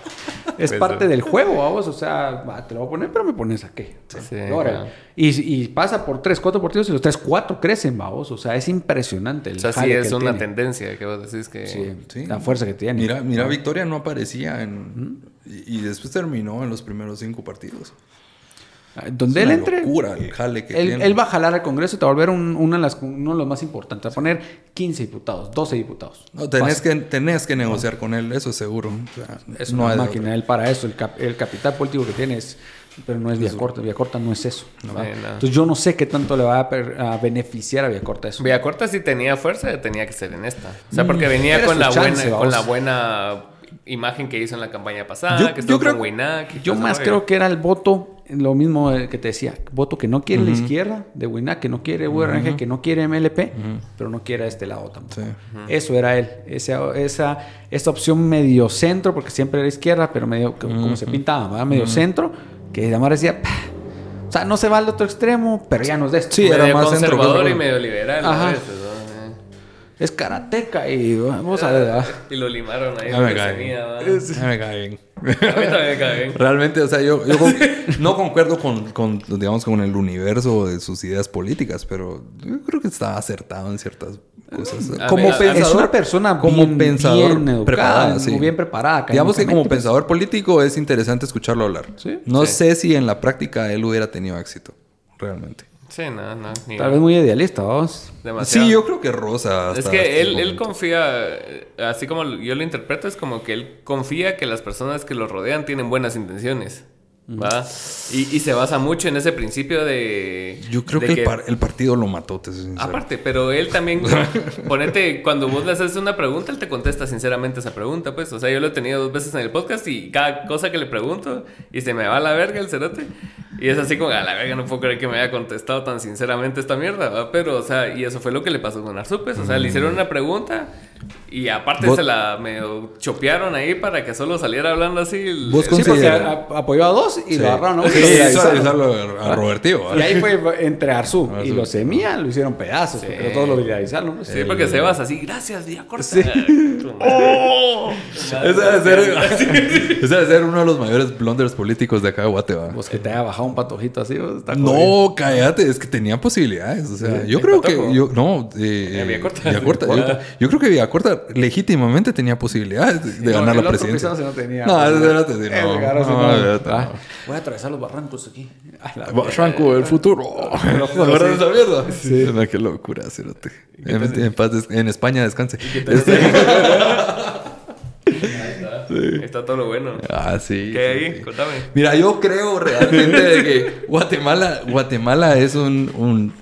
Es parte del juego, vamos. O sea, te lo voy a poner, pero me pones a qué. Sí, y, y, pasa por tres, cuatro partidos y los tres, cuatro crecen, vamos. O sea, es impresionante. El o sea, sí es una tendencia que vos decís que... Sí, la fuerza que tiene. Mira, mira Victoria no aparecía en... Y después terminó en los primeros cinco partidos. Donde él entre. Locura, el jale que él, tiene. él va a jalar al Congreso y te va a volver uno de los más importantes. Va a poner 15 diputados, 12 diputados. No, tenés, que, tenés que negociar con él, eso es seguro. es una máquina. Él para eso, el, el, capital político que tiene es. Pero no es Villacorta. Corta no es eso. Entonces yo no sé qué tanto le va a, beneficiar a Corta eso. Corta sí tenía fuerza, tenía que ser en esta. O sea, porque mm, venía con la, buena, con la buena imagen que hizo en la campaña pasada, yo, que estuvo creo, con Yo más creo que era el voto lo mismo que te decía, voto que no quiere la izquierda de Winac, que no quiere URNG, que no quiere MLP, pero no quiere a este lado tampoco. Eso era él, esa, esa, esa opción medio centro, porque siempre era izquierda, pero medio, como se pintaba, medio centro, que además decía, o sea, no se va al otro extremo, pero ya no es de esto. Sí, era más conservador y medio liberal a veces, es karateca y vamos a ver. Y lo limaron ahí. me cae me cae bien. A mí también me cae bien. Realmente, o sea, yo, yo no concuerdo con, con, digamos, con el universo de sus ideas políticas, pero yo creo que está acertado en ciertas cosas. como pensador, es una persona como bien, pensador bien preparada, sí. bien preparada. Digamos que como pensador político es interesante escucharlo hablar. No sé si en la práctica él hubiera tenido éxito, realmente. Sí, no, no. Tal vez muy idealista, vos. Sí, yo creo que Rosa. es que él, él confía, así como yo lo interpreto, es como que él confía que las personas que lo rodean tienen buenas intenciones. ¿Va? Y, se basa mucho en ese principio de. Yo creo que, el, partido lo mató, te Aparte, pero él también. ponete, cuando vos le haces una pregunta, él te contesta sinceramente esa pregunta, pues. O sea, yo lo he tenido dos veces en el podcast y cada cosa que le pregunto y se me va a la verga el cerote. Y es así como, a la verga, no puedo creer que me haya contestado tan sinceramente esta mierda, ¿va? Pero, o sea, y eso fue lo que le pasó con Arzupes. O sea, le hicieron una pregunta y aparte se la medio chopearon ahí para que solo saliera hablando así. ¿Vos sí, porque apoyó a dos y lo agarraron, ¿no? Sí, eso, a Robertivo. Y ahí fue entre Arzú y los Semía lo hicieron pedazos, pero todos lo viralizaron. Sí, porque Sebas así, gracias, día corta. Sí. ¡Oh! Ese debe debe ser uno de los mayores blunders políticos de acá de Guatemala. Vos que te haya bajado un patojito así, está No, cállate, es que tenía posibilidades. O sea, yo creo que. Yo, no, eh, Vía Corta. Corta. Yo, yo creo que Vía Legítimamente tenía posibilidades de, ganar la presidencia. No, tenía, no, espérate, no, no, Voy a atravesar los barrancos aquí. Barranco del futuro. ¿Verdad de esa mierda? Sí. Qué locura, cerote. En, en, España descanse. Este... Sí. Está todo lo bueno. Ah, sí. ¿Qué hay ahí? Contame. Mira, yo creo realmente de que Guatemala, Guatemala es un, un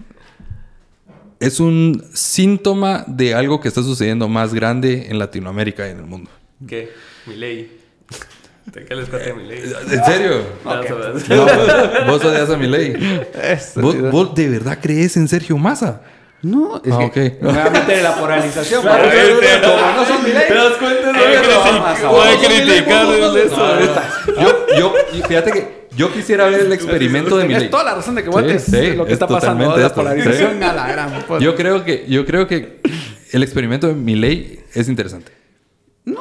es un síntoma de algo que está sucediendo más grande en Latinoamérica y en el mundo. ¿Qué? Mi ley. ¿Qué les cuenta mi ley? ¿En serio? No, vos odias a mi ley. ¿Vos, ¿Vos, de verdad crees en Sergio Massa? No, es ah, que me va a meter en la polarización. Claro, como no son mi ley. ¿Te das cuenta? Voy a criticar eso. Yo, yo, fíjate que yo quisiera ver el experimento de mi ley. toda la razón de que votes sí, lo que está pasando. La polarización a la gran. Yo creo que, yo creo que el experimento de mi ley es interesante.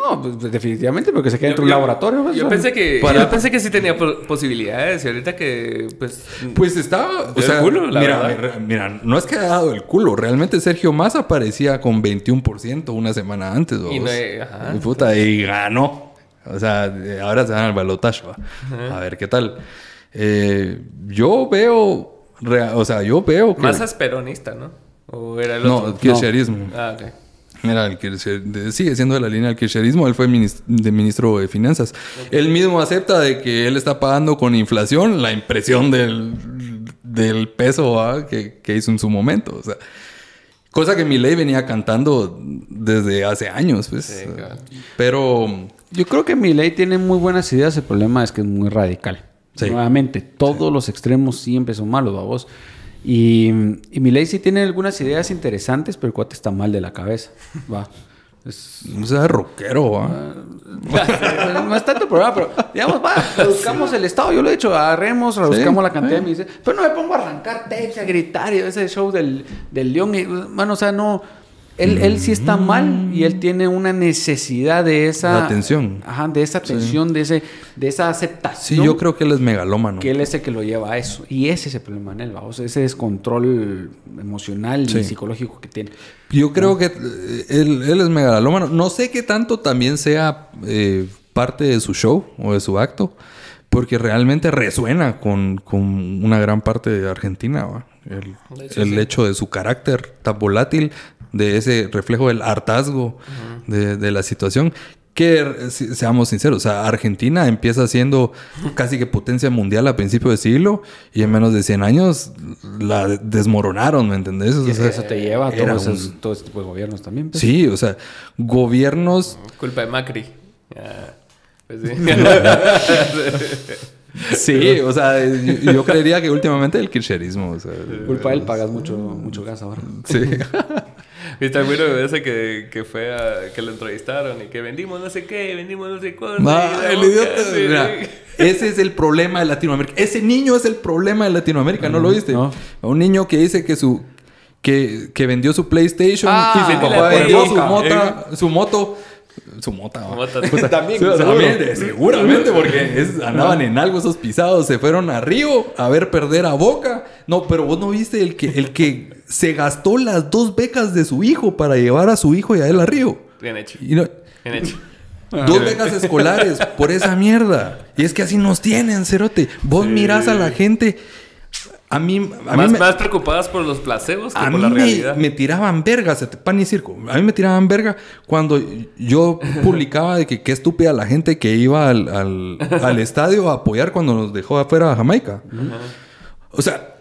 No, pues, pues definitivamente porque se queda en un laboratorio. Pues, yo, pensé que, yo pensé que sí tenía posibilidades y ahorita que pues... Pues estaba... O sea, culo, mira, mira, no es que haya dado el culo. Realmente Sergio Massa aparecía con 21% una semana antes. Y, no, ajá, y puta, y ganó. O sea, ahora se van al balotaje. A ver qué tal. Eh, yo veo, o sea, yo veo que... Más peronista, ¿no? ¿O era el otro? No, kirchnerismo. Ah, ok. Mira, el sigue siendo de la línea del kirchnerismo. Él fue de ministro de Finanzas. Él mismo acepta de que él está pagando con inflación la impresión del, del peso que, que, hizo en su momento. O sea, cosa que mi ley venía cantando desde hace años. Pues. Sí, claro. Pero yo creo que mi ley tiene muy buenas ideas. El problema es que es muy radical. Nuevamente, todos los extremos siempre son malos, vamos. Y, y mi ley sí tiene algunas ideas interesantes, pero el cuate está mal de la cabeza. Va. Es, O sea, rockero, ¿va? no es tanto problema, pero digamos, va, reduzcamos el estado. Yo lo he dicho, agarremos, reduzcamos la cantidad de me dice, pero no me pongo a arrancar tapes, a gritar y ese show del, del león. Y, bueno, o sea, no. Él, él sí está mal y él tiene una necesidad de esa. La atención. Ajá, de esa atención, de, ese, de esa Sí, aceptación. yo creo que él es megalómano. que él es el que lo lleva a eso. Y ese es el problema en él, vamos, ese descontrol emocional Sí. y psicológico que tiene. Yo creo que eh, él, él es megalómano. No sé qué tanto también sea eh, parte de su show o de su acto, porque realmente resuena con, con una gran parte de Argentina. ¿va? El, el sí. hecho de su carácter tan volátil, de ese reflejo del hartazgo de, de la situación. Que si- seamos sinceros, o sea, Argentina empieza siendo casi que potencia mundial a principio de siglo y en menos de 100 años la desmoronaron, ¿me entendés? O Y sea, eso te lleva a todos un- esos- todo este tipo de gobiernos también. pues. Sí, o sea, gobiernos. Culpa de Macri. Pues sí. Sí, o sea, yo, yo creería que últimamente el kirchnerismo. O sea, Culpa de él pagas mucho, mucho gas ahora. sí. ¿Viste el güiro ese que, que fue a, que lo entrevistaron y que vendimos no sé qué, vendimos no sé cuánto? La el boca, idiota. sí, mira, sí. ese es el problema de Latinoamérica. Ese niño es el problema de Latinoamérica, ¿no lo viste? no. Un niño que dice que su que, que vendió su PlayStation Ah, y su papá vendió su mota, su moto. Su mota. Mota. También, seguro. seguramente, porque es- andaban en algo esos pisados, se fueron a Río a ver perder a Boca. No, pero vos no viste el que, el que se gastó las dos becas de su hijo para llevar a su hijo y a él a Río. Bien hecho. Y no- Bien hecho. dos becas escolares por esa mierda. Y es que así nos tienen, Cerote. Vos mirás a la gente. A mí, a más, mí me, más preocupadas por los placebos que a por mí la realidad. me tiraban verga, se te- pan y circo. A mí me tiraban verga cuando yo publicaba de que qué estúpida la gente que iba al, al- al estadio a apoyar cuando nos dejó afuera a Jamaica. O sea,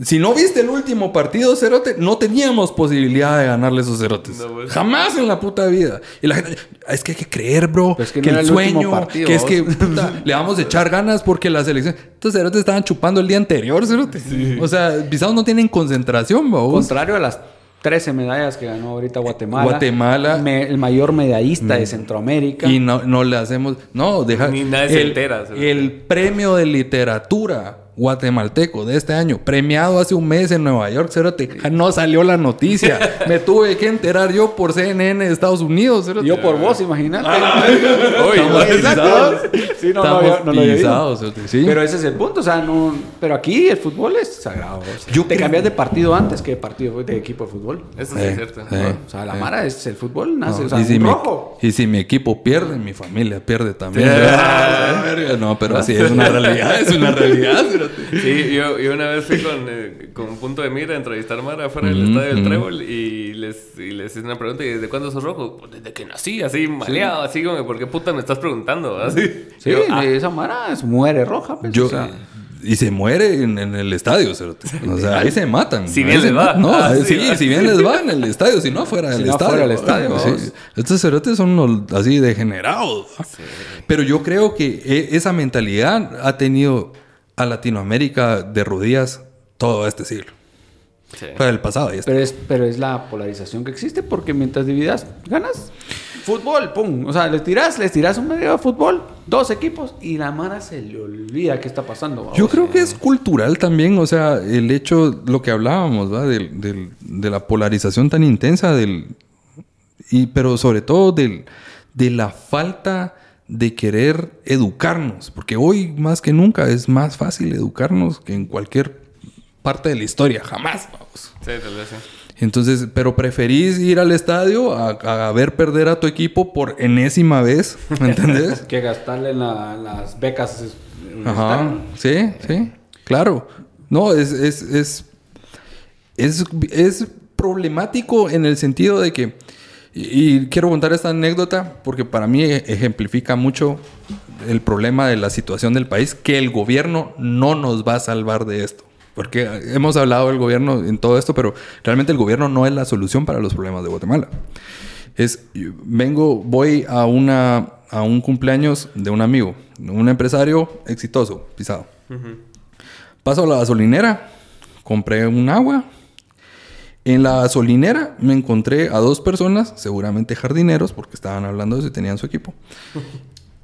si no viste el último partido, Cerote, no teníamos posibilidad de ganarle a esos Cerotes. No, pues. Jamás en la puta vida. Y la gente, es que hay que creer, bro. Pero es que que, no el sueño, partido, que es que puta, le vamos a echar ganas porque la selección. Estos Cerotes estaban chupando el día anterior, Cerote. O sea, pisados no tienen concentración, vos. Contrario a las 13 medallas que ganó ahorita Guatemala. Guatemala. Me- el mayor medallista de Centroamérica. Y no, no le hacemos. No, deja. Ni nadie se el, entera, Cerote. El premio de literatura guatemalteco de este año, premiado hace un mes en Nueva York, Cerote. No salió la noticia. Me tuve que enterar yo por CNN de Estados Unidos, Cerote. Yo por vos, imagínate. Pisados. Sí, no, no, Estamos no pisados, Cerote, sí. Pero ese es el punto, o sea, no. Pero aquí el fútbol es sagrado. Yo Te creo- cambias de partido antes que de partido de equipo de fútbol. Eso sí Eh, es cierto. eh. O sea, la Mara es el fútbol, nace, No, o sea, y, si mi, rojo. y si mi equipo pierde, mi familia pierde también. Ah. No, pero así es una realidad, es una realidad. Cerote. Sí, yo, yo una vez fui con, eh, con un punto de mira a entrevistar a Mara afuera del estadio del. Trébol y les, y les hice una pregunta: ¿y desde cuándo sos rojo? Pues desde que nací, así maleado, así como, ¿por qué puta me estás preguntando? Así. Sí, Yo, ah, esa Mara es- muere roja. Pues, Yo, o sea, y se muere en, en el estadio, cerote. O sea, ahí se matan. Si bien se les va. No, Ah, ahí- sí, si bien les va en el estadio, si no fuera del Si no estadio. fuera del estadio, Sí. vos. Estos cerotes son unos así degenerados. Pero yo creo que e- esa mentalidad ha tenido a Latinoamérica de rodillas todo este siglo. sí. Para el pasado este. pero, es, pero es la polarización que existe porque mientras dividas, ganas. Fútbol, pum. O sea, les tirás, les tirás un medio de fútbol, dos equipos, y la Mara se le olvida qué está pasando. Yo creo que es cultural también, o sea, el hecho, lo que hablábamos, ¿va? Del- del- de la polarización tan intensa, del, y, pero sobre todo del, de la falta de querer educarnos, porque hoy más que nunca es más fácil educarnos que en cualquier parte de la historia, jamás, vamos. Sí, tal vez sí. Entonces, pero preferís ir al estadio a, a ver perder a tu equipo por enésima vez, ¿me entendés? Que gastarle en la- las becas. Ajá, sí, sí, claro. No, es, es, es, es, es problemático en el sentido de que, y, y quiero contar esta anécdota porque para mí e- ejemplifica mucho el problema de la situación del país, que el gobierno no nos va a salvar de esto. Porque hemos hablado del gobierno en todo esto, pero realmente el gobierno no es la solución para los problemas de Guatemala. Es, vengo, voy a una a un cumpleaños de un amigo, un empresario exitoso, pisado. Paso a la gasolinera, compré un agua En la gasolinera me encontré a dos personas, seguramente jardineros, porque estaban hablando de si tenían su equipo.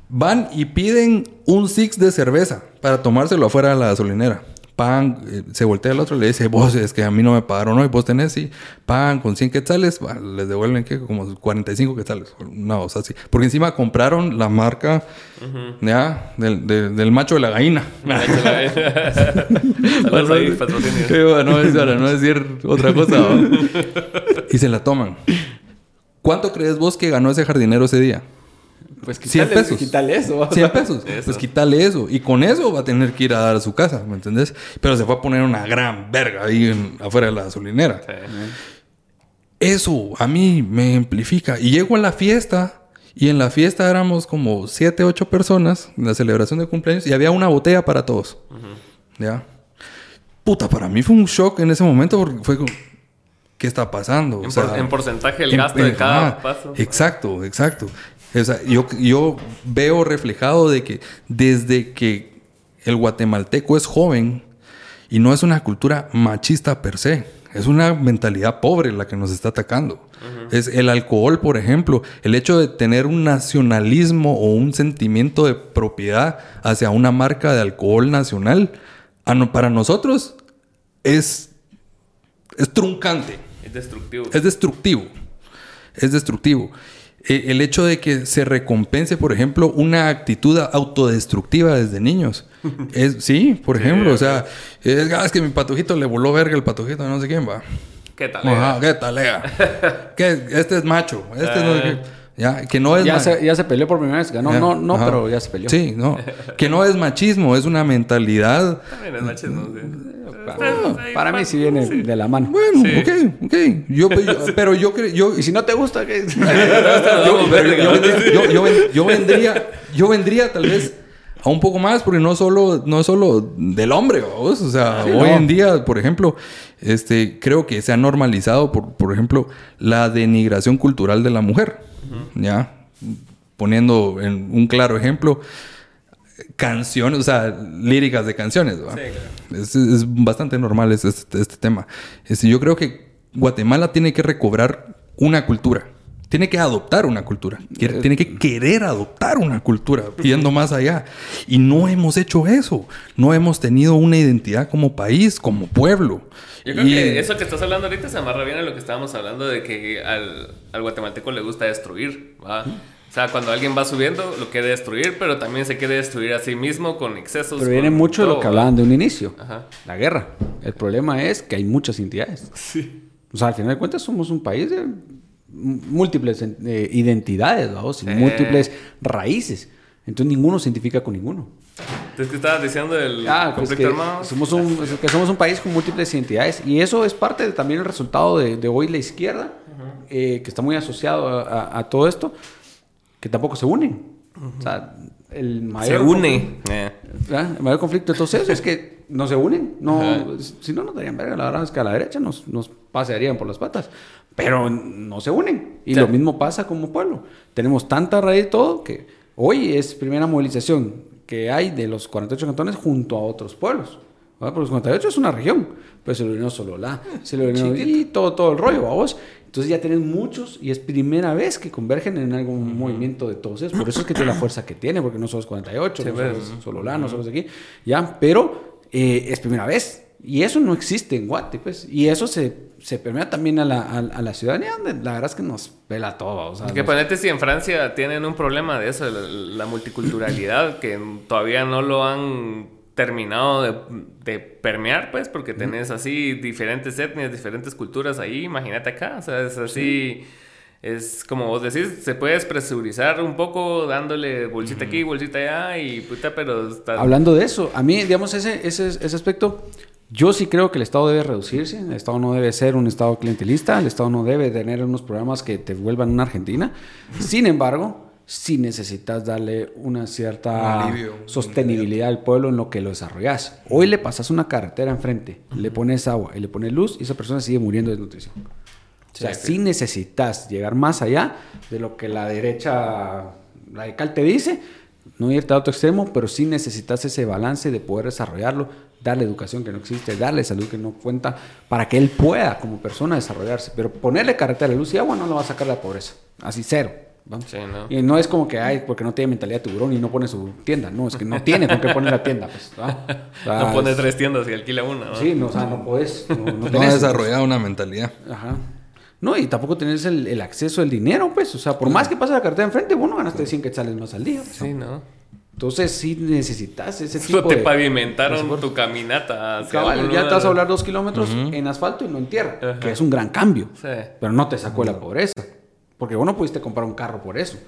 Van y piden un six de cerveza para tomárselo afuera de la gasolinera pagan, eh, se voltea al otro y le dice, vos, es que a mí no me pagaron hoy, vos tenés, sí, pagan con 100 quetzales, les devuelven que como 45 quetzales, no, o sea, sí, porque encima compraron la marca, ya, del, del, macho de la gallina. no decir otra cosa. y se la toman. ¿Cuánto crees vos que ganó ese jardinero ese día? Pues quítale, 100 pesos. Quítale eso. 100 pesos. Pues quítale eso. Y con eso va a tener que ir a dar a su casa, ¿me entendés? Pero se fue a poner una gran verga ahí afuera de la gasolinera. Eso a mí me amplifica. Y llego a la fiesta. Y en la fiesta éramos como 7, 8 personas en la celebración de cumpleaños y había una botella para todos. ¿Ya? Puta, para mí fue un shock en ese momento porque fue como, ¿qué está pasando? En, porcentaje el gasto de cada paso. Exacto, exacto. O sea, yo, yo veo reflejado de que desde que el guatemalteco es joven y no es una cultura machista per se, es una mentalidad pobre la que nos está atacando. Es el alcohol, por ejemplo, el hecho de tener un nacionalismo o un sentimiento de propiedad hacia una marca de alcohol nacional, para nosotros es, es truncante. Es destructivo. Es destructivo. Es destructivo. Eh, el hecho de que se recompense, por ejemplo, una actitud autodestructiva desde niños. Es, sí, por ejemplo, o sea, es, ah, es, que mi patojito le voló verga el patojito, no sé quién va. ¿Qué tal? Ajá, ¿qué tal? este es macho, este no sé Ya, que no es ya, se, ya se peleó por primera vez. No, no, no, pero ya se peleó. Sí, no. que no es machismo, es una mentalidad. También es machismo, sí. Para, mí sí viene de la mano. Bueno, ok, ok. Yo, pero yo creo. Yo, y si no te gusta, ¿qué? yo, vendría, yo vendría tal vez a un poco más, porque no solo, no solo del hombre, o sea, hoy en día, por ejemplo, este, creo que se ha normalizado, por, por ejemplo, la denigración cultural de la mujer. ¿Ya? Poniendo en un claro ejemplo, canciones, o sea, líricas de canciones. es, bastante normal este, este, tema. Este, yo creo que Guatemala tiene que recobrar una cultura. Tiene que adoptar una cultura. Tiene que querer adoptar una cultura, yendo más allá. Y no hemos hecho eso. No hemos tenido una identidad como país, como pueblo. Yo creo que eso que estás hablando ahorita se amarra bien a lo que estábamos hablando de que al, al guatemalteco le gusta destruir. ¿va? O sea, cuando alguien va subiendo, lo quiere destruir, pero también se quiere destruir a sí mismo con excesos. Pero viene mucho de lo que hablaban de un inicio. La guerra. El problema es que hay muchas entidades. Sí. O sea, al final de cuentas somos un país de múltiples eh, identidades, múltiples raíces. Entonces ninguno se identifica con ninguno. Entonces, ¿qué estabas diciendo del ah, pues conflicto armado? Somos un, que somos un país con múltiples identidades. Y eso es parte de, también el resultado de, hoy la izquierda, eh, que está muy asociado a todo esto que tampoco se unen. O sea, el mayor... Se une. Eh. El mayor conflicto entonces es que no se unen. No, si no, nos darían verga. La verdad es que a la derecha nos, nos pasearían por las patas. Pero no se unen. Y lo mismo pasa como pueblo. Tenemos tanta raíz y todo que hoy es primera movilización que hay de los 48 cantones junto a otros pueblos. Porque los 48 es una región. Pero se lo unió solo la, se lo unió y todo, todo el rollo, vamos. Entonces ya tienen muchos y es primera vez que convergen en algún movimiento de todos esos. Por eso es que tiene la fuerza que tiene, porque no somos 48, no somos solo la, no somos aquí. Ya, pero eh, es primera vez. Y eso no existe en Guate, pues. Y eso se, se permea también a la, a, la ciudadanía, donde la verdad es que nos pela todo. O sea, que ponete si en Francia tienen un problema de eso, la multiculturalidad, que todavía no lo han terminado de, permear, pues, porque tenés así diferentes etnias, diferentes culturas ahí, imagínate acá, o sea, es así, es como vos decís, se puede despresurizar un poco dándole bolsita aquí, bolsita allá y puta, pero... Hablando de eso, a mí, digamos, ese, ese, ese aspecto, yo sí creo que el Estado debe reducirse, el Estado no debe ser un Estado clientelista, el Estado no debe tener unos programas que te vuelvan una Argentina, sin embargo si necesitas darle una cierta sostenibilidad al pueblo en lo que lo desarrollas. Hoy le pasas una carretera enfrente, le pones agua y le pones luz y esa persona sigue muriendo de desnutrición. O sea, si necesitas llegar más allá de lo que la derecha radical te dice, No irte a otro extremo, pero sí necesitas ese balance de poder desarrollarlo, darle educación que no existe, darle salud que no cuenta, para que él pueda como persona desarrollarse. Pero ponerle carretera, luz y agua no lo va a sacar de la pobreza. Así cero. Y no es como que hay porque no tiene mentalidad de tiburón y no pone su tienda. No, es que no tiene con qué poner la tienda. Pues, no pone tres tiendas y alquila una. Sí, no, o sea, no puedes. No, no, ha desarrollado una mentalidad. Ajá. No, y tampoco tenés el, acceso al dinero, pues. O sea, por más que pase la cartera enfrente, bueno, ganaste 100 quetzales más al día. Sí, ¿no? Entonces sí necesitas ese tipo te pavimentaron tu caminata. Cabal, ya te vas a hablar dos kilómetros en asfalto y no en tierra, que es un gran cambio. Sí. Pero no te sacó de la pobreza. Porque vos no pudiste comprar un carro por eso.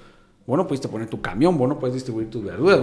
Vos no pudiste poner tu camión, vos no puedes distribuir tus verduras.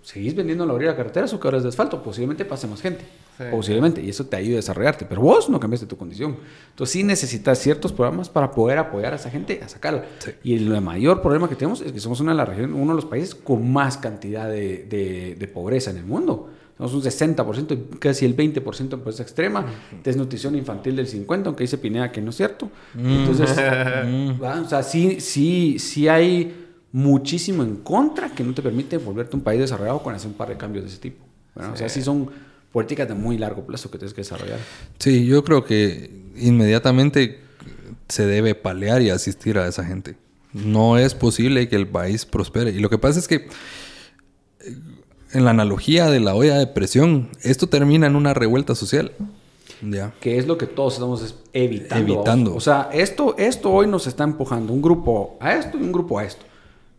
seguís vendiendo en la orilla de la carretera, eso que ahora es de asfalto. Posiblemente pase más gente. Posiblemente. Y eso te ayuda a desarrollarte. Pero vos no cambiaste tu condición. Entonces sí necesitas ciertos programas para poder apoyar a esa gente a sacarla. Y el mayor problema que tenemos es que somos una de las regiones, uno de los países con más cantidad de, de pobreza en el mundo. Somos un 60%, casi el 20% en pobreza extrema, desnutrición infantil del 50%, aunque dice Pineda que no es cierto. Entonces, o sea, sí, sí, sí hay muchísimo en contra que no te permite volverte un país desarrollado con hacer un par de cambios de ese tipo. O sea, sí son políticas de muy largo plazo que tienes que desarrollar. Sí, yo creo que inmediatamente se debe palear y asistir a esa gente. No es posible que el país prospere. Y lo que pasa es que en la analogía de la olla de presión, esto termina en una revuelta social. Ya. Que es lo que todos estamos evitando. Evitando. O sea, esto, esto hoy nos está empujando un grupo a esto y un grupo a esto.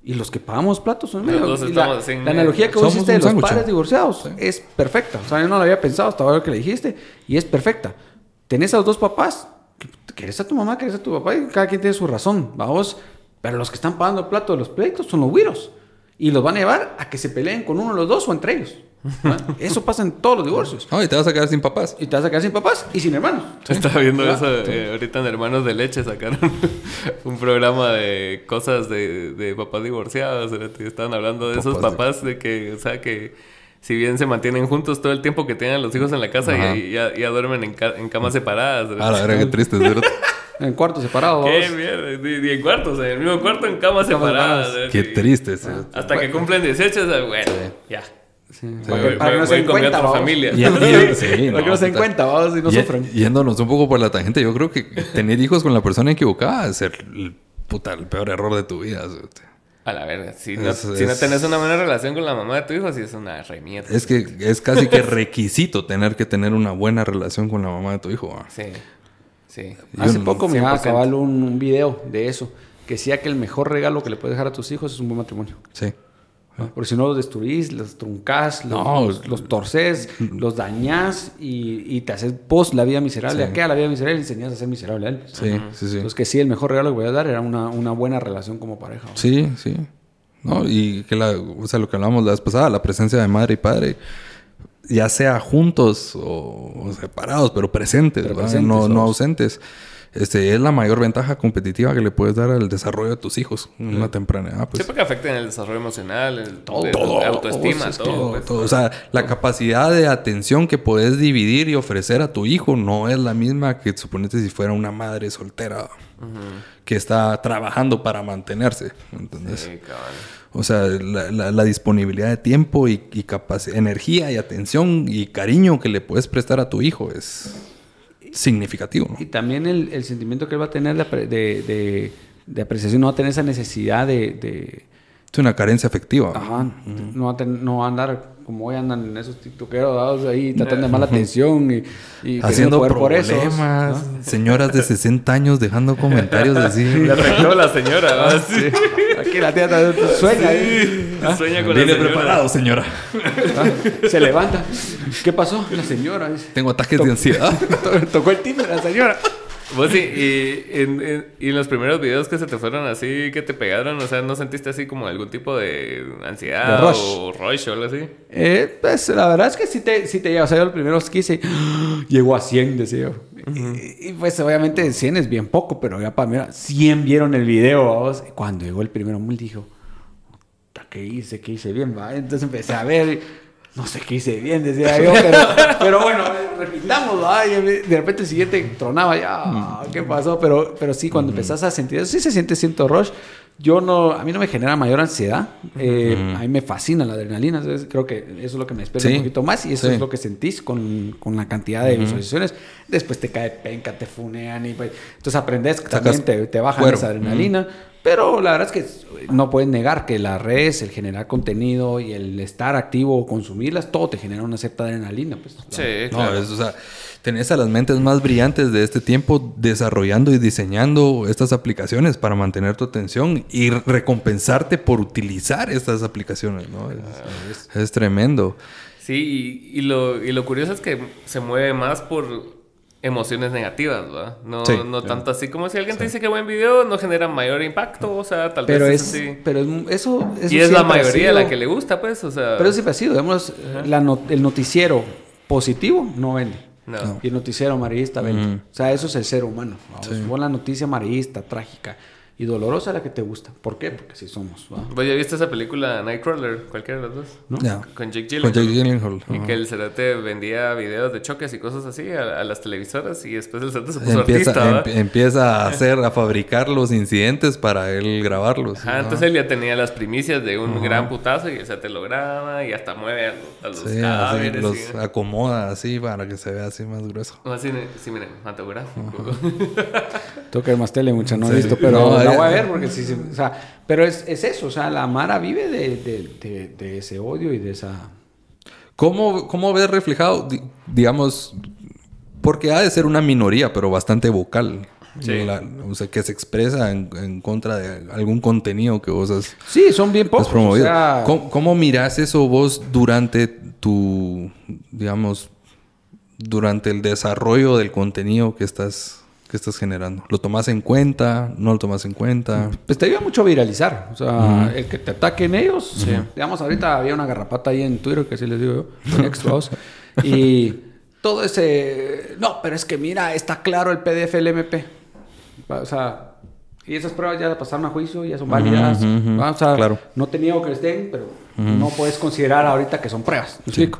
Y los que pagamos platos son medio. La, la, analogía que vos hiciste de los padres divorciados es perfecta. O sea, yo no lo había pensado hasta ahora que le dijiste. Y es perfecta. Tenés a los dos papás. Querés a tu mamá, querés a tu papá. Y cada quien tiene su razón. Vamos. Pero los que están pagando el plato de los pleitos son los güiros y los van a llevar a que se peleen con uno de los dos o entre ellos. Eso pasa en todos los divorcios. y te vas a quedar sin papás. Y te vas a quedar sin papás y sin hermanos. Estaba viendo eso eh, ahorita en Hermanos de Leche sacaron un programa de cosas de, de papás divorciados. Estaban hablando de esos papás de que, o sea, que si bien se mantienen juntos todo el tiempo que tengan los hijos en la casa y ya, duermen en, en, camas separadas. Ah, la verdad, qué triste, ¿verdad? En cuartos separados. Qué mierda. Y, en cuartos, en el mismo cuarto, en camas separadas. Qué triste. Hasta que cumplen 18, bueno, ya. Sí. Para, que no se den cuenta, otra familia. Y, sí, para que no se den cuenta, vamos, y no sufren. Yéndonos un poco por la tangente, yo creo que tener hijos con la persona equivocada es el, puta, el peor error de tu vida. A la verga, si no, si no tenés una buena relación con la mamá de tu hijo, sí es una remierda. Es que es casi que requisito tener que tener una buena relación con la mamá de tu hijo. Sí. Sí. Hace poco me iba a un, un, video de eso, que decía que el mejor regalo que le puedes dejar a tus hijos es un buen matrimonio. Sí. Porque si no los destruís, los truncás, los, los, torces, los dañás y, y, te haces post la vida miserable. Sí. ¿A la vida miserable? Y enseñas a ser miserable a él. Sí, sí, sí. Entonces que sí, el mejor regalo que voy a dar era una, una buena relación como pareja. Sí, sí. No, y que la, o sea, lo que hablamos la vez pasada, la presencia de madre y padre ya sea juntos o, separados, pero presentes, no, no, ausentes. Este, es la mayor ventaja competitiva que le puedes dar al desarrollo de tus hijos en una temprana edad. Pues. que afecta en el desarrollo emocional, el, todo, todo, autoestima, todo. Pues. todo, O sea, la capacidad de atención que puedes dividir y ofrecer a tu hijo no es la misma que suponete si fuera una madre soltera que está trabajando para mantenerse. ¿entendés? O sea, la, disponibilidad de tiempo y, y energía y atención y cariño que le puedes prestar a tu hijo es significativo. Y también el, sentimiento que él va a tener de, de, apreciación, no va a tener esa necesidad de... Es una carencia afectiva. Ajá. no, va a no va a andar como hoy andan en esos tiktokeros ahí tratando de llamar la atención y, y haciendo poder por eso. Señoras de 60 años dejando comentarios así. Le afectó la señora. Sí. Aquí la tía sueña. Sí. ¿Ah? Sueña con Viene preparado, señora. ¿Ah? Se levanta. ¿Qué pasó? La señora. Tengo ataques de ansiedad. Tocó el timbre la señora. Vos sí, y en, y en los primeros videos que se te fueron así, que te pegaron, o sea, ¿no sentiste así como algún tipo de ansiedad o rush o algo así? Eh, pues la verdad es que sí te, sí te llega. O sea, yo los primeros que hice, llegó a 100, decía yo. y, pues obviamente 100 es bien poco, pero ya para mira, 100 vieron el video. ¿vos? Cuando llegó el primero, me dijo, ¿qué hice? ¿Qué hice bien? Va? Entonces empecé a ver no sé qué hice bien, decía yo, pero, bueno, repitamos, de repente el siguiente tronaba ya, ¿qué pasó? Pero, pero sí, cuando empezás a sentir eso, sí se siente cierto rush, Yo no, a mí no me genera mayor ansiedad. Eh, a mí me fascina la adrenalina. creo que eso es lo que me espera un poquito más y eso es lo que sentís con, con la cantidad de visualizaciones. Después te cae penca, te funean y pues, entonces aprendes también te, te bajan esa adrenalina. Pero la verdad es que no puedes negar que las redes, el generar contenido y el estar activo o consumirlas, todo te genera una cierta adrenalina. Pues, sí, claro. No, es, o sea, tenés a las mentes más brillantes de este tiempo desarrollando y diseñando estas aplicaciones para mantener tu atención y recompensarte por utilizar estas aplicaciones, ¿no? Es, tremendo. Sí, y, lo, y lo curioso es que se mueve más por emociones negativas, ¿verdad? No, no tanto así como si alguien te dice que buen video no genera mayor impacto, o sea, tal pero vez es, así. Pero eso, Y es la mayoría la que le gusta, pues, o sea... Pero siempre ha sido, digamos, el noticiero positivo no vende. No. Y el noticiero amarillista, O sea, eso es el ser humano. Vos la noticia amarillista, trágica y dolorosa la que te gusta. ¿Por qué? Porque así somos. ¿Vos ya viste esa película Nightcrawler? Cualquiera de las dos. ¿No? Con Jake Gyllenhaal. Y que el cerate vendía videos de choques y cosas así a, las televisoras y después el cerate se puso empieza, artista. empieza a hacer, a fabricar los incidentes para él grabarlos. Ajá, entonces él ya tenía las primicias de un gran putazo y el cerate lo graba y hasta mueve a, los sí, cadáveres. los acomoda así para que se vea así más grueso. Así, sí, miren, mantográfico. Toca más tele, mucha no he visto, pero voy a ver porque sí, o sea, pero es, es, eso, o sea, la Mara vive de, de, de, ese odio y de esa... ¿Cómo, cómo ves reflejado, digamos, porque ha de ser una minoría, pero bastante vocal? o sea, que se expresa en, en, contra de algún contenido que vos has Sí, son bien pocos. promovido. ¿Cómo, ¿Cómo, mirás eso vos durante tu, digamos, durante el desarrollo del contenido que estás que estás generando? ¿Lo tomas en cuenta? ¿No lo tomas en cuenta? Pues te ayuda mucho a viralizar. O sea, el que te ataquen ellos. Digamos, ahorita había una garrapata ahí en Twitter, que así les digo yo, y todo ese... No, pero es que mira, está claro el PDF, el MP. O sea... Y esas pruebas ya pasaron a juicio, ya son válidas. O sea, claro. no te niego que estén, pero no puedes considerar ahorita que son pruebas. ¿Me explico?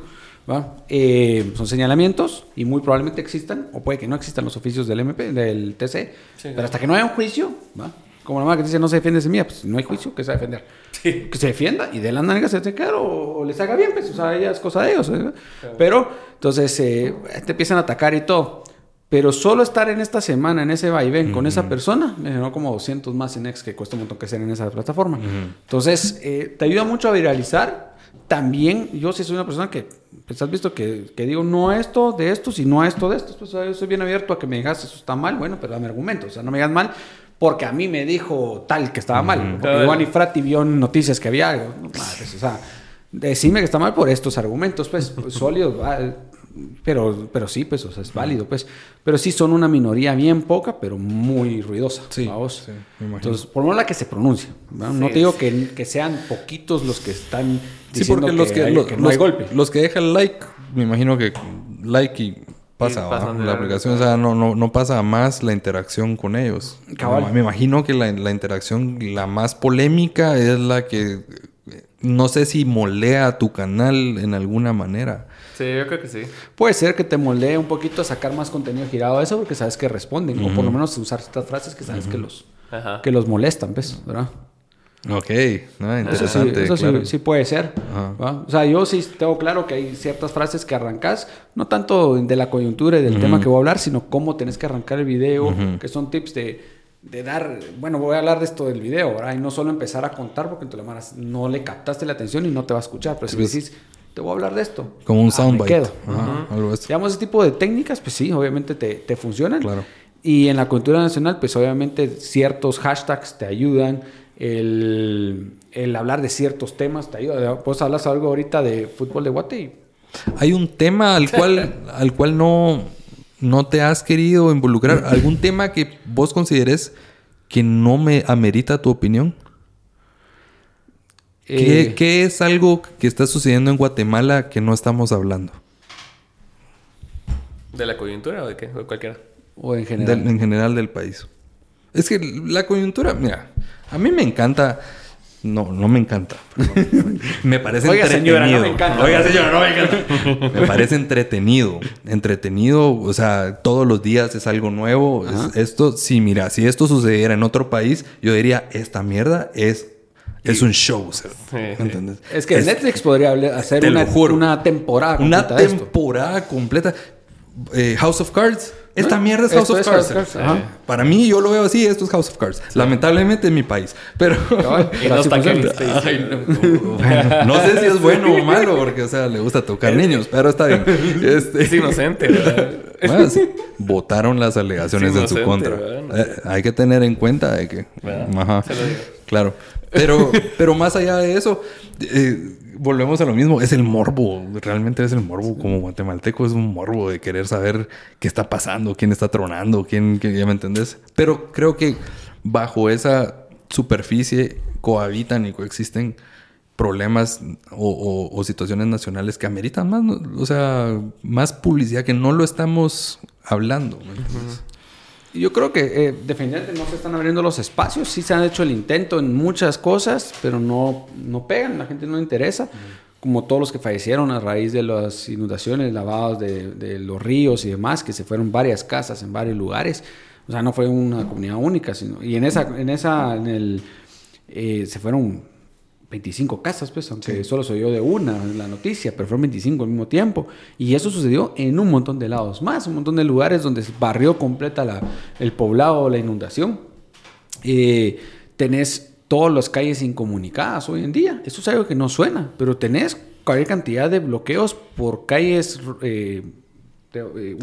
Eh, son señalamientos y muy probablemente existan, o puede que no existan los oficios del MP, del TC, pero hasta que no haya un juicio, ¿va? como la mamá que dice no se defiende semilla, pues no hay juicio, que se va a defender. Que se defienda y de la nalga se te o, o, les haga bien, pues, o sea, ya es cosa de ellos. ¿eh? Pero, entonces, eh, te empiezan a atacar y todo. Pero solo estar en esta semana, en ese vaivén, con esa persona, me generó como 200 más en ex que cuesta un montón que ser en esa plataforma. Entonces, te ayuda mucho a viralizar. También, yo sí soy una persona que pues has visto que, que, digo no esto de esto, sino esto de esto. Pues yo soy bien abierto a que me digas eso está mal, bueno, pero dame argumentos. O sea, no me digas mal porque a mí me dijo tal que estaba mal. Porque Giovanni Iván y Frati vio noticias que había algo. No, madres, o sea, decime que está mal por estos argumentos, pues, pues sólidos. Pero, pero sí, pues, o sea, es válido, pues. Pero sí son una minoría bien poca, pero muy ruidosa. Sí, sí Entonces, por lo menos la que se pronuncia. ¿no? te digo que, que, sean poquitos los que están Sí, porque los que, no hay golpe. Los que dejan like, me imagino que like y pasa, la aplicación, o sea, no, no, no pasa más la interacción con ellos. me imagino que la, la, interacción, la más polémica es la que no sé si moldea tu canal en alguna manera. Sí, yo creo que sí. Puede ser que te moldee un poquito a sacar más contenido girado a eso porque sabes que responden, o por lo menos usar estas frases que sabes que los que los molestan, ¿ves? ¿verdad? Ok, interesante. Eso, sí, sí, puede ser. O sea, yo sí tengo claro que hay ciertas frases que arrancas, no tanto de la coyuntura y del tema que voy a hablar, sino cómo tenés que arrancar el video, que son tips de, de, dar, bueno, voy a hablar de esto del video, ¿verdad? Y no solo empezar a contar porque entonces no le captaste la atención y no te va a escuchar, pero si pues decís, te voy a hablar de esto. Como un ah, soundbite. Digamos, ese tipo de técnicas, pues sí, obviamente te, te funcionan. Claro. Y en la cultura nacional, pues obviamente ciertos hashtags te ayudan el, el, hablar de ciertos temas te ayuda. Pues hablas algo ahorita de fútbol de Guate Hay un tema al cual, al cual no, no te has querido involucrar. ¿Algún tema que vos consideres que no me amerita tu opinión? ¿Qué, eh. ¿Qué, es algo que está sucediendo en Guatemala que no estamos hablando? ¿De la coyuntura o de qué? ¿O de cualquiera? O en general. en general del país. Es que la coyuntura, mira, a mí me encanta no, no me encanta. me parece Oiga, entretenido. Señora, no me encanta. Oiga, señora, no me encanta. me parece entretenido. Entretenido, o sea, todos los días es algo nuevo. esto, sí, mira, si esto sucediera en otro país, yo diría, esta mierda es es un show, ¿entendés? Es que Netflix podría hacer una, una, temporada completa. Una temporada completa. Eh, House of Cards esta mierda es House of Cards. Para mí, yo lo veo así, esto es House of Cards. Lamentablemente en mi país. Pero. no, sé si es bueno o malo, porque, o sea, le gusta tocar niños, pero está bien. Este... Es inocente, ¿verdad? votaron las alegaciones en su contra. Eh, hay que tener en cuenta de que. Ajá. Claro. Pero, pero más allá de eso. Eh, volvemos a lo mismo, es el morbo, realmente es el morbo como guatemalteco, es un morbo de querer saber qué está pasando, quién está tronando, quién, ya me entendés. Pero creo que bajo esa superficie cohabitan y coexisten problemas o, situaciones nacionales que ameritan más, o sea, más publicidad que no lo estamos hablando. Yo creo que eh, definitivamente no se están abriendo los espacios, sí se han hecho el intento en muchas cosas, pero no, no pegan, la gente no le interesa, como todos los que fallecieron a raíz de las inundaciones, lavados de, de, los ríos y demás, que se fueron varias casas en varios lugares, o sea, no fue una comunidad única, sino, y en esa, en esa, en el, eh, se fueron 25 casas, pues, aunque solo soy yo de una en la noticia, pero fueron 25 al mismo tiempo. Y eso sucedió en un montón de lados más, un montón de lugares donde se barrió completa la, el poblado, la inundación. Eh, tenés todas las calles incomunicadas hoy en día. Eso es algo que no suena, pero tenés cualquier cantidad de bloqueos por calles eh, eh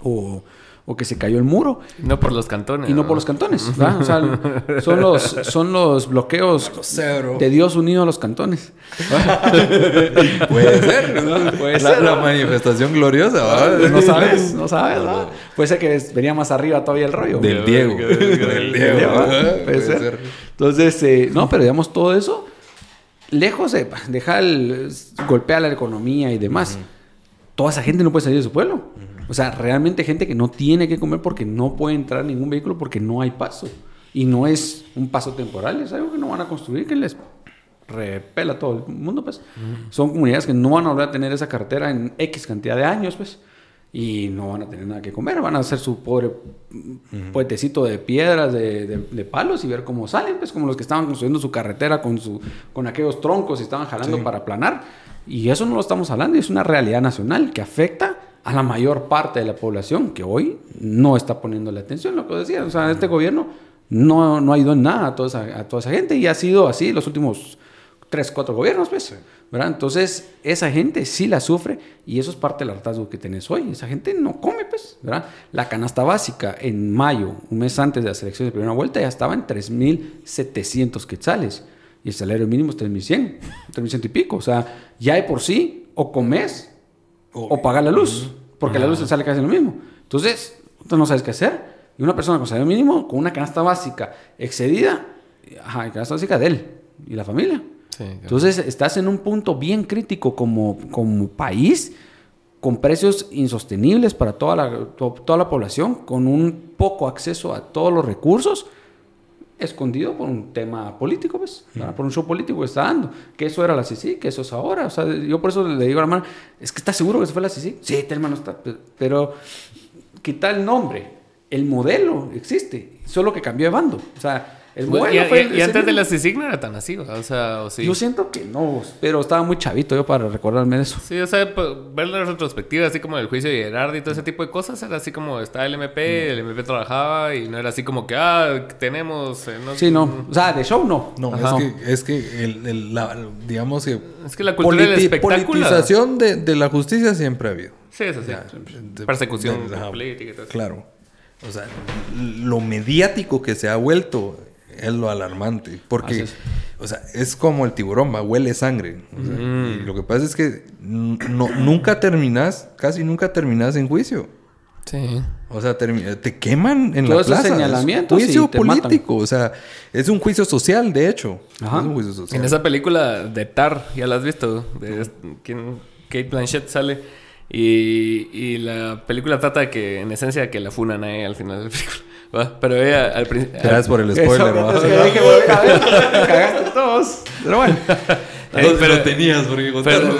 o o que se cayó el muro. No por los cantones. Y no, por los cantones. O sea, son los, son los bloqueos de Dios unido a los cantones. Puede ser, Puede la, ser. La manifestación gloriosa, No sabes, no sabes, Puede ser que venía más arriba todavía el rollo. Del Diego. Del Diego. Puede, ser. Entonces, eh, no, pero digamos todo eso, lejos de dejar el, golpear la economía y demás, toda esa gente no puede salir de su pueblo. O sea, realmente gente que no tiene que comer porque no puede entrar ningún vehículo porque no hay paso. Y no es un paso temporal, es algo que no van a construir, que les repela a todo el mundo, pues. Son comunidades que no van a volver a tener esa carretera en X cantidad de años, pues. Y no van a tener nada que comer, van a hacer su pobre puentecito de piedras, de, de, palos y ver cómo salen, pues como los que estaban construyendo su carretera con, su, con aquellos troncos y estaban jalando para aplanar. Y eso no lo estamos hablando, es una realidad nacional que afecta a la mayor parte de la población que hoy no está poniendo la atención, lo que decía. O sea, este gobierno no, no ha ido en nada a toda, esa, a toda esa gente y ha sido así los últimos tres, cuatro gobiernos, pues. ¿verdad? Entonces, esa gente sí la sufre y eso es parte del hartazgo que tenés hoy. Esa gente no come, pues. ¿verdad? La canasta básica en mayo, un mes antes de las elecciones de primera vuelta, ya estaba en 3.700 quetzales y el salario mínimo es 3.100, 3.100 y pico. O sea, ya de por sí, o comes o, pagar la luz, porque la luz te sale casi lo mismo. Entonces, tú no sabes qué hacer. Y una persona con salario mínimo, con una canasta básica excedida, ajá, canasta básica de él y la familia. Entonces, estás en un punto bien crítico como, como país, con precios insostenibles para toda la, toda la población, con un poco acceso a todos los recursos escondido por un tema político, pues, por un show político que está dando. Que eso era la CICI, que eso es ahora. O sea, yo por eso le digo a la hermana, es que está seguro que se fue la CICI. Sí, hermano está. Pero quita el nombre. El modelo existe, solo que cambió de bando. O sea, y, antes de la CICIG no era tan así, o sea, o sí. Yo siento que no, pero estaba muy chavito yo para recordarme de eso. Sí, o sea, ver la retrospectiva, así como el juicio de Gerard y todo ese tipo de cosas, era así como estaba el MP, el MP trabajaba y no era así como que, ah, tenemos. Eh, sí, no. O sea, de show no. No, es que, el, la, digamos que. Es que la cultura del espectáculo. Politización de, de, la justicia siempre ha habido. Sí, eso sí. Persecución política y todo eso. Claro. O sea, lo mediático que se ha vuelto es lo alarmante. Porque, o sea, es como el tiburón, va, huele sangre. Mm. lo que pasa es que no, nunca terminas, casi nunca terminas en juicio. Sí. O sea, te queman en la plaza. señalamiento. juicio político. O sea, es un juicio social, de hecho. En esa película de Tar, ya la has visto, de Kate Blanchett sale Y, y la película trata de que, en esencia, que la funan ahí al final de la película. ¿Va? Pero ella al principio... Gracias por el spoiler, ¿va? Es que dije, volver a ver, cagaste todos. Pero bueno. Pero- tenías, porque Pero,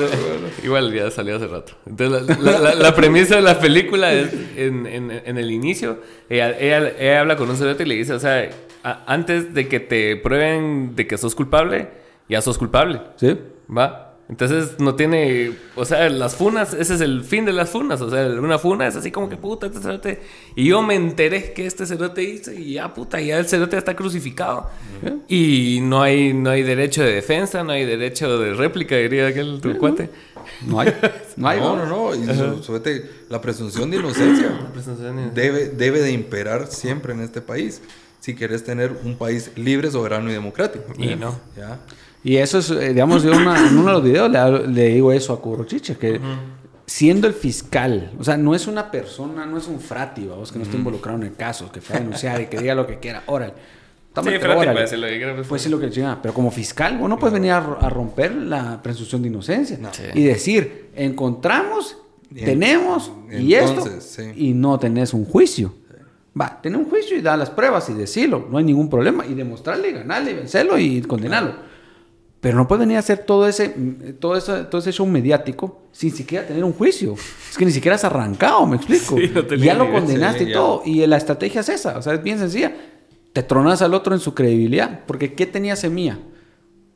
igual ya salió hace rato. Entonces, la, la- la- la premisa de la película es en, en- en el inicio. Ella, ella- ella habla con un cerote y le dice: O sea, a- antes de que te prueben de que sos culpable, ya sos culpable. Sí. ¿Va? Entonces no tiene. O sea, las funas, ese es el fin de las funas. O sea, una funa es así como que puta, este cerote. Y yo me enteré que este cerote hizo y ya puta, ya el cerote está crucificado. Y no hay, no hay derecho de defensa, no hay derecho de réplica, diría aquel tu cuate. No hay. No hay. No, no, no. Y su- la presunción de inocencia debe, debe de imperar siempre en este país. Si quieres tener un país libre, soberano y democrático. Y no. ¿Ya? Y eso es, eh, digamos, yo una- en uno de los videos le, hablo- le digo eso a Curochiche, que siendo el fiscal, o sea, no es una persona, no es un frati, vamos, que no esté involucrado en el caso, que fue a denunciar y que diga lo que quiera, órale. Sí, Tómate, espérate, órale. puede decir lo que quiera, pues. Pues sí, lo que chinga. Pero como fiscal, vos no puedes venir a, ro- a romper la presunción de inocencia. Sí. Y decir, encontramos, Y en- tenemos, y esto, sí. y no tenés un juicio. Va, tener un juicio y dar las pruebas y decirlo, no hay ningún problema. Y demostrarle, ganarle, vencerlo y condenarlo. Pero no puedes venir a hacer todo ese, mm, todo, eso, todo ese show mediático sin siquiera tener un juicio. Es que ni siquiera has arrancado, me explico. Sí, no ya lo condenaste Sí, y ya. todo. Y la estrategia es esa. O sea, es bien sencilla. Te tronas al otro en su credibilidad. Porque ¿qué tenía semilla?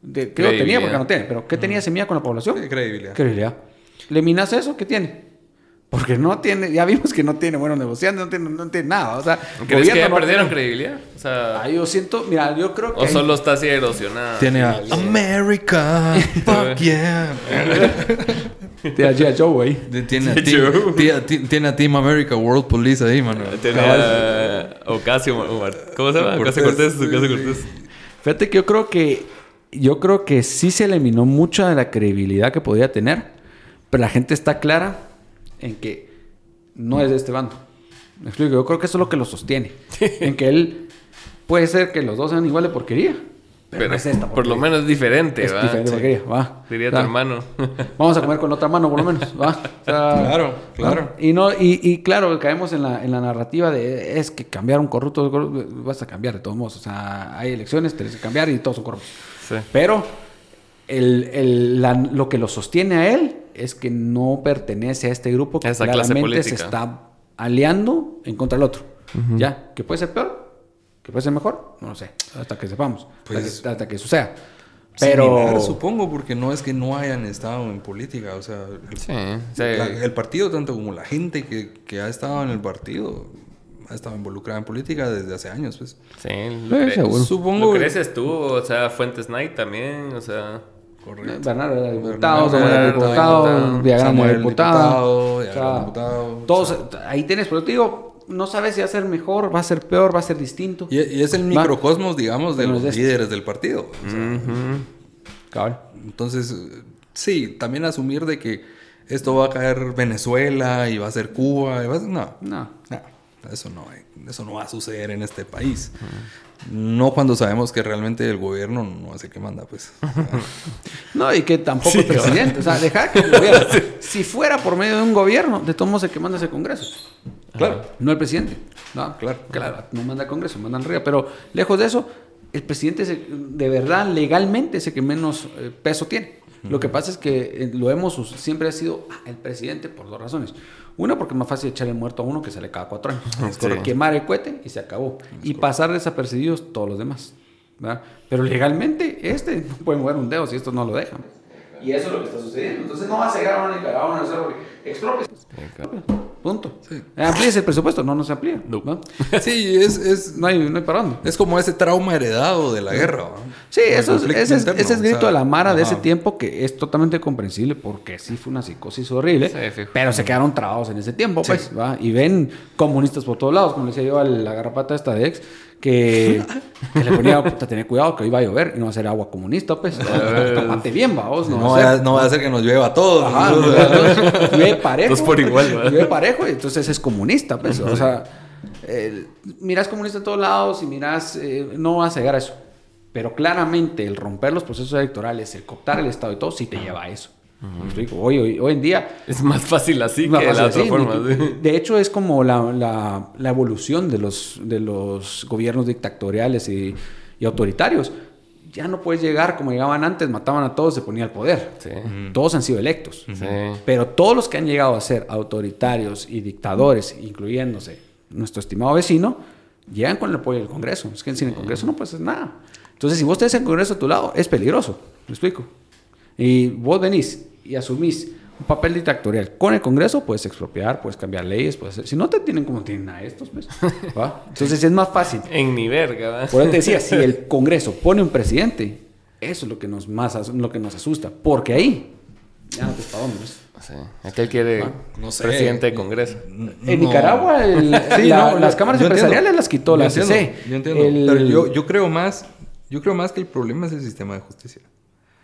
De, creo que tenía porque no tiene. Pero ¿qué tenía semilla con la población? Credibilidad. Credibilidad. ¿Le minas eso? ¿Qué tiene? Porque no tiene, ya vimos que no tiene buenos negociantes, no tiene, no tiene nada. O sea, ¿Crees que ya no perdieron tiene- credibilidad? O sea, Ah, yo siento, mira, yo creo que. o hay- solo está así erosionada. Tiene a America, fuck yeah. Tiene a G.I. Joe, Tiene a, Team, Joe. tiene, tiene- tiene a Team America World Police ahí, mano. Tenía Ocasio, Omar. ¿Cómo se llama? Ocasio Cortés. Ocasio Cortés. Fíjate que yo creo que yo creo que sí se eliminó mucha de la credibilidad que podía tener, pero la gente está clara en que no es de este bando. Me explico, yo creo que eso es lo que lo sostiene, en que él puede ser que los dos sean igual de porquería, pero, Pero no es esta por lo porquería. menos diferente, es ¿va? diferente Sí. porquería, va. Diría O tu hermano. Vamos a comer con la otra mano, por lo menos. ¿va? O sea, Claro, claro. ¿va? Y, no, y, y claro, caemos en la, en la narrativa de es que cambiar un corrupto, corrupto, vas a cambiar de todos modos. O sea, hay elecciones, tienes que cambiar y todos son corruptos. Sí. Pero el, el- la- lo que lo sostiene a él es que no pertenece a este grupo que esa claramente se está aliando en contra del otro. ¿Ya? ¿Que puede ser peor? ¿Que puede ser mejor? No lo sé. Hasta que sepamos. Pues- hasta, que, hasta que suceda. Pero... Similar, supongo, porque no es que no hayan estado en política. O sea, el, Sí, sí. la- el partido, tanto como la gente que, que ha estado en el partido, ha estado involucrada en política desde hace años. Pues. Sí, lo. Supongo. Lucrecia estuvo, o sea, Fuentes Knight también, o sea... Bernardo era diputado, Bernardo Samuel era diputado, Villagrán era diputado. diputado, todos, ahí tienes, pero te digo, no sabes si va a ser mejor, va a ser peor, va a ser distinto. Y, y es el Va. microcosmos, digamos, de los es este. líderes del partido. O sea, Cabal. Entonces, eh, sí, también asumir de que esto va a caer Venezuela y va a ser Cuba. y va a ser- no, No. no, eso no, eso no va a suceder en este país. No cuando sabemos que realmente el gobierno no hace que manda, pues. O sea, No, y que tampoco Sí, el presidente. O sea, dejar que el gobierno. Si fuera por medio de un gobierno, de todos modos el que manda es el Congreso. claro. No el presidente. No, Claro. Claro, no manda el Congreso, mandan arriba. Pero lejos de eso, el presidente es el- de verdad, legalmente, es el que menos eh, peso tiene. Lo que pasa es que eh, lo hemos siempre ha sido ah, el presidente por dos razones. Una, porque es más fácil echarle muerto a uno que sale cada cuatro años. Sí. Quemar el cohete y se acabó. Y pasar desapercibidos todos los demás. ¿verdad? Pero legalmente, este no puede mover un dedo si estos no lo dejan. Y eso es lo que está sucediendo. Entonces no va a llegar a una Nicaragua, una Nicaragua, expropia. Punto. Sí. Amplíese el presupuesto, no, no se amplía. No. ¿no? Sí, es, es, No hay, no hay para dónde. es como ese trauma heredado de la guerra. ¿no? Sí, eso es, ese, es, interno, ese es o grito sea, de la Mara de ese tiempo que es totalmente comprensible porque sí fue una psicosis horrible, Sí, pero se quedaron trabados en ese tiempo, pues, ¿va? Y ven comunistas por todos lados, como le decía yo a la garrapata esta de ex, que, que le ponía, puta, tener cuidado que iba a llover y no va a ser agua comunista, pues. Tómate bien, vamos, no, No, va a ser. no va a ser que nos llueva a todos. Ajá, ¿no? no, entonces, llueve parejo. Dos por igual, ¿va? Llueve parejo, y entonces es comunista, pues. O sea, eh, miras comunista en todos lados y miras, eh, no vas a llegar a eso. Pero claramente el romper los procesos electorales, el cooptar el Estado y todo, sí te lleva a eso. Hoy, hoy, en día... Es más fácil así que de la otra forma. De hecho, es como la, la, la, evolución de los, de los gobiernos dictatoriales y, y, autoritarios. Ya no puedes llegar como llegaban antes, mataban a todos, se ponía el poder. Todos han sido electos. Pero todos los que han llegado a ser autoritarios y dictadores, incluyéndose nuestro estimado vecino, llegan con el apoyo del Congreso. Es que sin el Congreso no puedes hacer nada. Entonces, si vos tenés el Congreso a tu lado, es peligroso. ¿Me explico? Y vos venís y asumís un papel dictatorial con el Congreso, puedes expropiar, puedes cambiar leyes, puedes hacer... Si no te tienen como tienen a estos, pues. Entonces es más fácil. En mi verga, ¿va? Por eso te decía, si el Congreso pone un presidente, eso es lo que nos, más, lo que nos asusta. Porque ahí, ya no te pues. Sí. Aquel quiere presidente de Congreso. En Nicaragua, las cámaras empresariales las quitó la CC. Yo entiendo. Pero yo, yo, creo más, yo creo más que el problema es el sistema de justicia.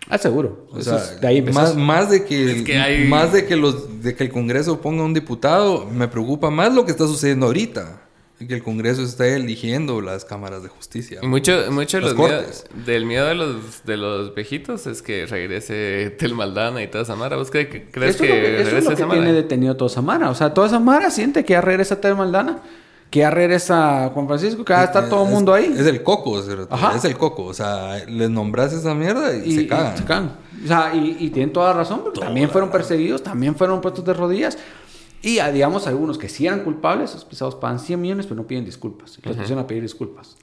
Ah, seguro. O sea, de ahí más, más, de que, más de que los de que el Congreso ponga un diputado, me preocupa más lo que está sucediendo ahorita. Que el Congreso está eligiendo las cámaras de justicia. Y mucho, mucho los del miedo de los, de los viejitos es que regrese Tel Maldana y toda Samara. ¿Vos crees que, crees que, que eso es lo que tiene detenido toda Samara? O sea, toda Samara siente que ya regresa Tel Maldana que ya regresa Juan Francisco, que ya está todo el mundo ahí. Es el coco, es el coco. O sea, les nombras esa mierda y, se cagan. se cagan. O sea, y, tienen toda razón, porque también fueron perseguidos, también fueron puestos de rodillas. Y ah, digamos, algunos que sí eran culpables, esos pisados pagan 100 millones, pero no piden disculpas. Los pusieron a pedir disculpas.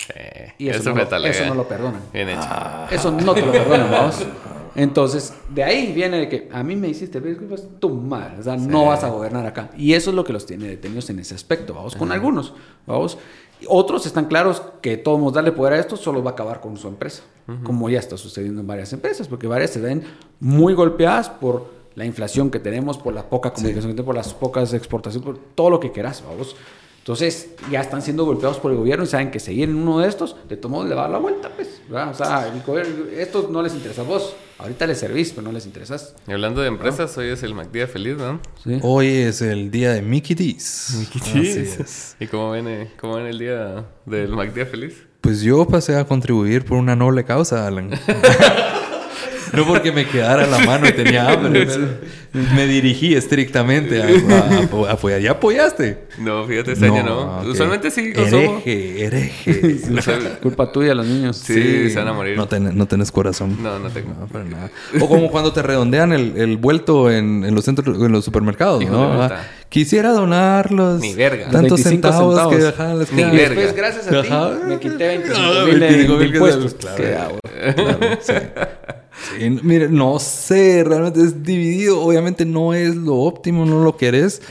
y eso, no, lo, eso no lo perdonan. Bien hecho. Eso no te lo perdonan, vamos. Entonces, de ahí viene de que a mí me hiciste pedir disculpas, tu madre, o sea, no vas a gobernar acá. Y eso es lo que los tiene detenidos en ese aspecto, vamos, con algunos, vamos. Otros están claros que todos darle poder a esto solo va a acabar con su empresa, como ya está sucediendo en varias empresas, porque varias se ven muy golpeadas por la inflación que tenemos, por la poca comunicación que tenemos, por las pocas exportaciones, por todo lo que quieras, vamos. Entonces, ya están siendo golpeados por el gobierno y saben que seguir en uno de estos, de todo modo le va a dar la vuelta, pues. O sea, el gobierno, esto no les interesa a vos. Ahorita les servís, pero no les interesas. Y hablando de empresas, hoy es el MacDía feliz, ¿no? Sí. Hoy es el día de Mickey D's. Mickey D's. ¿Y cómo viene, cómo viene el día del MacDía feliz? Pues yo pasé a contribuir por una noble causa, Alan. No porque me quedara la mano y tenía hambre. me, dirigí estrictamente a, apoyar. ¿Ya apoyaste? No, fíjate, este año no. Usualmente sí. Hereje, hereje. Culpa tuya, los niños. Sí, se van a morir. No, no tenés corazón. No, no tengo. para nada. O como cuando te redondean el, el vuelto en, en, los centros, en los supermercados, ¿no? Ah, quisiera donarlos. Ni verga. Tantos centavos, centavos, que dejaban las Ni verga. Después, gracias a ti, me quité 25 mil impuestos. Claro, claro, sí mire, no sé, realmente es dividido. Obviamente no es lo óptimo, no lo querés.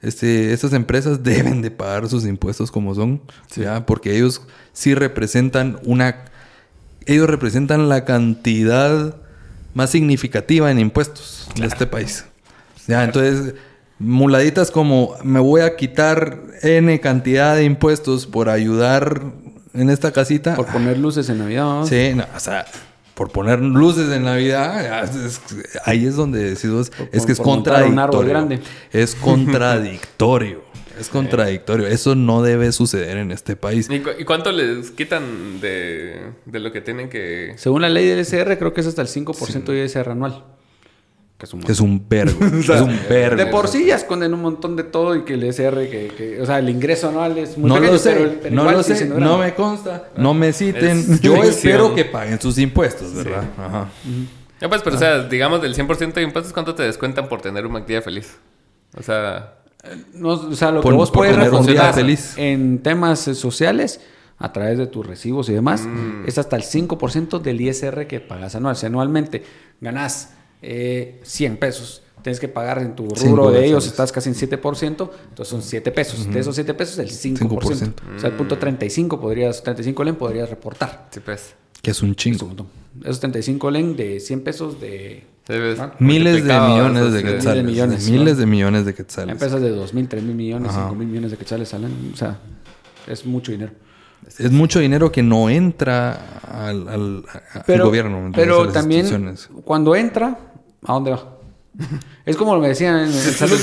Este, estas empresas deben de pagar sus impuestos como son, ¿ya? porque ellos sí representan una, ellos representan la cantidad más significativa en impuestos de este país. Ya, entonces, muladitas como me voy a quitar n cantidad de impuestos por ayudar en esta casita. Por poner luces en Navidad. Sí, o sea, por poner luces en Navidad, ahí es donde decido, es que es contradictorio. Es contradictorio. Es contradictorio. Eso no debe suceder en este país. ¿Y, cuánto les quitan de, lo que tienen que...? Según la ley del SR, creo que es hasta el 5% de ISR anual. Que es un, es un vergo. es un vergo. De por sí ya esconden un montón de todo y que el SR, que, o sea, el ingreso anual es muy no lo sé, no lo sé, no me consta, no me citen. Yo espero que paguen sus impuestos, ¿verdad? Ajá. Ya pues, pero o sea, digamos del 100% de impuestos, ¿cuánto te descuentan por tener un día feliz? O sea... No, o sea, lo que vos puedes responder feliz. en temas sociales a través de tus recibos y demás, mm. es hasta el 5% del ISR que pagas anual. Si anualmente ganás eh, 100 pesos. Tienes que pagar en tu rubro de ellos, estás casi en 7%, entonces son 7 pesos. De esos 7 pesos, el 5%. O sea, el punto 35 podrías, 35 len podrías reportar. pues. Que es un chingo. Esos 35 len de 100 pesos de... Miles de millones de quetzales. Millones, miles de millones de quetzales. Empresas de 2 mil, 3 mil millones, 5 mil millones de quetzales salen. O sea, es mucho dinero. Es mucho dinero que no entra al, al, gobierno. Pero también, cuando entra, ¿a dónde va? es como me decían en el salud.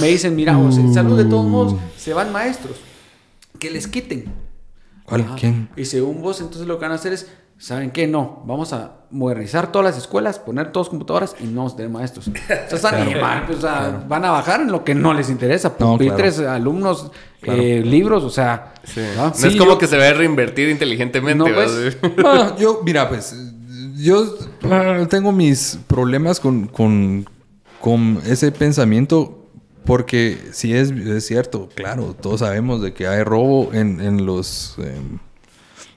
Me dicen, mira, en salud de todos modos se van maestros. Que les quiten. ¿Cuál? ¿Quién? Y según vos, entonces lo que van a hacer es ¿saben qué? No, vamos a modernizar todas las escuelas, poner todas computadoras y no de maestros. Entonces, pues, van a bajar en lo que no les interesa. Pupitres, alumnos, eh, libros, o sea. ¿no? es como que se va a reinvertir inteligentemente. No, pues, ah, yo, mira, pues, yo tengo mis problemas con, con, con ese pensamiento. Porque si es, es, cierto, claro, todos sabemos de que hay robo en, en los... Em,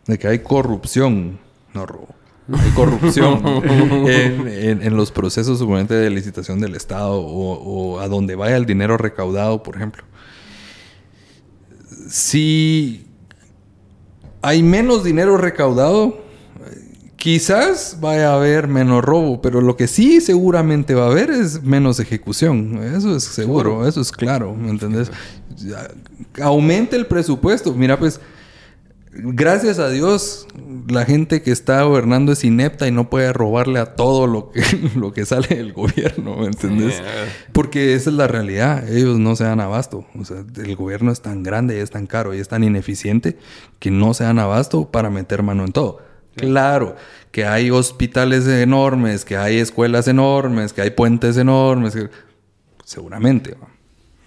de que hay corrupción, no robo de corrupción en, los procesos de licitación del Estado o, a donde vaya el dinero recaudado, por ejemplo. Si hay menos dinero recaudado, quizás vaya a haber menos robo, pero lo que sí seguramente va a haber es menos ejecución. Eso es seguro, eso es claro, ¿me entendés? Aumente el presupuesto. Mira, pues gracias a Dios, la gente que está gobernando es inepta y no puede robarle a todo lo que, lo que sale del gobierno, ¿me entendés? Porque esa es la realidad, ellos no se dan abasto. O sea, el gobierno es tan grande y es tan caro y es tan ineficiente que no se dan abasto para meter mano en todo. Claro, que hay hospitales enormes, que hay escuelas enormes, que hay puentes enormes, seguramente.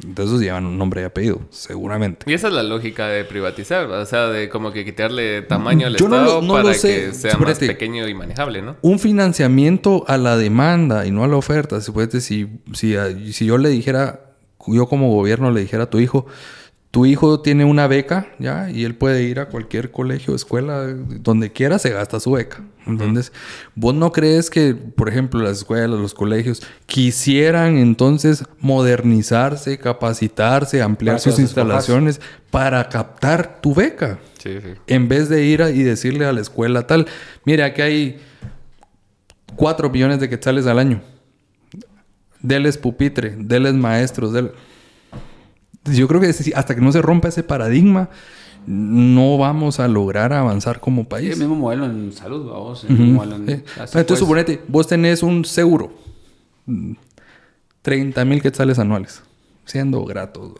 Entonces llevan un nombre y apellido, seguramente. Y esa es la lógica de privatizar, o sea, de como que quitarle tamaño al Estado para que sea más pequeño y manejable, ¿no? Un financiamiento a la demanda y no a la oferta. Si, si, si, si yo le dijera, yo como gobierno le dijera a tu hijo, tu hijo tiene una beca, ¿ya? Y él puede ir a cualquier colegio, escuela, donde quiera, se gasta su beca. Entonces, ¿vos no crees que, por ejemplo, las escuelas, los colegios, quisieran entonces modernizarse, capacitarse, ampliar sus instalaciones para captar tu beca? Sí, sí. En vez de ir y decirle a la escuela tal, mire, aquí hay cuatro millones de quetzales al año. Deles pupitre, deles maestros, deles yo creo que hasta que no se rompa ese paradigma, no vamos a lograr avanzar como país. el mismo modelo en salud, vamos. Entonces, suponete, vos tenés un seguro, 30 mil quetzales anuales, siendo gratos.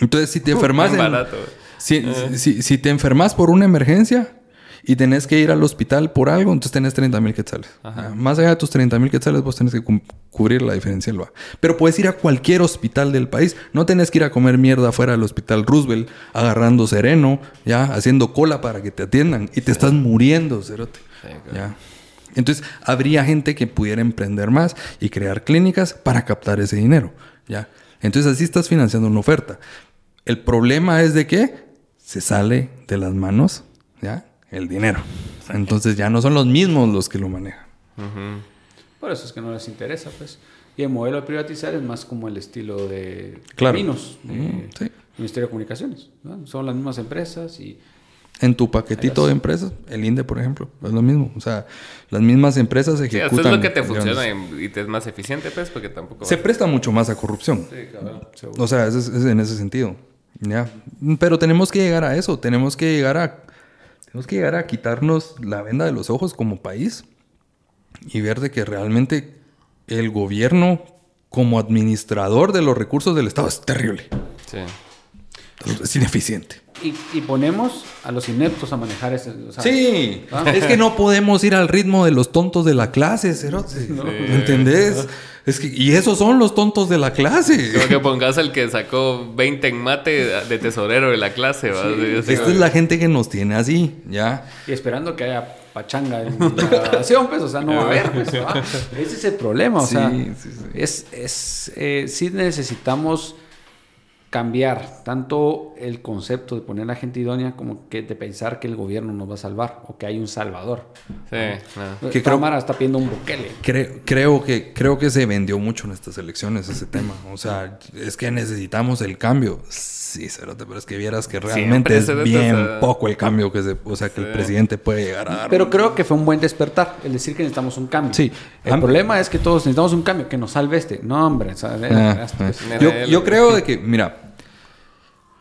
Entonces, si te enfermas. si, si, si, te enfermas por una emergencia, y tenés que ir al hospital por algo, entonces tenés 30 mil quetzales. Más allá de tus 30 mil quetzales, vos tenés que cubrir la diferencia del Pero puedes ir a cualquier hospital del país. No tenés que ir a comer mierda fuera del hospital Roosevelt, agarrando sereno, ya, haciendo cola para que te atiendan y te estás muriendo, cerote. ¿ya? Entonces, habría gente que pudiera emprender más y crear clínicas para captar ese dinero, ¿ya? Entonces, así estás financiando una oferta. El problema es de que se sale de las manos, ¿ya? El dinero. Entonces ya no son los mismos los que lo manejan. Por eso es que no les interesa, pues. Y el modelo de privatizar es más como el estilo de caminos, Ministerio de Comunicaciones. Son las mismas empresas y... En tu paquetito de empresas, el INDE, por ejemplo, es lo mismo. O sea, las mismas empresas ejecutan... Sí, eso es lo que te funciona y te es más eficiente, pues, porque tampoco... Se presta mucho más a corrupción. Sí, claro. O sea, es, es en ese sentido. ¿ya? Pero tenemos que llegar a eso. Tenemos que llegar a tenemos que llegar a quitarnos la venda de los ojos como país y ver de que realmente el gobierno como administrador de los recursos del Estado es terrible. Sí. Es ineficiente. Y, ponemos a los ineptos a manejar ese. sí, es que no podemos ir al ritmo de los tontos de la clase, Cerote. ¿Me entendés? Es que, y esos son los tontos de la clase. Como que pongas al que sacó 20 en mate de tesorero de la clase. Esta es la gente que nos tiene así, ¿ya? Y esperando que haya pachanga en la grabación, pues, o sea, no va a haber, pues, Ese es el problema, o sea, es, es eh, sí necesitamos cambiar tanto el concepto de poner a la gente idónea como que de pensar que el gobierno nos va a salvar o que hay un salvador. Sí, no. Que Cámara está pidiendo un buquele. Creo, creo, que, creo que se vendió mucho en estas elecciones ese tema. O sea, es que necesitamos el cambio. Sí, pero es que vieras que realmente es bien poco el cambio que se, o sea, que el presidente puede llegar a dar. Pero creo que fue un buen despertar el decir que necesitamos un cambio. Sí. El problema es que todos necesitamos un cambio que nos salve este. No, hombre. Ah, yo, yo creo de que, mira,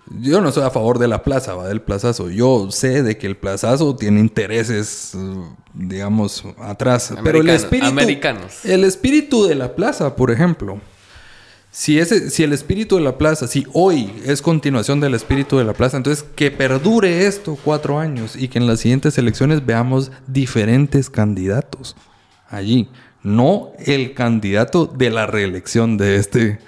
yo no soy a favor de la plaza, va del plazazo. Yo sé de que el plazazo tiene intereses, digamos, atrás. pero el espíritu. Americanos. El espíritu de la plaza, por ejemplo, si, ese, si el espíritu de la plaza, si hoy es continuación del espíritu de la plaza, entonces que perdure esto cuatro años y que en las siguientes elecciones veamos diferentes candidatos allí. No el candidato de la reelección de este,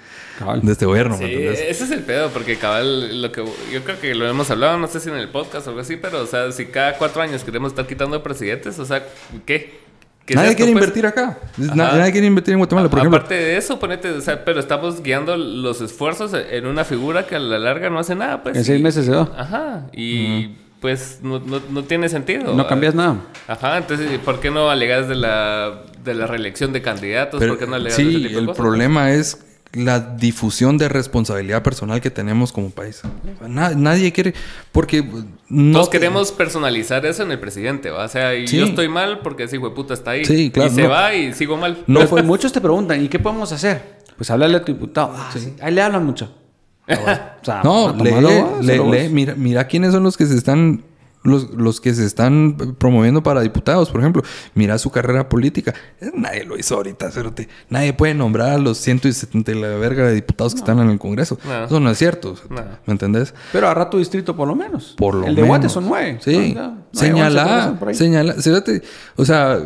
de este gobierno. Sí, ese es el pedo, porque cabal, lo que yo creo que lo hemos hablado, no sé si en el podcast o algo así, pero o sea, si cada cuatro años queremos estar quitando presidentes, o sea, ¿qué? Nadie quiere pues? invertir acá. Nadie quiere invertir en Guatemala, por ejemplo. Aparte de eso, ponete, o sea, pero estamos guiando los esfuerzos en una figura que a la larga no hace nada, pues. En seis meses se va. Ajá. Y pues no, no, tiene sentido. No cambias nada. Ajá, entonces, ¿por qué no alegas de la, de la reelección de candidatos? ¿Por qué no alegas sí, de ese el problema es la difusión de responsabilidad personal que tenemos como país. nadie quiere, porque no Todos queremos personalizar eso en el presidente, ¿va? o sea, y yo estoy mal porque ese hijo de puta está ahí. Sí, claro, y se va y sigo mal. No, pues muchos te preguntan, ¿y qué podemos hacer? Pues háblale a tu diputado. Ah, sí. Ahí le hablan mucho. no, lee, mira, mira quiénes son los que se están los, los, que se están promoviendo para diputados, por ejemplo, mira su carrera política. Nadie lo hizo ahorita, cerote. Nadie puede nombrar a los 170 de la verga de diputados que están en el Congreso. Eso no es cierto. ¿Me entendés? Pero agarra tu distrito por lo menos. Por lo el menos. de Guate son nueve. Sí. señala, señala. O sea,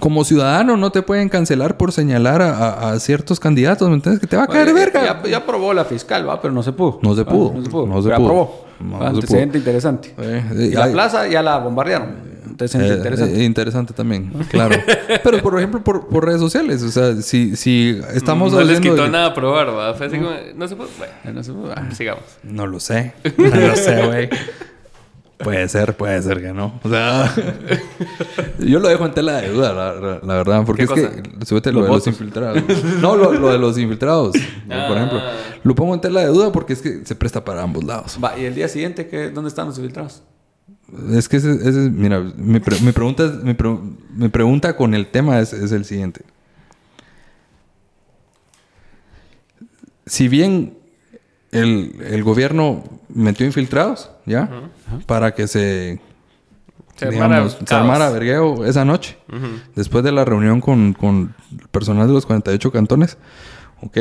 como ciudadano no te pueden cancelar por señalar a, ciertos candidatos, ¿me entiendes? Que te va a caer verga. Ya, aprobó la fiscal, ¿va? Pero no se pudo. No se pudo. no se pudo. No se pudo. aprobó. Antecedente interesante. Eh, la plaza ya la bombardearon. Antecedente eh, interesante. Eh, interesante también, claro. Pero, por ejemplo, por, por, redes sociales. O sea, si, si estamos No les quitó nada a probar, ¿va? Fue así como... No se puede... Bueno, no se puede. Ah. Sigamos. No lo sé. No lo sé, güey. Puede ser, puede ser que no. O sea, yo lo dejo en tela de duda, la, verdad, porque es que súbete lo de los infiltrados. No, lo, de los infiltrados, por ejemplo. Ah. Lo pongo en tela de duda porque es que se presta para ambos lados. Va, ¿y el día siguiente qué, dónde están los infiltrados? Es que ese, mira, mi, pregunta, mi, pregunta con el tema es, el siguiente. Si bien el, el gobierno metió infiltrados, ¿ya? Para que se... Se armara, vergueo esa noche. Después de la reunión con, con el personal de los 48 cantones. Ok,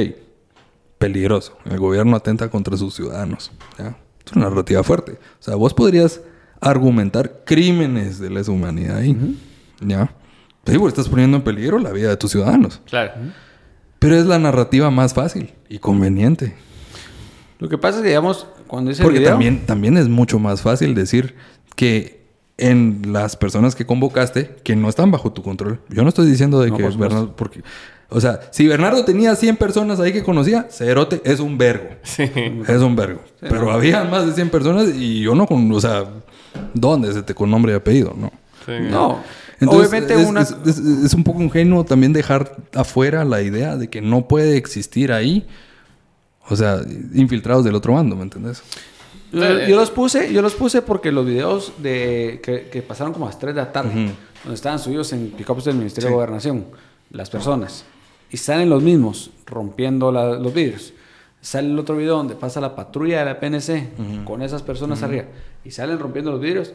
peligroso. El gobierno atenta contra sus ciudadanos. ¿ya? Es una narrativa fuerte. O sea, vos podrías argumentar crímenes de lesa humanidad ahí. ¿Ya? Sí, vos estás poniendo en peligro la vida de tus ciudadanos. Claro. Pero es la narrativa más fácil y conveniente. Lo que pasa es que, digamos, cuando dice Porque también, también es mucho más fácil decir que en las personas que convocaste que no están bajo tu control. Yo no estoy diciendo de que Bernardo... Porque, o sea, si Bernardo tenía 100 personas ahí que conocía, Cerote es un vergo. Sí. Es un vergo. Pero había más de 100 personas y yo no con... O sea, ¿dónde se te con nombre y apellido? No. Sí. No. Obviamente es, una... es, un poco ingenuo también dejar afuera la idea de que no puede existir ahí o sea, infiltrados del otro bando, ¿me entendés? Yo, los puse, yo los puse porque los videos de que, pasaron como a las 3 de la tarde, donde estaban subidos en pickups del Ministerio de Gobernación, las personas, y salen los mismos rompiendo los vidrios. Sale el otro video donde pasa la patrulla de la PNC con esas personas arriba y salen rompiendo los vidrios.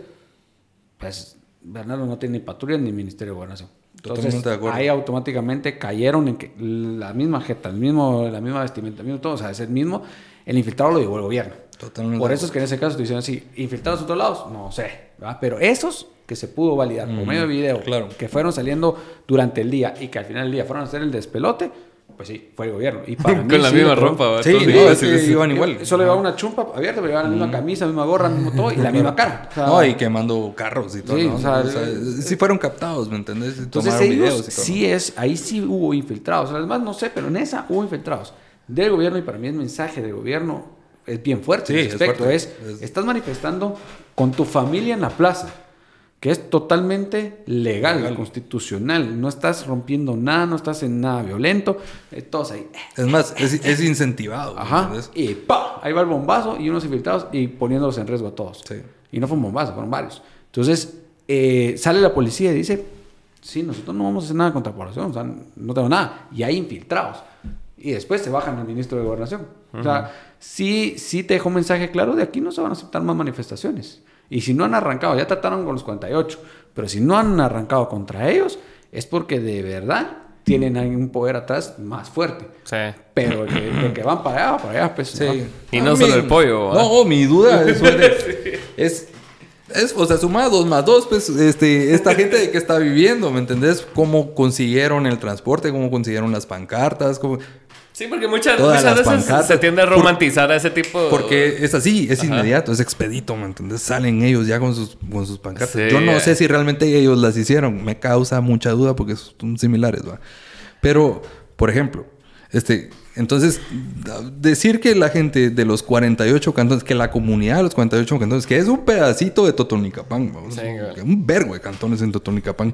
Pues Bernardo no tiene ni patrulla ni Ministerio de Gobernación. Entonces, ahí automáticamente cayeron en que la misma jeta, el mismo, la misma vestimenta, el mismo todo, o sea, es el mismo. El infiltrado lo llevó el gobierno. Totalmente. Por eso es que en ese caso te dicen así, infiltrados a otros lados, no sé, pero esos que se pudo validar por medio de video, claro. que fueron saliendo durante el día y que al final del día fueron a hacer el despelote, pues sí, fue el gobierno. Y para Con la misma ropa, Sí, sí, iban igual. Solo llevaban una chumpa abierta, pero llevaban la misma camisa, la misma gorra, el mismo todo y la misma cara. no, y quemando carros y todo. Sí, o sea, sí fueron captados, ¿me entendés? Entonces ellos sí es, ahí sí hubo infiltrados. Además, no sé, pero en esa hubo infiltrados del gobierno y para mí el mensaje del gobierno es bien fuerte. Sí, respecto. Es, es, estás manifestando con tu familia en la plaza que es totalmente legal, constitucional. No estás rompiendo nada, no estás en nada violento. Eh, todos ahí. Es más, es, incentivado. Ajá. Y ¡pa! Ahí va el bombazo y unos infiltrados y poniéndolos en riesgo a todos. Sí. Y no fue un bombazo, fueron varios. Entonces, eh, sale la policía y dice, sí, nosotros no vamos a hacer nada contra la población, o sea, no tengo nada. Y hay infiltrados. Y después se bajan al ministro de Gobernación. O sea, sí, sí te dejo un mensaje claro, de aquí no se van a aceptar más manifestaciones. Y si no han arrancado, ya trataron con los 48, pero si no han arrancado contra ellos, es porque de verdad tienen ahí un poder atrás más fuerte. Sí. Pero de que, van para allá, para allá, pues. Sí. Y no solo el pollo. No, mi duda es, es, es, o sea, sumado dos más dos, pues, este, esta gente de que está viviendo, ¿me entendés? ¿Cómo consiguieron el transporte? ¿Cómo consiguieron las pancartas? ¿Cómo... Sí, porque muchas, veces se tiende a romantizar a ese tipo. Porque es así, es inmediato, es expedito, ¿me entiendes? Salen ellos ya con sus, con sus pancartas. Yo no sé si realmente ellos las hicieron, me causa mucha duda porque son similares, ¿va? Pero, por ejemplo, este, entonces, decir que la gente de los 48 cantones, que la comunidad de los 48 cantones, que es un pedacito de Totonicapán, un vergo de cantones en Totonicapán.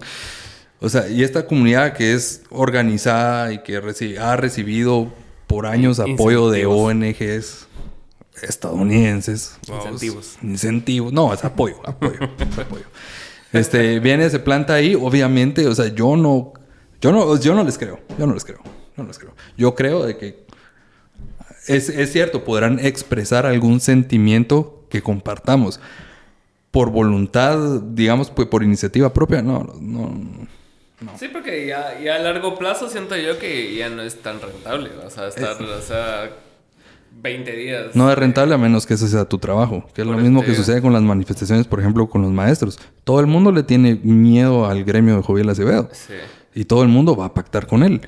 O sea, y esta comunidad que es organizada y que ha recibido por años apoyo de ONGs estadounidenses. Incentivos. incentivos. No, es apoyo, apoyo, apoyo. Este, viene, se planta ahí, obviamente, o sea, yo no, yo no, yo no les creo, yo no les creo, no les creo. Yo creo de que es, es cierto, podrán expresar algún sentimiento que compartamos. Por voluntad, digamos, pues por iniciativa propia, no, no, Sí, porque ya, a largo plazo siento yo que ya no es tan rentable. O sea, estar, o sea, 20 días. No es rentable a menos que ese sea tu trabajo. Que es lo mismo que sucede con las manifestaciones, por ejemplo, con los maestros. Todo el mundo le tiene miedo al gremio de Joviel Acevedo. Sí. Y todo el mundo va a pactar con él.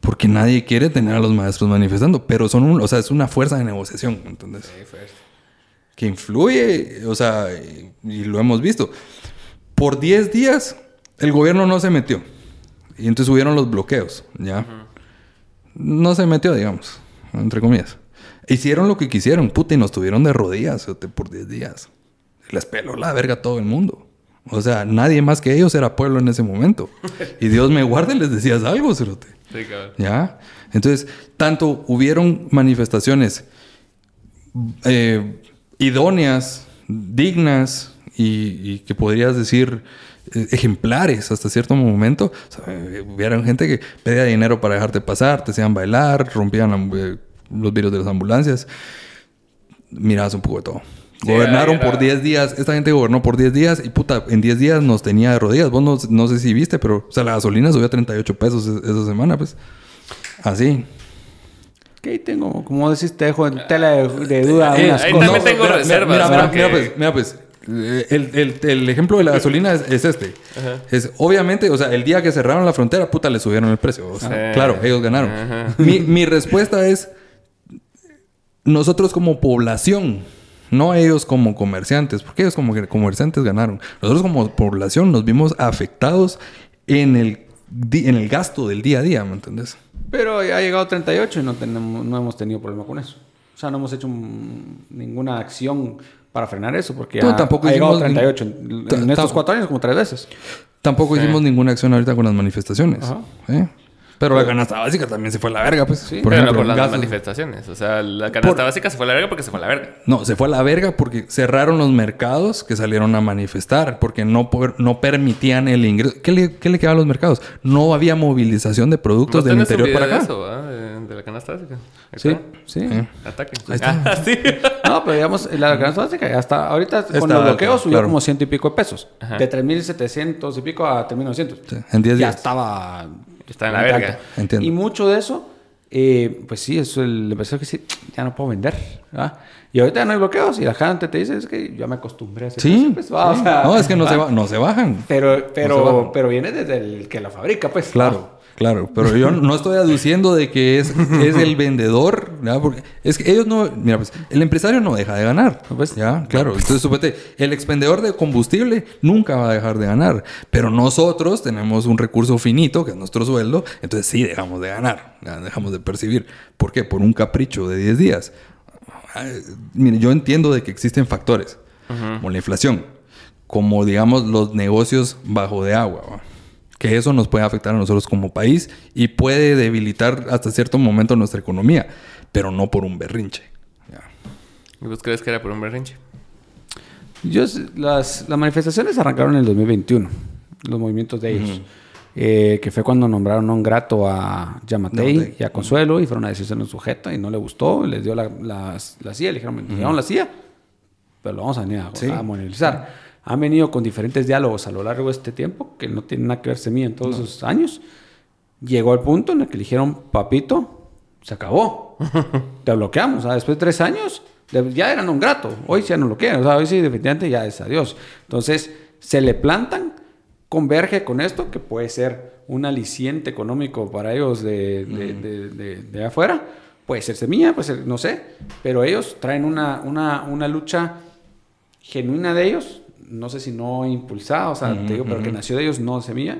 Porque nadie quiere tener a los maestros manifestando. Pero son un, o sea, es una fuerza de negociación, ¿entendés? Sí, fuerza. Que influye, o sea, y lo hemos visto. Por 10 días el gobierno no se metió. Y entonces hubieron los bloqueos, ¿ya? No se metió, digamos, entre comillas. Hicieron lo que quisieron, puta, y nos tuvieron de rodillas por 10 días. Les peló la verga a todo el mundo. O sea, nadie más que ellos era pueblo en ese momento. Y Dios me guarde, les decías algo, cerote. Sí, ¿Ya? Entonces, tanto hubieron manifestaciones eh, idóneas, dignas y, que podrías decir ejemplares hasta cierto momento. O hubieran gente que pedía dinero para dejarte pasar, te hacían bailar, rompían los virus de las ambulancias. Mirabas un poco de todo. Gobernaron por 10 días. Esta gente gobernó por 10 días y puta, en 10 días nos tenía de rodillas. Vos no, no, sé si viste, pero o sea, la gasolina subió a 38 pesos esa semana, pues. Así. Que ahí tengo, como decís, te dejo en tela de, duda eh, ahí también tengo reservas. Mira, mira, pues, mira, pues el, el, el, ejemplo de la gasolina es, este. Es, obviamente, o sea, el día que cerraron la frontera, puta, le subieron el precio. O sea, Claro, ellos ganaron. Mi, mi, respuesta es, nosotros como población, no ellos como comerciantes, porque ellos como comerciantes ganaron. Nosotros como población nos vimos afectados en el, en el gasto del día a día, ¿me entendés? Pero ya ha llegado 38 y no, tenemos, no hemos tenido problema con eso. O sea, no hemos hecho ninguna acción para frenar eso, porque ya tampoco ha llegado 38 en, estos cuatro años como tres veces. Tampoco hicimos ninguna acción ahorita con las manifestaciones. ¿eh? Pero la canasta básica también se fue a la verga, pues. Sí, por pero ejemplo, las manifestaciones. O sea, la canasta básica se fue a la verga porque se fue a la verga. No, se fue a la verga porque cerraron los mercados que salieron a manifestar. Porque no, no permitían el ingreso. ¿Qué le, qué le quedaba a los mercados? No había movilización de productos del interior para acá. De, eso, de la canasta básica. Sí, sí. Ataque. Ahí está. Ah, ¿sí? No, pero digamos, la canasta básica ya está. Ahorita con los bloqueos subió como ciento y pico de pesos. De 3.700 y pico a 3.900. Sí, en 10 días. Ya estaba Está en la verga. Y mucho de eso, eh, pues sí, eso el empresario que sí, ya no puedo vender. Y ahorita ya no hay bloqueos y la gente te dice, es que ya me acostumbré a hacer Sí, pues, no, es que no, se, no se bajan. Pero, pero, pero viene desde el que la fabrica, pues. Claro. Claro, pero yo no estoy aduciendo de que es, es el vendedor, Porque es que ellos no, mira, pues el empresario no deja de ganar, pues, ya, claro. Entonces, supete, el expendedor de combustible nunca va a dejar de ganar, pero nosotros tenemos un recurso finito, que es nuestro sueldo, entonces sí dejamos de ganar, dejamos de percibir. ¿Por qué? Por un capricho de 10 días. Mire, yo entiendo de que existen factores, como la inflación, como digamos los negocios bajo de agua, ¿va? Que eso nos puede afectar a nosotros como país y puede debilitar hasta cierto momento nuestra economía, pero no por un berrinche. ¿Y vos crees que era por un berrinche? Yo, las, las manifestaciones arrancaron en el 2021, los movimientos de ellos. Eh, que fue cuando nombraron un grato a Yamatei y a Consuelo y fueron a decirse un sujeto y no le gustó, les dio la, la, la CIA, le dijeron, uh la CIA, pero lo vamos a venir a, a monetizar han venido con diferentes diálogos a lo largo de este tiempo, que no tienen nada que ver semilla en todos esos años. Llegó al punto en el que le dijeron, papito, se acabó. Te bloqueamos. O sea, después de tres años, ya eran un grato. Hoy ya no lo quieren. O sea, hoy sí, definitivamente ya es adiós. Entonces, se le plantan, converge con esto, que puede ser un aliciente económico para ellos de, de, de, afuera. Puede ser semilla, puede ser, no sé. Pero ellos traen una, una, una lucha genuina de ellos. No sé si no impulsada, o sea, te digo, pero que nació de ellos, no semilla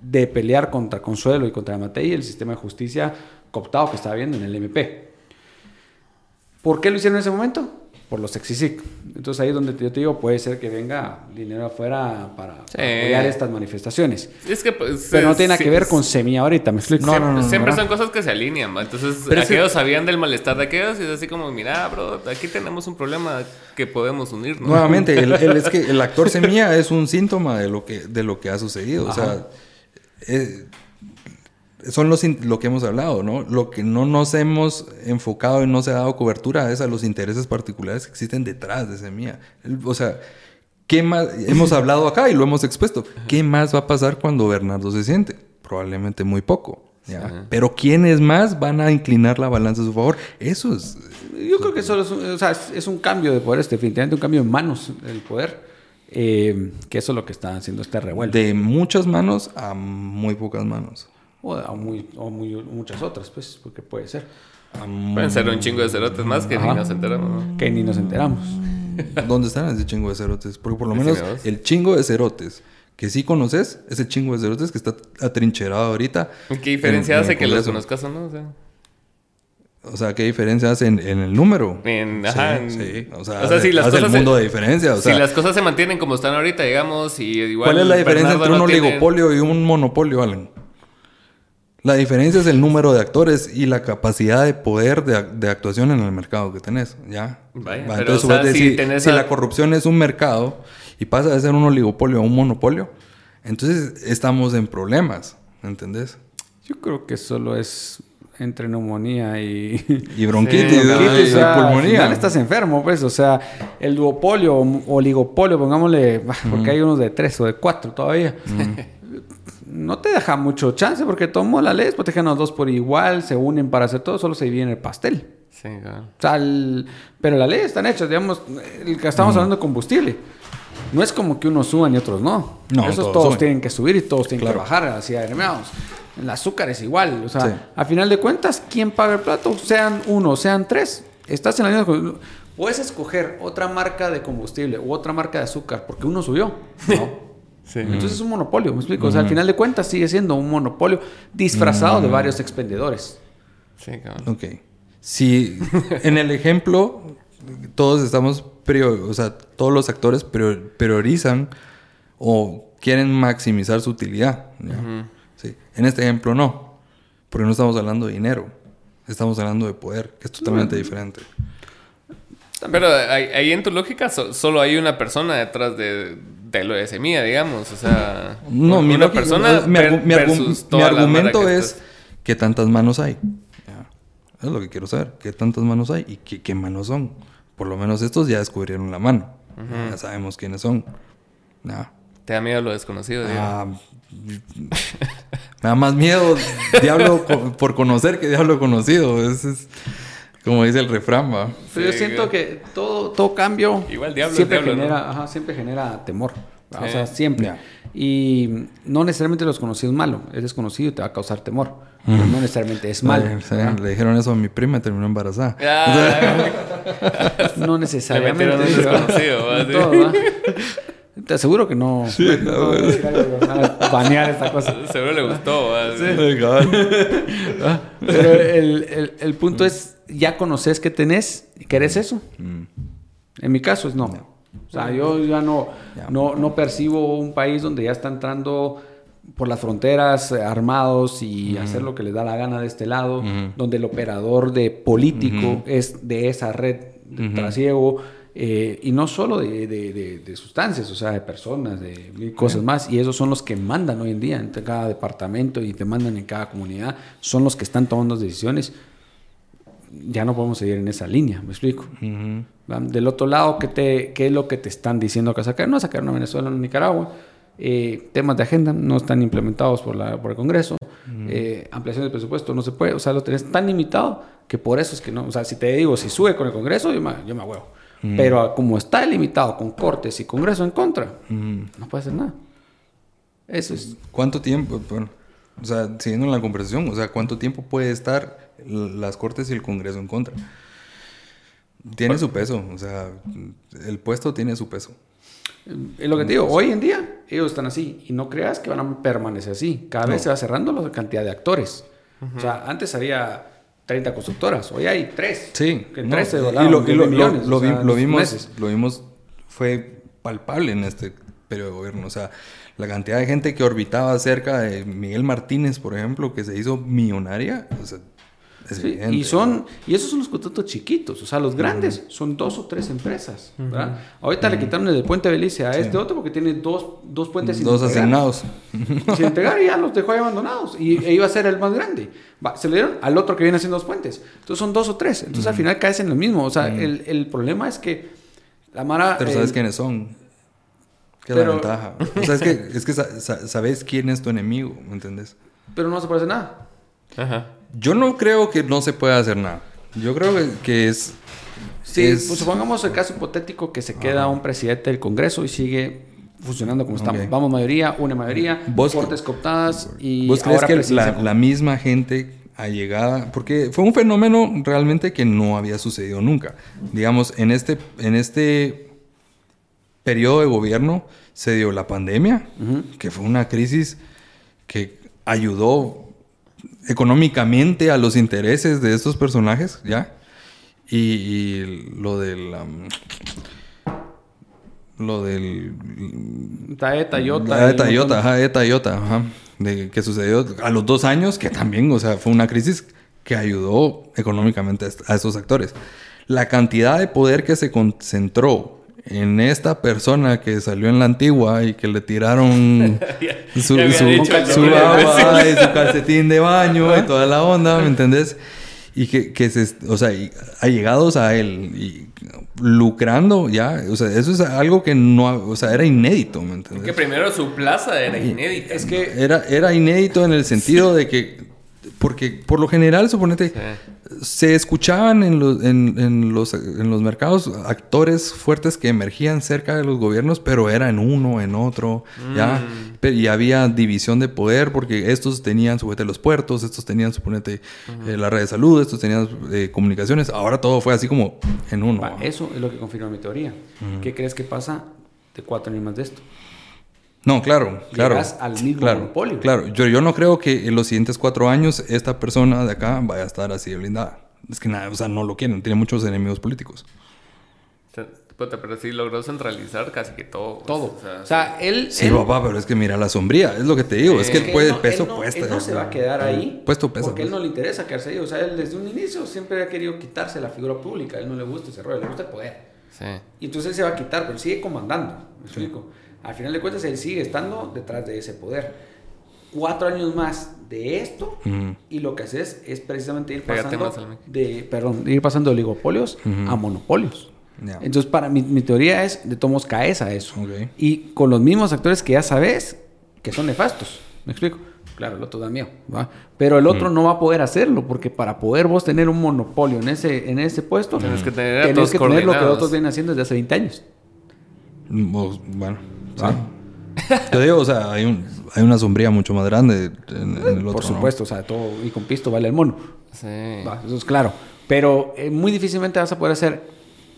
de pelear contra Consuelo y contra Matei y el sistema de justicia cooptado que estaba viendo en el MP. ¿Por qué lo hicieron en ese momento? Por los exisic. Entonces ahí es donde yo te digo, puede ser que venga dinero afuera para, apoyar estas manifestaciones. Es que, pues, Pero no tiene nada que ver con semilla ahorita, me explico. No, no, no, siempre son cosas que se alinean, Entonces aquellos sabían del malestar de aquellos y es así como, mira, bro, aquí tenemos un problema que podemos unirnos. Nuevamente, el, es que el actor semilla es un síntoma de lo que, de lo que ha sucedido. O sea eh, son los, lo que hemos hablado, ¿no? Lo que no nos hemos enfocado y no se ha dado cobertura es a los intereses particulares que existen detrás de Semilla. O sea, ¿qué más? Hemos hablado acá y lo hemos expuesto. ¿Qué más va a pasar cuando Bernardo se siente? Probablemente muy poco. Pero ¿quiénes más van a inclinar la balanza a su favor? Eso es... Yo creo que eso es, o sea, es un cambio de poder, definitivamente un cambio en manos del poder. Eh, que eso es lo que está haciendo este revuelto. De muchas manos a muy pocas manos. O a muy, muchas otras, pues, porque puede ser. Pueden ser un chingo de cerotes más que ni nos enteramos. Que ni nos enteramos. ¿Dónde están ese chingo de cerotes? Porque por lo menos el chingo de cerotes que sí conoces, ese chingo de cerotes que está atrincherado ahorita. ¿Qué diferencia hace que los conozcas o no? O sea. O sea, ¿qué diferencia hace en, el número? En, ajá, sí, O sea, si las cosas el mundo de diferencia. si las cosas se mantienen como están ahorita, digamos, y igual... ¿Cuál es la diferencia entre un oligopolio y un monopolio, Alan? La diferencia es el número de actores y la capacidad de poder de, actuación en el mercado que tenés, ¿ya? Vaya, pero, Entonces, si, la corrupción es un mercado y pasa de ser un oligopolio a un monopolio, entonces estamos en problemas, ¿entendés? Yo creo que solo es entre neumonía y, y bronquitis, y, pulmonía. estás enfermo, pues, o sea, el duopolio o oligopolio, pongámosle, porque hay unos de tres o de cuatro todavía. No te deja mucho chance porque tomó la ley, pues los dos por igual, se unen para hacer todo, solo se divide en el pastel. Sí, claro. O sea, pero las leyes están hechas, digamos, el que estamos hablando de combustible. No es como que unos suban y otros no. no Esos todos, tienen que subir y todos tienen que bajar así agremiados. El azúcar es igual. O sea, a final de cuentas, ¿quién paga el plato? Sean uno, sean tres. Estás en la misma... Puedes escoger otra marca de combustible u otra marca de azúcar porque uno subió. ¿no? Entonces es un monopolio, ¿me explico? O sea, al final de cuentas sigue siendo un monopolio disfrazado de varios expendedores. Sí, claro. Ok. Si en el ejemplo todos estamos, o sea, todos los actores priorizan o quieren maximizar su utilidad. En este ejemplo no, porque no estamos hablando de dinero, estamos hablando de poder, que es totalmente diferente. Pero ahí, en tu lógica solo hay una persona detrás de, de, lo de semilla, digamos. O sea, no, una persona mi, argumento es qué tantas manos hay. Es lo que quiero saber. ¿Qué tantas manos hay y qué, qué manos son? Por lo menos estos ya descubrieron la mano. Ya sabemos quiénes son. ¿Te da miedo lo desconocido? Ah, me da más miedo diablo por conocer que diablo conocido. Es, como dice el refrán, ¿va? Pero yo siento que todo, todo cambio Igual diablo siempre, genera, siempre genera temor. O sea, siempre. Y no necesariamente lo desconocido es malo. Es desconocido y te va a causar temor. Pero no necesariamente es malo. le dijeron eso a mi prima y terminó embarazada. no necesariamente. es desconocido. Te aseguro que no. Sí, no, banear esta cosa. Seguro le gustó. Sí. Pero el, el, el, punto es, ya conoces que tenés y que eres eso. Mm. En mi caso es no. O sea, yo ya no, no, no percibo un país donde ya está entrando por las fronteras eh, armados y hacer lo que les da la gana de este lado, donde el operador de político es de esa red de trasiego eh, y no solo de, de, sustancias, o sea, de personas, de cosas más. Y esos son los que mandan hoy en día en cada departamento y te mandan en cada comunidad. Son los que están tomando decisiones. Ya no podemos seguir en esa línea, me explico. Del otro lado, ¿qué, te, ¿qué es lo que te están diciendo que sacar? No sacar a Venezuela, a Nicaragua. Eh, temas de agenda no están implementados por, la, por el Congreso. eh, ampliación del presupuesto, no se puede, o sea, lo tenés tan limitado que por eso es que no, o sea, si te digo, si sube con el Congreso, yo me, yo me huevo. Pero como está limitado con cortes y Congreso en contra, no puede hacer nada. Eso es. ¿Cuánto tiempo? Bueno, o sea, siguiendo la conversación, o sea, ¿cuánto tiempo puede estar las cortes y el Congreso en contra? Tiene su peso, o sea, el puesto tiene su peso. Es lo que te digo, hoy en día ellos están así y no creas que van a permanecer así. Cada vez se va cerrando la cantidad de actores. O sea, antes había 30 constructoras, hoy hay 3. Sí, que 13 no, y lo, millones, lo, lo vimos, lo vimos, fue palpable en este periodo de gobierno. O sea, la cantidad de gente que orbitaba cerca de Miguel Martínez, por ejemplo, que se hizo millonaria, o sea, y son y esos son los contratos chiquitos, o sea, los grandes son dos o tres empresas, ¿verdad? Ahorita le quitaron el puente Belice a este otro porque tiene dos, dos puentes dos asignados. Sin entregar y ya los dejó ahí abandonados y e iba a ser el más grande. se le dieron al otro que viene haciendo dos puentes. Entonces son dos o tres. Entonces al final caes en lo mismo. O sea, el, el, problema es que la Mara. Pero sabes quiénes son. ¿Qué es la ventaja? O sea, es que, es que sabes quién es tu enemigo, ¿me entiendes? Pero no se puede hacer nada. Ajá. Yo no creo que no se pueda hacer nada. Yo creo que, es... Sí, pues supongamos el caso hipotético que se queda un presidente del Congreso y sigue funcionando como estamos. Vamos mayoría, una mayoría, cortes cooptadas y ¿Vos crees que la, misma gente allegada, porque fue un fenómeno realmente que no había sucedido nunca. Digamos, en este, en este periodo de gobierno se dio la pandemia, que fue una crisis que ayudó económicamente a los intereses de estos personajes, ¿ya? Y, lo del... lo del... Ajá, Eta, Iota, ajá. De, que sucedió a los dos años, que también, o sea, fue una crisis que ayudó económicamente a estos actores. La cantidad de poder que se concentró en esta persona que salió en la antigua y que le tiraron su, agua y su calcetín de baño y toda la onda, ¿me entendés? Y que, que se, o sea, allegados a él y lucrando ya, o sea, eso es algo que no, o sea, era inédito, ¿me entendés? Que primero su plaza era inédita. Es que era, era inédito en el sentido de que porque por lo general, suponete, se escuchaban en los, en, los, en los mercados actores fuertes que emergían cerca de los gobiernos, pero era en uno, en otro, ¿ya? Mm. Y había división de poder porque estos tenían, suponete, los puertos, estos tenían, suponete, eh, la red de salud, estos tenían eh, comunicaciones. Ahora todo fue así como en uno. eso es lo que confirma mi teoría. ¿Qué crees que pasa de cuatro años más de esto? No, claro, claro. al mismo claro, monopolio. Claro, yo, yo no creo que en los siguientes cuatro años esta persona de acá vaya a estar así de blindada. Es que nada, o sea, no lo quieren, tiene muchos enemigos políticos. Pero sí logró centralizar casi que todo. Pues, todo. O sea, él. Sí, papá, pero es que mira la sombría, es lo que te digo. es que, él puede, el peso puesta. Él no se va a quedar ahí. Puesto peso. Porque él no le interesa quedarse ahí. O sea, él desde un inicio siempre ha querido quitarse la figura pública. A él no le gusta ese rollo, le gusta el poder. Sí. Y entonces él se va a quitar, pero sigue comandando. ¿Me explico? Al final de cuentas, él sigue estando detrás de ese poder. Cuatro años más de esto y lo que haces es precisamente ir pasando de, perdón, ir pasando de oligopolios a monopolios. Entonces, para mi, mi, teoría es de tomos caes a eso. Y con los mismos actores que ya sabes que son nefastos. ¿Me explico? Claro, el otro da miedo, ¿va? Pero el otro no va a poder hacerlo porque para poder vos tener un monopolio en ese, en ese puesto, tienes que tener, que tener lo que otros vienen haciendo desde hace 20 años. Bueno, te digo, o sea, hay, un, hay una sombría mucho más grande en, el otro. Por supuesto, o sea, todo y con pisto vale el mono. Sí. eso es claro. Pero eh, muy difícilmente vas a poder hacer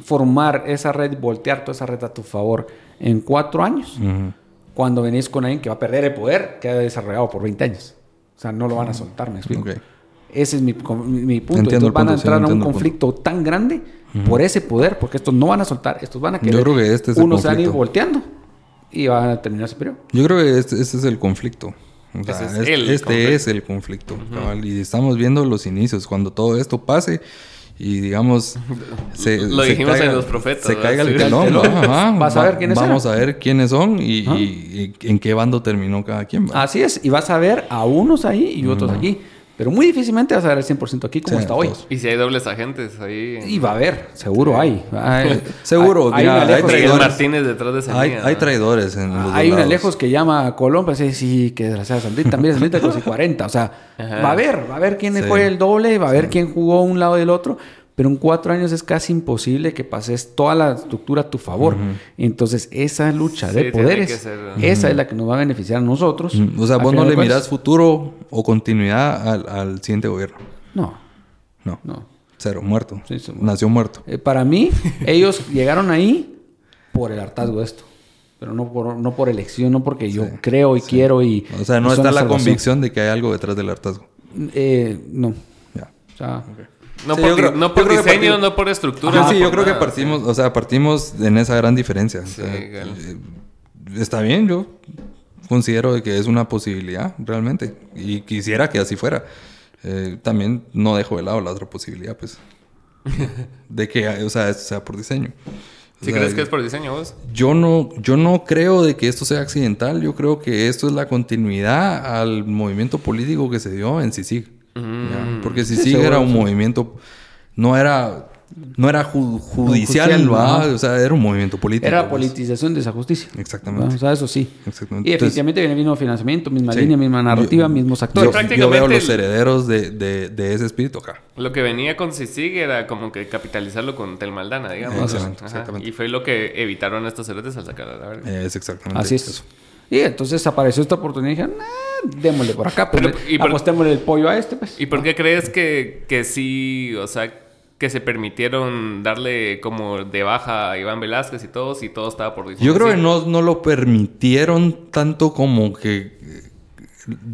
formar esa red, voltear toda esa red a tu favor en cuatro años. Cuando venís con alguien que va a perder el poder que ha desarrollado por 20 años. O sea, no lo van a soltar, me explico. Ese es mi, mi punto. Entonces van a entrar a un conflicto tan grande por ese poder, porque estos no van a soltar, estos van a querer. Yo creo que este es Unos van a ir volteando y van a terminar ese periodo. Yo creo que este, este es el conflicto. este, es el conflicto. Y estamos viendo los inicios. Cuando todo esto pase y digamos lo dijimos en los profetas se caiga el telón vas a ver quiénes vamos a ver quiénes son y, en qué bando terminó cada quien así es y vas a ver a unos ahí y otros aquí Pero muy difícilmente vas a ver el 100% aquí como Sí, está hoy. Y si hay dobles agentes ahí. Y va a haber, seguro hay. Hay- Seguro, hay, mira, traidores. Martínez detrás de esa Hay, traidores en los dos hay una lados. lejos que llama a Colón, pues sí, sí, que desgraciada Sandrita, también es Sandrita con sus 40. O sea, Ajá. va a haber, va a haber quién Sí. fue el doble, va a haber quién jugó un lado del otro. Pero en cuatro años es casi imposible que pases toda la estructura a tu favor. Entonces, esa lucha Sí, de poderes, esa es la que nos va a beneficiar a nosotros. O sea, vos no le mirás futuro o continuidad al, al siguiente gobierno. No, No. no. Cero, muerto. Sí, sí, Nació muerto. Eh, para mí, ellos llegaron ahí por el hartazgo de esto. Pero no por, no por elección, no porque yo Sí, creo y quiero y... O sea, no está la salvación. convicción de que hay algo detrás del hartazgo. Eh, no. Ya. O sea, No Sí, por, yo creo- no yo por creo que diseño, partimos- no por estructura. Ajá, sí, yo creo que nada. partimos, o sea, partimos en esa gran diferencia. O sea, Sí, eh, está bien, yo considero de que es una posibilidad realmente y quisiera que así fuera. Eh, también no dejo de lado la otra posibilidad, pues, de que, o sea, esto sea por diseño. O ¿Sí sea, crees que es por diseño vos? Yo no, yo no creo de que esto sea accidental. Yo creo que esto es la continuidad al movimiento político que se dio en CICIG. Mm. ¿ya? Porque Sí, CICIG seguro, era un sí. movimiento, no era, no era ju- judicial, Judicial, ¿va? ajá. o sea, era un movimiento político. era pues. politización de esa justicia. Exactamente. O sea, eso sí. Exactamente. Y Entonces, definitivamente viene vino financiamiento, misma sí. línea, misma narrativa, Yo- mismos actores. yo veo los el- herederos de, de, de ese espíritu acá. Lo que venía con CICIG era como que capitalizarlo con Telmaldana, digamos. Exactamente, exactamente. Y fue lo que evitaron estos heredes al sacar a la verga. Es exactamente Así es. eso. Y entonces apareció esta oportunidad y dije, nah, démosle por acá, pues, Pero, le- ¿y por- apostémosle el pollo a este, pues. ¿Y por qué crees que, que sí, o sea, que se permitieron darle como de baja a Iván Velázquez y todos y todo estaba por? Yo creo que no, no lo permitieron tanto como que eh,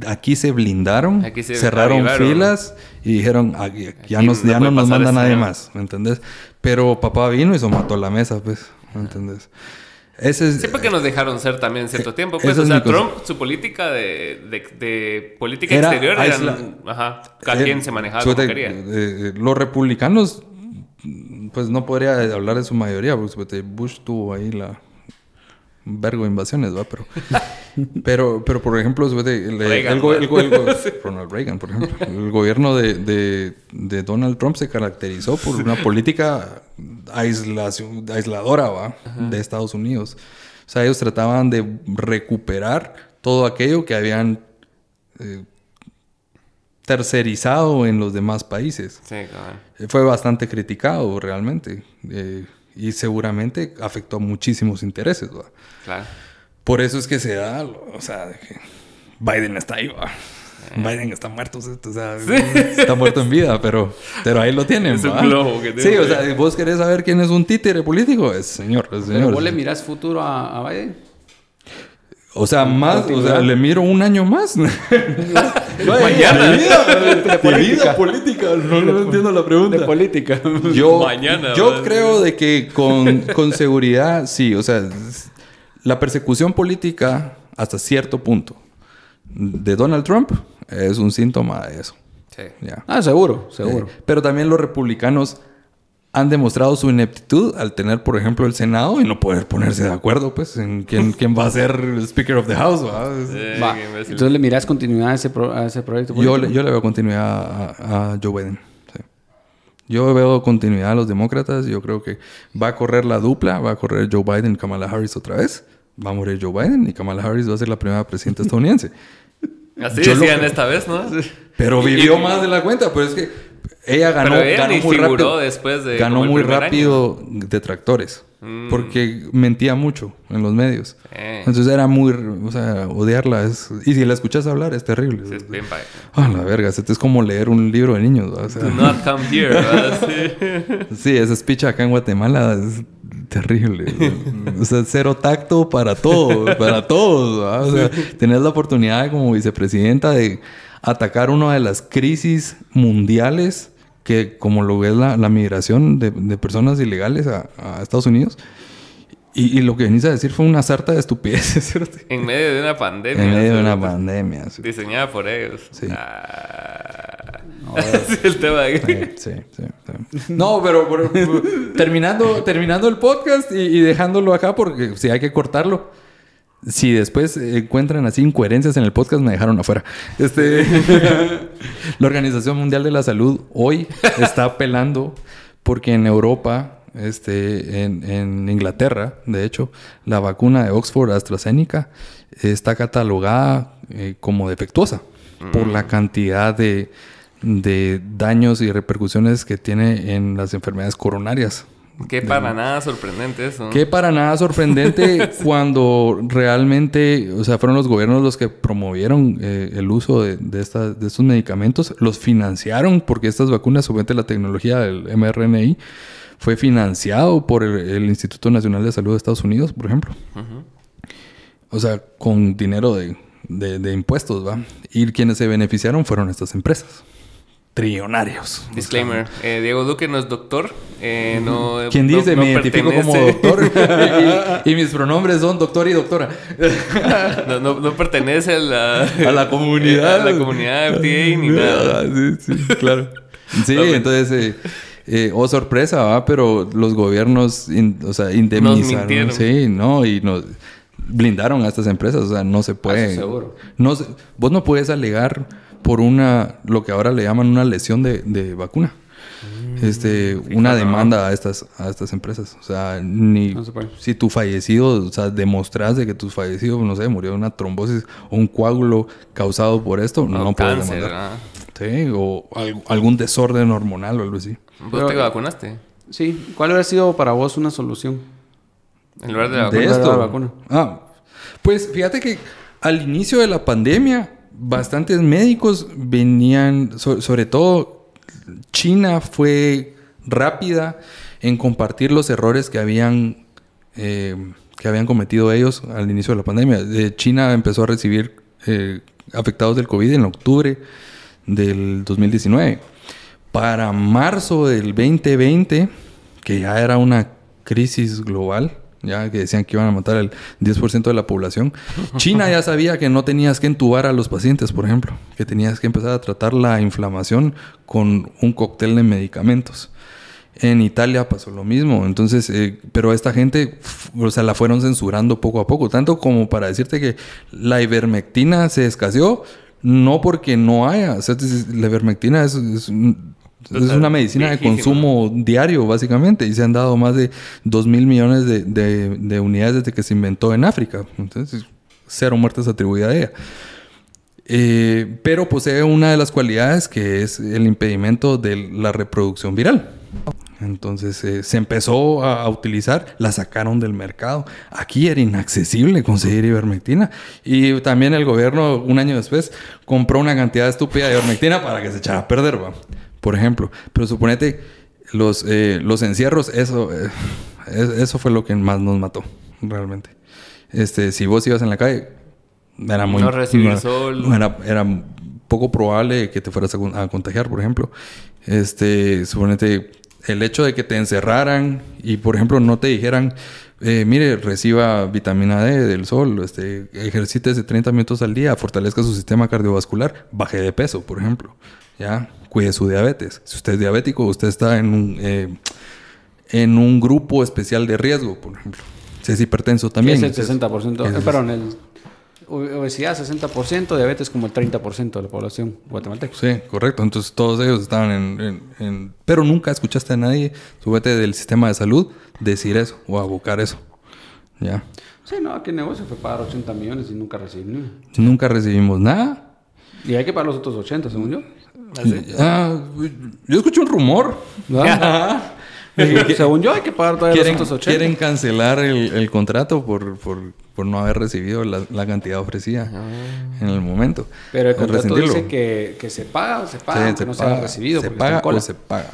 aquí se blindaron, Aquí se cerraron filas y dijeron, "Aquí- ya, Aquí nos, no ya no nos manda nadie ¿no?" más, ¿me entendés? Pero papá vino y se mató la mesa, pues, ¿me entendés? Ese es, Sí, porque nos dejaron ser también cierto Eh, tiempo. Pues, o sea, cosa. Trump, su política de, de, de política Era exterior era. Ajá. Cada Eh, quien se manejaba como quería. eh, eh, los republicanos, pues no podría hablar de su mayoría, porque Bush tuvo ahí la un vergo de invasiones, ¿va? Pero, pero, pero por ejemplo, el, Reagan, el Ronald Reagan, por ejemplo, el gobierno de, de- de Donald Trump se caracterizó por una política aislación, aisladora, ¿va? De Estados Unidos. O sea, ellos trataban de recuperar todo aquello que habían eh, tercerizado en los demás países. Sí, cabrón. Eh, Fue bastante criticado realmente eh, y seguramente afectó a muchísimos intereses. ¿va? Claro. Por eso es que se da, o sea, de que Biden está ahí, ¿va? Biden está muerto, o sea, está muerto en vida, pero, pero ahí lo tienen. Es un globo que tiene. Sí, o sea, vos querés saber quién es un títere político, es señor, es Pero señor. vos le mirás futuro a, a Biden. O sea, más, o sea, le miro un año más. Mañana. De vida, de vida política. No, no entiendo la pregunta. De política. Yo, Mañana, yo ¿verdad? creo de que con, con seguridad, sí, o sea, la persecución política hasta cierto punto de Donald Trump es un síntoma de eso. Sí. ya. ah, seguro, seguro. Eh, pero también los republicanos han demostrado su ineptitud al tener, por ejemplo, el Senado y no poder ponerse de acuerdo, pues, en quién, quién va a ser el Speaker of the House. Sí, Va. Entonces le mirás continuidad a ese, pro- a ese proyecto. Yo, le- yo le veo continuidad a, a Joe Biden. sí. Yo veo continuidad a los demócratas. Yo creo que va a correr la dupla. Va a correr Joe Biden y Kamala Harris otra vez. Va a morir Joe Biden y Kamala Harris va a ser la primera presidenta estadounidense. Así Yo decían esta vez, ¿no? Pero vivió más de la cuenta. Pero es que ella ganó, Pero ella ganó muy rápido. después de ganó muy rápido detractores. Mm. Porque mentía mucho en los medios. Eh. Entonces era muy... O sea, odiarla es... Y si la escuchas hablar es terrible. Sí, es bien pa- Ah, la verga. se te- Es como leer un libro de niños. ¿va? O sea, Do not come here. Sí. Sí, ese speech acá en Guatemala es terrible. o sea, cero tacto para todo, para todos. O sea, tenés la oportunidad como vicepresidenta de atacar una de las crisis mundiales que como lo es la, la migración de, de personas ilegales a, a Estados Unidos. Y, y lo que venís a decir fue una sarta de estupideces, ¿cierto? En medio de una pandemia. En medio de una pandemia. Sí, Diseñada por ellos. Sí. Ah. Sí, el tema de... sí, sí, sí. No, pero, pero, terminando, terminando el podcast y, y dejándolo acá porque si hay que cortarlo. Si después encuentran así incoherencias en el podcast, me dejaron afuera. Este, la Organización Mundial de la Salud hoy está apelando porque en Europa, este, en, Inglaterra, de hecho, la vacuna de Oxford AstraZeneca está catalogada eh, como defectuosa por la mm. cantidad de, de daños y repercusiones que tiene en las enfermedades coronarias. Qué para nada sorprendente eso. Qué para nada sorprendente cuando realmente, o sea, fueron los gobiernos los que promovieron eh, el uso de, de, de, estos medicamentos, los financiaron porque estas vacunas, obviamente la tecnología del mRNI, fue financiado por el, Instituto Nacional de Salud de Estados Unidos, por ejemplo. O sea, con dinero de, de impuestos, ¿va? Y quienes se beneficiaron fueron estas empresas trillonarios. Disclaimer, eh, Diego Duque no es doctor. Eh, no, ¿Quién dice? me identifico como doctor. y, mis pronombres son doctor y doctora. no, pertenece a la, a la comunidad. A la comunidad FDA ni nada. Sí, sí, claro. Sí, entonces... Eh, eh, oh sorpresa, ¿va? pero los gobiernos, o sea, indemnizaron. sí, no, y nos blindaron a estas empresas, o sea, no se puede. seguro. No, vos no puedes alegar por una, lo que ahora le llaman una lesión de, vacuna. Mm, este, una demanda a estas, a estas empresas. O sea, ni si tu fallecido, o sea, demostras de que tu fallecido, no sé, murió de una trombosis o un coágulo causado por esto, no, no puedes demandar. Sí, o algún desorden hormonal o algo así. ¿Vos te vacunaste? Sí. ¿Cuál hubiera sido para vos una solución? En lugar de la vacuna. De vacuna. Ah, pues fíjate que al inicio de la pandemia bastantes médicos venían, sobre todo China fue rápida en compartir los errores que habían, eh, que habían cometido ellos al inicio de la pandemia. China empezó a recibir eh, afectados del COVID en octubre del 2019. Para marzo del 2020, que ya era una crisis global, ya que decían que iban a matar el 10% de la población. China ya sabía que no tenías que entubar a los pacientes, por ejemplo, que tenías que empezar a tratar la inflamación con un cóctel de medicamentos. En Italia pasó lo mismo, entonces, eh, pero esta gente, o sea, la fueron censurando poco a poco, tanto como para decirte que la ivermectina se escaseó, no porque no haya, o sea, la ivermectina es, es es una medicina de consumo diario, básicamente, y se han dado más de 2 mil millones de, unidades desde que se inventó en África. Entonces, cero muertes atribuidas a ella. Eh, pero posee una de las cualidades que es el impedimento de la reproducción viral. Entonces eh, se empezó a, utilizar, la sacaron del mercado. Aquí era inaccesible conseguir ivermectina. Y también el gobierno, un año después, compró una cantidad estúpida de ivermectina para que se echara a perder. ¿va? Por ejemplo. Pero suponete, los, eh, los encierros, eso, eh, eso fue lo que más nos mató, realmente. Este, si vos ibas en la calle, era muy... No recibir sol. Era, era, poco probable que te fueras a, contagiar, por ejemplo. Este, suponete, el hecho de que te encerraran y, por ejemplo, no te dijeran... Eh, mire, reciba vitamina D del sol, este, ejercítese 30 minutos al día, fortalezca su sistema cardiovascular, baje de peso, por ejemplo. ¿Ya? Cuide su diabetes. Si usted es diabético, usted está en un, eh, en un grupo especial de riesgo, por ejemplo. Si es hipertenso también. Es el 60%. Eh, perdón, el, obesidad 60%, diabetes como el 30% de la población guatemalteca. Sí, correcto. Entonces todos ellos estaban en, Pero nunca escuchaste a nadie, subete del sistema de salud, decir eso o abocar eso. ¿Ya? Sí, no, aquí el negocio fue pagar 80 millones y nunca recibimos Nunca recibimos nada. Y hay que pagar los otros 80, según yo. Ah, yo escuché un rumor. según yo hay que pagar todavía quieren, los 80. Quieren cancelar el, contrato por, por, no haber recibido la, cantidad ofrecida ah. en el momento. Pero el contrato dice que, que, se paga o se paga, que no se ha recibido. Se paga o se paga.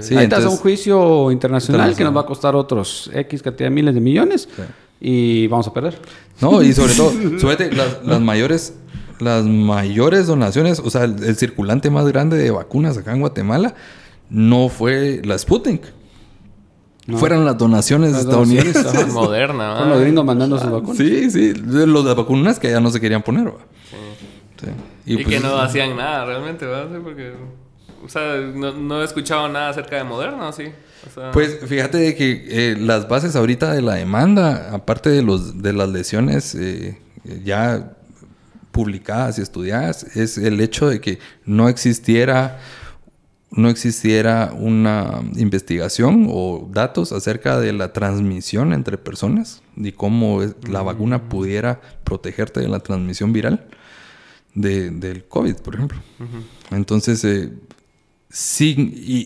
Sí, Ahí está un juicio internacional, que nos va a costar otros X cantidad de miles de millones y vamos a perder. No, y sobre todo, las, las mayores las mayores donaciones, o sea, el, circulante más grande de vacunas acá en Guatemala no fue la Sputnik. Fueron las donaciones estadounidenses. Moderna, Con los gringos mandando sus vacunas. Sí, sí. Los de vacunas que ya no se querían poner, Y, pues que no hacían nada realmente, ¿verdad? porque... O sea, no, no he escuchado nada acerca de Moderna, ¿sí? Pues fíjate de que eh, las bases ahorita de la demanda, aparte de, los, de las lesiones eh, ya publicadas y estudiadas, es el hecho de que no existiera no existiera una investigación o datos acerca de la transmisión entre personas y cómo la vacuna mm. pudiera protegerte de la transmisión viral del COVID, por ejemplo. Entonces, eh, sí,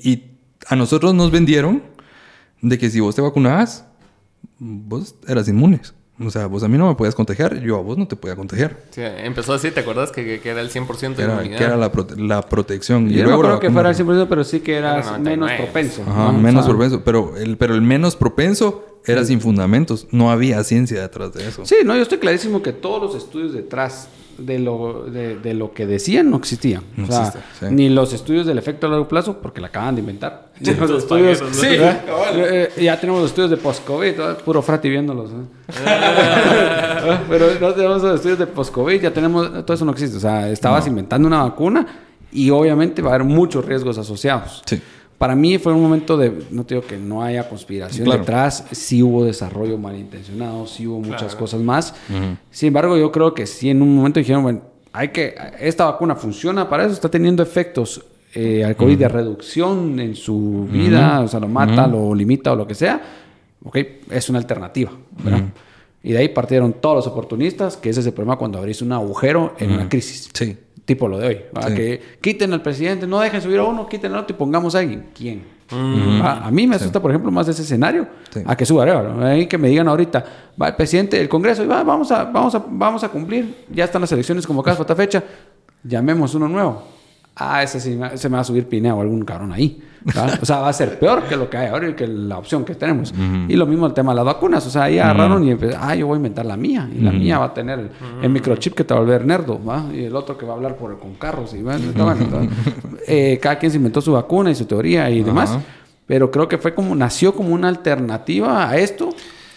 y, a nosotros nos vendieron de que si vos te vacunabas, vos eras inmunes. O sea, vos a mí no me podías contagiar, yo a vos no te podía contagiar. Sí, empezó así, ¿te acuerdas? Que, que era el 100% de era, Que era la, la protección. y no creo que fuera el 100%, pero sí que era menos propenso. Ajá, menos propenso. Pero el, pero el menos propenso era sin fundamentos. No había ciencia detrás de eso. Sí, no, yo estoy clarísimo que todos los estudios detrás de lo, de, lo que decían no existían. o sea, Ni los estudios del efecto a largo plazo, porque la acaban de inventar. los estudios, sí, eh, eh, ya tenemos los estudios de post-COVID, puro frati viéndolos. ¿eh? Pero no tenemos los estudios de post-COVID, ya tenemos, todo eso no existe. O sea, estabas inventando una vacuna y obviamente va a haber muchos riesgos asociados. Sí. Para mí fue un momento de, no te digo que no haya conspiración detrás, sí hubo desarrollo malintencionado, sí hubo muchas cosas más. Sin embargo, yo creo que sí en un momento dijeron, bueno, hay que, esta vacuna funciona para eso, está teniendo efectos eh, al COVID de reducción en su vida, o sea, lo mata, lo limita o lo que sea, ok, es una alternativa, ¿verdad? Y de ahí partieron todos los oportunistas, que ese es el problema cuando abrís un agujero en una crisis. Sí tipo lo de hoy. Que quiten al presidente, no dejen subir a uno, quiten al otro y pongamos a alguien. ¿Quién? A mí me asusta, por ejemplo, más ese escenario a que suba Arevalo. Ahí que me digan ahorita, va el presidente del Congreso y va, vamos, a, vamos, a, vamos a cumplir. Ya están las elecciones convocadas para esta fecha. Llamemos uno nuevo. Ah, ese sí se me va a subir Pineo o algún cabrón ahí. O sea, va a ser peor que lo que hay ahora y que la opción que tenemos. Y lo mismo el tema de las vacunas. O sea, ahí agarraron y empezaron, ah, yo voy a inventar la mía. Y la mía va a tener el, microchip que te va a volver nerdo, ¿va? Y el otro que va a hablar por, con carros. Y bueno, eh, cada quien se inventó su vacuna y su teoría y demás. Pero creo que fue como, nació como una alternativa a esto.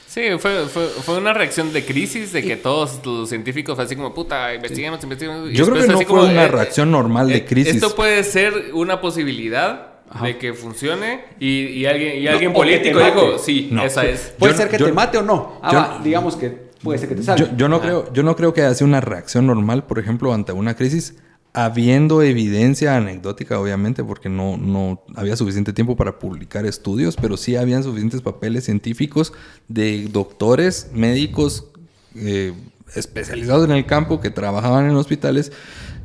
Sí, fue, fue, fue, una reacción de crisis de que todos los científicos así como, puta, investiguemos, investiguemos. Yo creo que no fue una eh, reacción normal de eh, crisis. Esto puede ser una posibilidad de que funcione y, y alguien, y alguien político dijo, sí, esa es. Puede ser que te mate o no. Ah, digamos que puede ser que te salga. Yo, no, creo, yo no creo que haya sido una reacción normal, por ejemplo, ante una crisis, habiendo evidencia anecdótica, obviamente, porque no, no había suficiente tiempo para publicar estudios, pero sí habían suficientes papeles científicos de doctores, médicos eh, especializados en el campo que trabajaban en hospitales,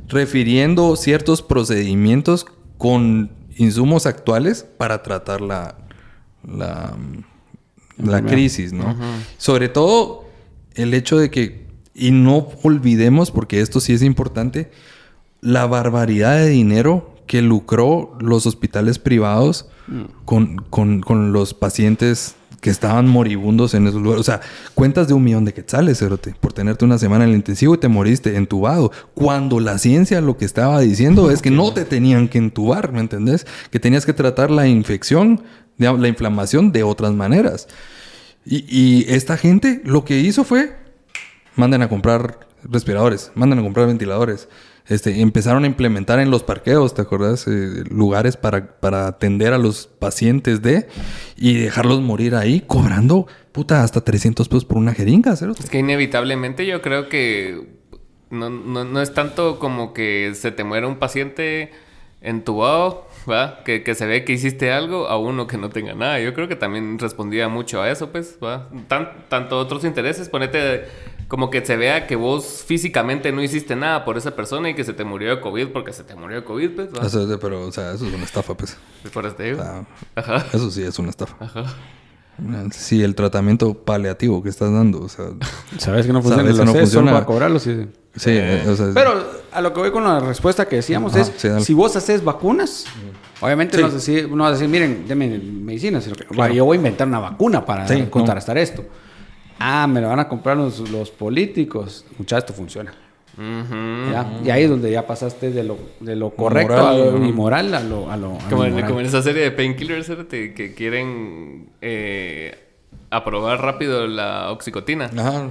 refiriendo ciertos procedimientos con insumos actuales para tratar la, la, la crisis, ¿no? Sobre todo el hecho de que, y no olvidemos, porque esto sí es importante, la barbaridad de dinero que lucró los hospitales privados mm. con, con, con, los pacientes que estaban moribundos en esos lugares. O sea, cuentas de un millón de quetzales, Cerote, por tenerte una semana en el intensivo y te moriste entubado. Cuando la ciencia lo que estaba diciendo es que no te tenían que entubar, ¿me entendés? Que tenías que tratar la infección, la inflamación de otras maneras. Y, y esta gente lo que hizo fue, manden a comprar respiradores, manden a comprar ventiladores. Este, empezaron a implementar en los parqueos, ¿te acuerdas? Eh, lugares para, para, atender a los pacientes de y dejarlos morir ahí cobrando, puta, hasta 300 pesos por una jeringa. ¿cero? Es que inevitablemente yo creo que no, no, es tanto como que se te muera un paciente entubado, ¿va? Que, que, se ve que hiciste algo a uno que no tenga nada. Yo creo que también respondía mucho a eso, pues, ¿va? tanto otros intereses, ponete como que se vea que vos físicamente no hiciste nada por esa persona y que se te murió de COVID porque se te murió de COVID, pues. Eso, pero, o sea, eso es una estafa, pues. Por eso te Ajá. Eso sí es una estafa. Ajá. Sí, el tratamiento paliativo que estás dando, o sea... Sabes que no funciona, sabes que no funciona. para cobrarlo, sí. Sí, eh, o sea, Pero a lo que voy con la respuesta que decíamos es, si vos haces vacunas, obviamente no, vas a decir, no vas a decir, miren, denme medicina, sino que yo voy a inventar una vacuna para contrarrestar esto. Ah, me lo van a comprar los, los políticos. Muchachos, esto funciona. Y ahí es donde ya pasaste de lo, de lo correcto moral, y moral a lo, a lo, como, en, esa serie de painkillers que quieren eh, aprobar rápido la oxicotina. Ajá.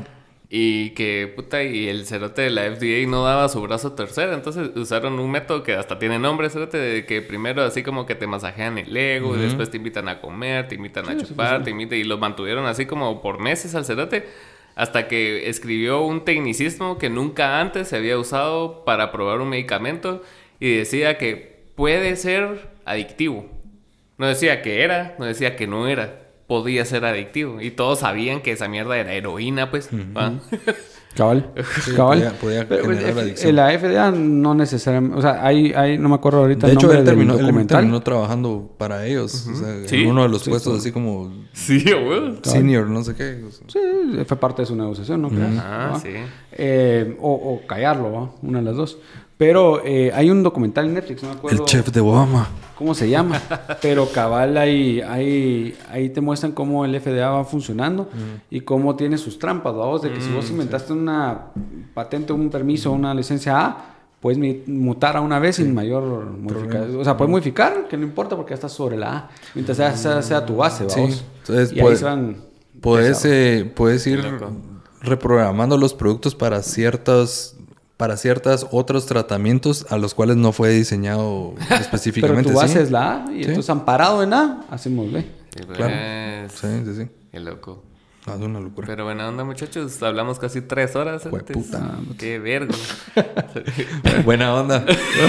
Y que, puta, y el cerote de la FDA no daba su brazo tercero. Entonces usaron un método que hasta tiene nombre, cerote, de que primero así como que te masajean el ego, y después te invitan a comer, te invitan a chupar, te invitan, y lo mantuvieron así como por meses al cerote. Hasta que escribió un tecnicismo que nunca antes se había usado para probar un medicamento y decía que puede ser adictivo. No decía que era, no decía que no era podía ser adictivo. Y todos sabían que esa mierda era heroína, pues. Cabal. Cabal. Podía, generar adicción. La FDA no necesariamente. O sea, hay, hay, no me acuerdo ahorita de el nombre hecho, él terminó, Él terminó trabajando para ellos. O sea, en uno de los puestos así como. Sí, güey. Senior, no sé qué. Sí, fue parte de su negociación, ¿no? Ah, sí. Eh, o, o, callarlo, ¿va? Una de las dos. Pero eh, hay un documental en Netflix, no me acuerdo. El chef de Obama. ¿Cómo se llama? Pero cabal ahí, ahí, ahí te muestran cómo el FDA va funcionando y cómo tiene sus trampas, vamos, de que si vos mm, inventaste una patente, un permiso, una licencia A, puedes mutar a una vez sin mayor modificación. O sea, puedes modificar, que no importa porque ya estás sobre la A, mientras sea, sea, tu base, vamos. Entonces, y ahí se van... Puedes, eh, puedes ir reprogramando los productos para ciertas para ciertos otros tratamientos a los cuales no fue diseñado específicamente. Pero tú haces la A y entonces amparado en A, hacemos B. claro. Sí, sí, sí. Qué loco. Ah, es una locura. Pero buena onda, muchachos. Hablamos casi tres horas. puta. Qué vergo. buena onda.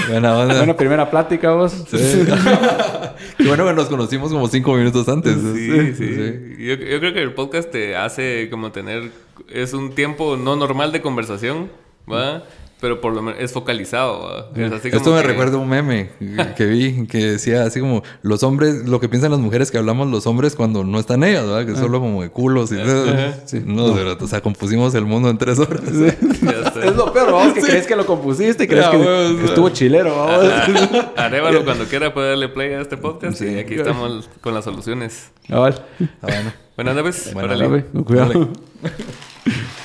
Buena onda. Bueno, primera plática, vos. Sí. Qué bueno que nos conocimos como cinco minutos antes. Sí, sí. Yo, yo creo que el podcast te hace como tener... Es un tiempo no normal de conversación, ¿va? pero por lo menos es focalizado. Esto me recuerda un meme que vi que decía así como los hombres, lo que piensan las mujeres que hablamos los hombres cuando no están ellas, ¿verdad? Que solo como de culos y sí. no, o sea, compusimos el mundo en tres horas. es lo peor, vamos, que crees que lo compusiste, crees que, estuvo chilero, vamos. Arévalo cuando quiera puede darle play a este podcast y aquí estamos con las soluciones. Ah, vale. Ah, bueno. Buenas noches. Buenas noches. Cuidado.